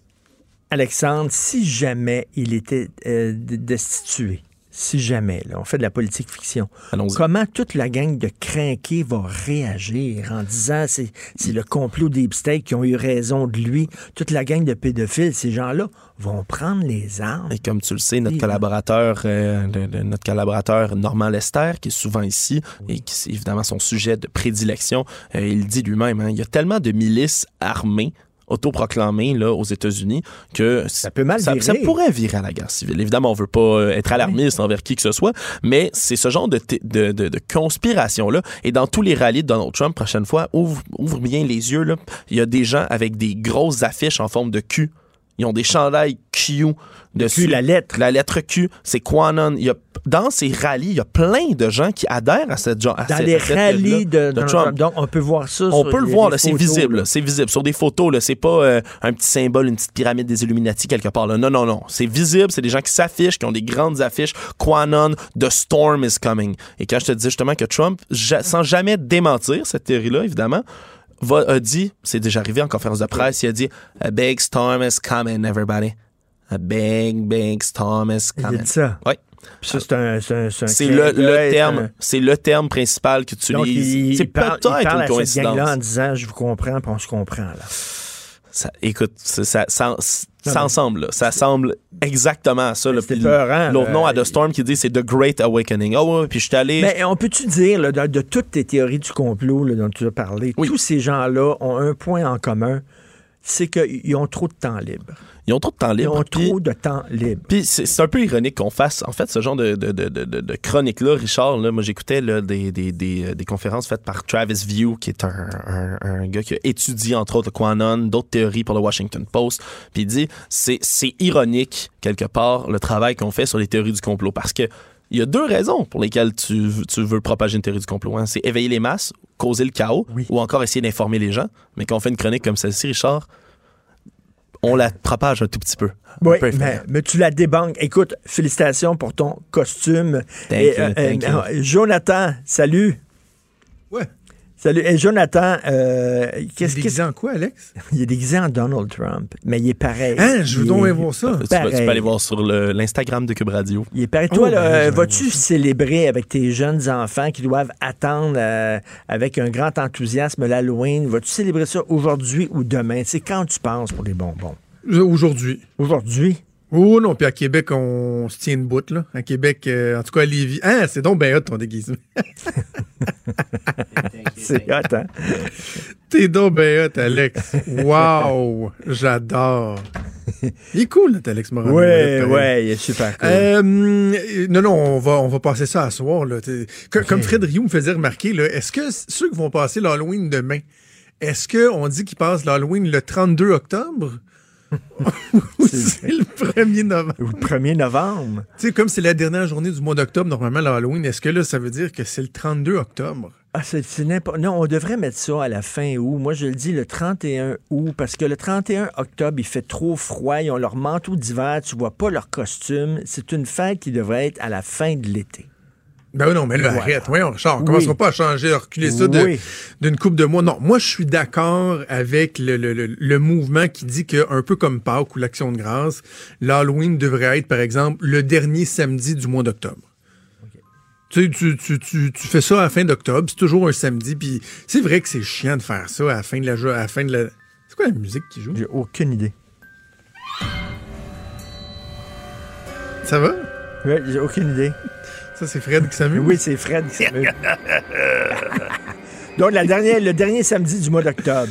Alexandre, si jamais il était euh, destitué, si jamais, là, on fait de la politique fiction, comment toute la gang de crinqués va réagir en disant c'est c'est le complot des State qui ont eu raison de lui, toute la gang de pédophiles, ces gens-là vont prendre les armes. Et comme tu le sais, notre Oui. collaborateur, euh, le- le- notre collaborateur Normand Lester, qui est souvent ici et qui c'est évidemment son sujet de prédilection, euh, il dit lui-même, hein, il y a tellement de milices armées autoproclamées là aux États-Unis que ça peut mal ça, virer. ça pourrait virer à la guerre civile. Évidemment, on veut pas euh, être alarmiste envers qui que ce soit, mais c'est ce genre de, de, de, de conspiration là. Et dans tous les rallyes de Donald Trump, prochaine fois, ouvre, ouvre bien les yeux là. Il y a des gens avec des grosses affiches en forme de cul. Ils ont des chandails Q dessus. la lettre. La lettre Q, c'est Quanon. Il y a, dans ces rallyes, il y a plein de gens qui adhèrent à cette genre. Dans cette- les rallyes de, Trump. Donc, on peut voir ça. on sur peut le voir, c'est visible, c'est visible. Sur des photos, là, c'est pas euh, un petit symbole, une petite pyramide des Illuminati quelque part. Là. Non, non, non. C'est visible, c'est des gens qui s'affichent, qui ont des grandes affiches. Quanon, The Storm is coming. Et quand je te dis justement que Trump, ja- sans jamais démentir cette théorie-là, évidemment, va, a dit, c'est déjà arrivé en conférence de presse, il a dit A big storm is coming, everybody. A big, big storm is Il dit ça. Oui. C'est le, le terme, un- c'est le terme principal que tu utilises. il, C'est peut-être une coïncidence. gang-là en disant Je vous comprends, puis on se comprend. Là. Ça, écoute, ça, ça, ça, ça ensemble, là. ça semble exactement à ça. là. L'autre là. nom à The Storm qui dit c'est The Great Awakening. Oh, ouais, puis je suis allé. Mais on peut-tu dire, là, de, de toutes tes théories du complot là, dont tu as parlé, tous ces gens-là ont un point en commun c'est qu'ils ont trop de temps libre. Ils ont trop de temps libre. Ils ont trop de temps libre. Puis c'est un peu ironique qu'on fasse, en fait, ce genre de, de, de, de, chronique-là, Richard. Là, moi, j'écoutais des, des, des, euh, des conférences faites par Travis View, qui est un, un, un gars qui a étudié, entre autres, le Quanon, d'autres théories pour le Washington Post. Puis il dit, c'est c'est ironique, quelque part, le travail qu'on fait sur les théories du complot. Parce que il y a deux raisons pour lesquelles tu, tu veux propager une théorie du complot. hein. C'est éveiller les masses, causer le chaos, ou encore essayer d'informer les gens. Mais quand on fait une chronique comme celle-ci, Richard, on la propage un tout petit peu. Oui, peu mais, tu la débanques. Écoute, félicitations pour ton costume. Thank Et, you, thank you. euh, Jonathan, salut. Ouais. Salut. Et Jonathan, euh, qu'est-ce Il est déguisé en quoi, Alex? Il est déguisé en Donald Trump, mais il est pareil. Hein, je veux donc bien voir ça. Tu peux, tu peux aller voir sur le- l'Instagram de Cube Radio. Il est pareil. Toi, Oh, ben, vas-tu célébrer avec tes jeunes enfants qui doivent attendre euh, avec un grand enthousiasme l'Halloween? Vas-tu célébrer ça aujourd'hui ou demain? C'est quand tu penses pour les bonbons? Aujourd'hui. Aujourd'hui? Oh non, puis à Québec, on se tient une bout, là. À Québec, euh, en tout cas à Lévis. Ah, c'est donc ben hot ton déguisement. C'est hot, hein? T'es donc ben hot, Alex. Wow! J'adore. Il est cool, notre Alex Morin. Ouais, ouais, il est super cool. Euh, non, non, on va, on va passer ça à soir. Là. Comme Fred Rioux me faisait remarquer, là, est-ce que ceux qui vont passer l'Halloween demain, est-ce qu'on dit qu'ils passent l'Halloween le 32 octobre? C'est le 1er novembre? Le 1er novembre? Tu sais, comme c'est la dernière journée du mois d'octobre, normalement, l'Halloween, est-ce que là, ça veut dire que c'est le 32 octobre? Ah, c'est c'est n'importe. Non, on devrait mettre ça à la fin août. Moi, je le dis le 31 août, parce que le 31 octobre, il fait trop froid. Ils ont leur manteau d'hiver, tu vois pas leur costume. C'est une fête qui devrait être à la fin de l'été. Ben oui, non, mais là, arrête. Voyons, Richard, on Oui. commencera pas à changer, à reculer ça Oui. d'une coupe de mois? Non, moi, je suis d'accord avec le, le- le- le mouvement qui dit que, un peu comme Pâques ou l'Action de grâce, l'Halloween devrait être, par exemple, le dernier samedi du mois d'octobre. Tu, tu, tu, tu, fais ça à la fin d'octobre, c'est toujours un samedi, puis c'est vrai que c'est chiant de faire ça à la fin de la... jo- À la fin de la... C'est quoi la musique qui joue? J'ai aucune idée. Ça va? Ouais, j'ai aucune idée. Ça, c'est Fred qui s'amuse? Oui, c'est Fred qui s'amuse. Donc, la dernière, le dernier samedi du mois d'octobre.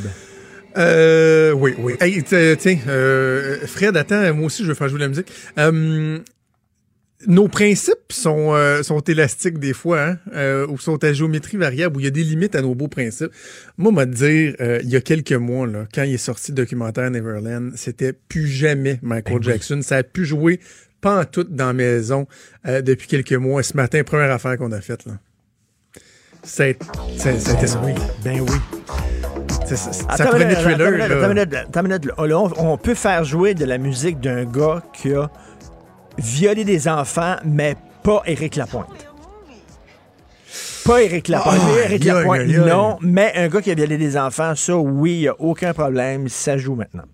Euh, oui, oui. Hey, t- tiens, euh, Fred, attends, moi aussi, je veux faire jouer la musique. Euh, nos principes sont, euh, sont élastiques des fois, hein, euh, ou sont à géométrie variable, où il y a des limites à nos beaux principes. Moi, m'a dire, euh, il y a quelques mois, là, quand il est sorti le documentaire Neverland, c'était plus jamais Michael Jackson. Ça a pu jouer pas en tout dans la maison euh, depuis quelques mois. Ce matin, première affaire qu'on a faite, là. C'était ça. oui. Ben oui. Ça, prenait minute, thriller, attends minute, attends minute, là. Là, on, on peut faire jouer de la musique d'un gars qui a violé des enfants, mais pas Éric Lapointe. Pas Éric Lapointe. Ah, Éric Lapointe, non. Mais un gars qui a violé des enfants, ça, oui, il n'y a aucun problème. Ça joue maintenant.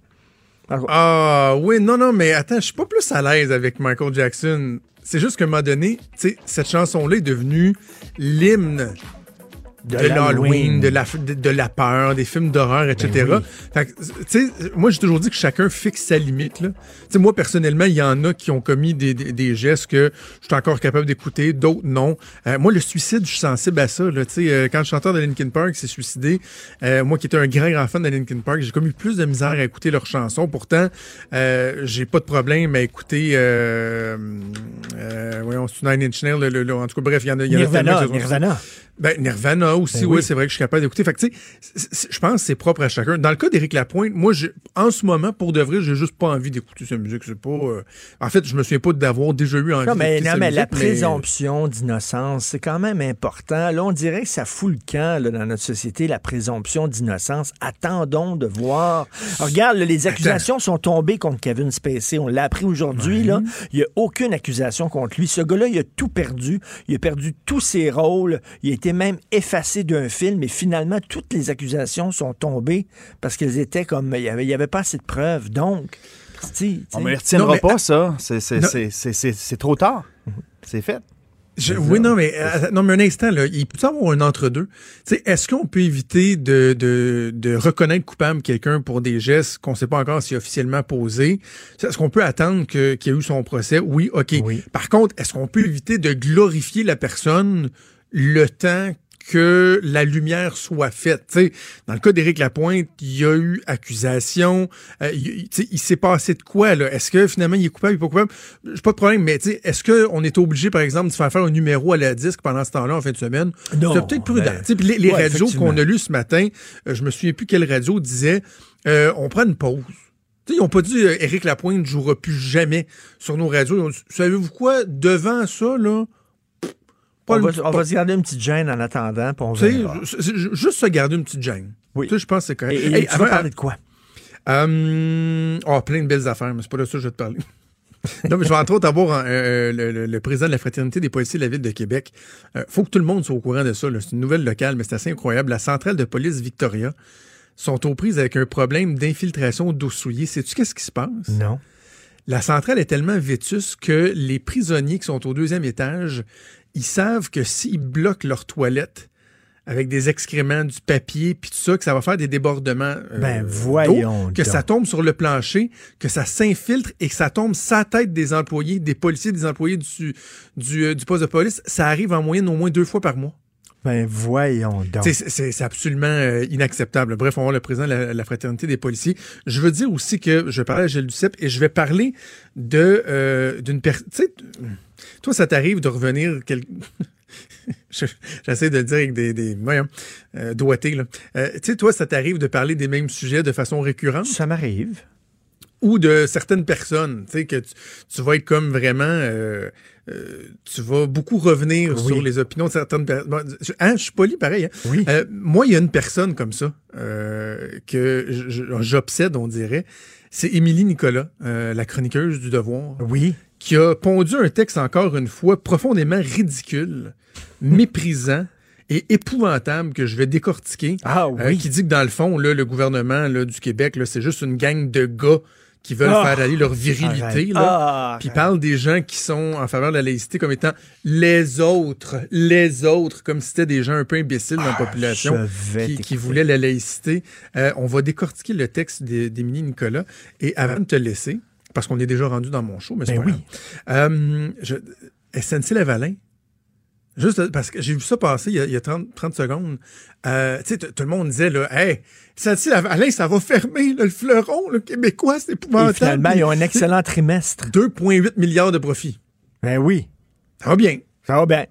Ah oui, non, non, mais attends, je suis pas plus à l'aise avec Michael Jackson. C'est juste un moment donné, cette chanson-là est devenue l'hymne de, De l'Halloween. de la, de, de la peur, des films d'horreur, etc. Ben oui. Fait que, tu sais, moi, j'ai toujours dit que chacun fixe sa limite, là. Tu sais, moi, personnellement, il y en a qui ont commis des, des, des gestes que je suis encore capable d'écouter, d'autres non. Euh, moi, le suicide, je suis sensible à ça, là. Tu sais, euh, quand le chanteur de Linkin Park s'est suicidé, euh, moi qui étais un grand, grand fan de Linkin Park, j'ai comme eu plus de misère à écouter leurs chansons. Pourtant, euh, j'ai pas de problème à écouter, euh, euh, voyons, c'est Nine Inch Nails, le- le- le- en tout cas, bref, il y en a, y en a Nirvana, que ce- Nirvana. Aussi, Ben oui, oui. c'est vrai que je suis capable d'écouter. Fait que, tu sais, je pense que c'est propre à chacun. Dans le cas d'Éric Lapointe, moi, en ce moment, pour de vrai, j'ai juste pas envie d'écouter sa musique. C'est pas. euh, En fait, je me souviens pas d'avoir déjà eu envie Non, mais, non, sa mais la mais- présomption d'innocence, c'est quand même important. Là, on dirait que ça fout le camp là, dans notre société, la présomption d'innocence. Attendons de voir. Alors, regarde, là, les accusations sont tombées contre Kevin Spacey. On l'a appris aujourd'hui. là. Il n'y a aucune accusation contre lui. Ce gars-là, il a tout perdu. Il a perdu tous ses rôles. Il a été même effacé d'un film. Et finalement, toutes les accusations sont tombées parce qu'elles étaient comme... Il n'y avait, il y avait pas assez de preuves. Donc... On ne retiendra Non, mais- pas ça. C'est- c'est- Non. C'est c'est- c'est- c'est trop tard. C'est fait. Je- oui, non, mais, euh, non, mais un instant, là, il peut y avoir un entre-deux. Tu sais, Est-ce qu'on peut éviter de, de, de reconnaître coupable quelqu'un pour des gestes qu'on ne sait pas encore s'il a officiellement posé? Est-ce qu'on peut attendre que- qu'il y ait eu son procès? Oui, OK. Par contre, est-ce qu'on peut éviter de glorifier la personne le temps que la lumière soit faite. Tu sais, dans le cas d'Éric Lapointe, il y a eu accusation. euh, il, tu sais, il s'est passé de quoi? là? Est-ce que finalement il est coupable, il est pas coupable? J'ai pas de problème, mais tu sais, est-ce qu'on est obligé, par exemple, de faire faire un numéro à la disque pendant ce temps-là, en fin de semaine? Non, C'est peut-être prudent. ben, Tu sais, puis les, les ouais, radios qu'on a lues ce matin, euh, je me souviens plus quelle radio disait euh, on prend une pause. Tu sais, ils n'ont pas dit euh, Éric Lapointe ne jouera plus jamais sur nos radios. Ils ont dit, Savez-vous quoi? Devant ça, là, pas On le- va, on va se garder une petite gêne en attendant, puis on verra. ju- ju- juste se garder une petite gêne. Oui. Tu sais, je pense que c'est correct. Et, et Hey, tu vas parler de quoi? Euh, oh, plein de belles affaires, mais c'est pas de ça que je vais te parler. non, mais je vais entre autres avoir euh, le, le- le président de la Fraternité des policiers de la Ville de Québec. Euh, faut que tout le monde soit au courant de ça. C'est une nouvelle locale, mais c'est assez incroyable. La centrale de police Victoria sont aux prises avec un problème d'infiltration d'eau souillée. Sais-tu qu'est-ce qui se passe? Non. La centrale est tellement vétuste que les prisonniers qui sont au deuxième étage, ils savent que s'ils bloquent leur toilette avec des excréments, du papier, puis tout ça, que ça va faire des débordements euh, Ben, voyons que donc. ça tombe sur le plancher, que ça s'infiltre et que ça tombe sa tête des employés, des policiers, des employés du, du, euh, du poste de police. Ça arrive en moyenne au moins deux fois par mois. Ben, voyons donc. C'est absolument euh, inacceptable. Bref, on va voir le président de la, la fraternité des policiers. Je veux dire aussi que je vais parler à Gilles Duceppe et je vais parler de euh, d'une personne. Toi, ça t'arrive de revenir. quel- Je- J'essaie de le dire avec des, des voyons, euh, doigtés. Euh, tu sais, toi, ça t'arrive de parler des mêmes sujets de façon récurrente? Ça m'arrive. Ou de certaines personnes, tu sais, que tu, tu vas être comme vraiment... euh, euh, tu vas beaucoup revenir Oui. sur les opinions de certaines personnes. Bon, hein, je suis poli pareil. Hein? Oui. Moi, il y a une personne comme ça que j'obsède, on dirait. C'est Émilie Nicolas, la chroniqueuse du Devoir. Oui. Qui a pondu un texte, encore une fois, profondément ridicule, méprisant et épouvantable que je vais décortiquer. Ah Euh, oui. qui dit que dans le fond, là, le gouvernement là, du Québec, c'est juste une gang de gars qui veulent Ah! faire aller leur virilité. Là. Ah, Puis parle des gens qui sont en faveur de la laïcité comme étant les autres, les autres, comme si c'était des gens un peu imbéciles dans la population Ah, vais qui, voulaient la laïcité. Euh, on va décortiquer le texte d'É- d'Émilie Nicolas. Et avant de te laisser, parce qu'on est déjà rendu dans mon show, mais c'est Ben oui. Euh, je, SNC-Lavalin, Juste parce que j'ai vu ça passer il y a, il y a 30, 30 secondes. Euh, tu sais, tout le monde disait, là, hey, ça, Alain, ça va fermer, là, le fleuron, le québécois, c'est Et épouvantable. finalement, ils ont un excellent trimestre. 2,8 milliards de profits. Ben oui. Ça va bien. Ça va bien.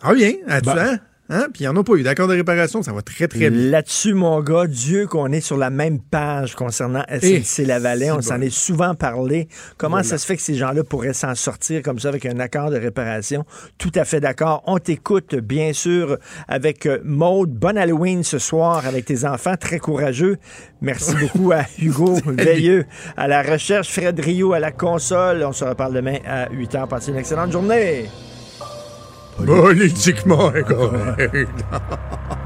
Ça va bien. Bon. Hein? Puis il n'y en a pas eu d'accord de réparation. Ça va très, très bien. Là-dessus, mon gars, Dieu qu'on est sur la même page concernant SNC Lavalais. On s'en bon. est souvent parlé. Comment Voilà. ça se fait que ces gens-là pourraient s'en sortir comme ça avec un accord de réparation? Tout à fait d'accord. On t'écoute, bien sûr, avec euh, Maude. Bon Halloween ce soir avec tes enfants, très courageux. Merci beaucoup à Hugo Veilleux à la recherche, Fred Rio à la console. On se reparle demain à 8 h. Passez une excellente journée. politik. Politik, my God.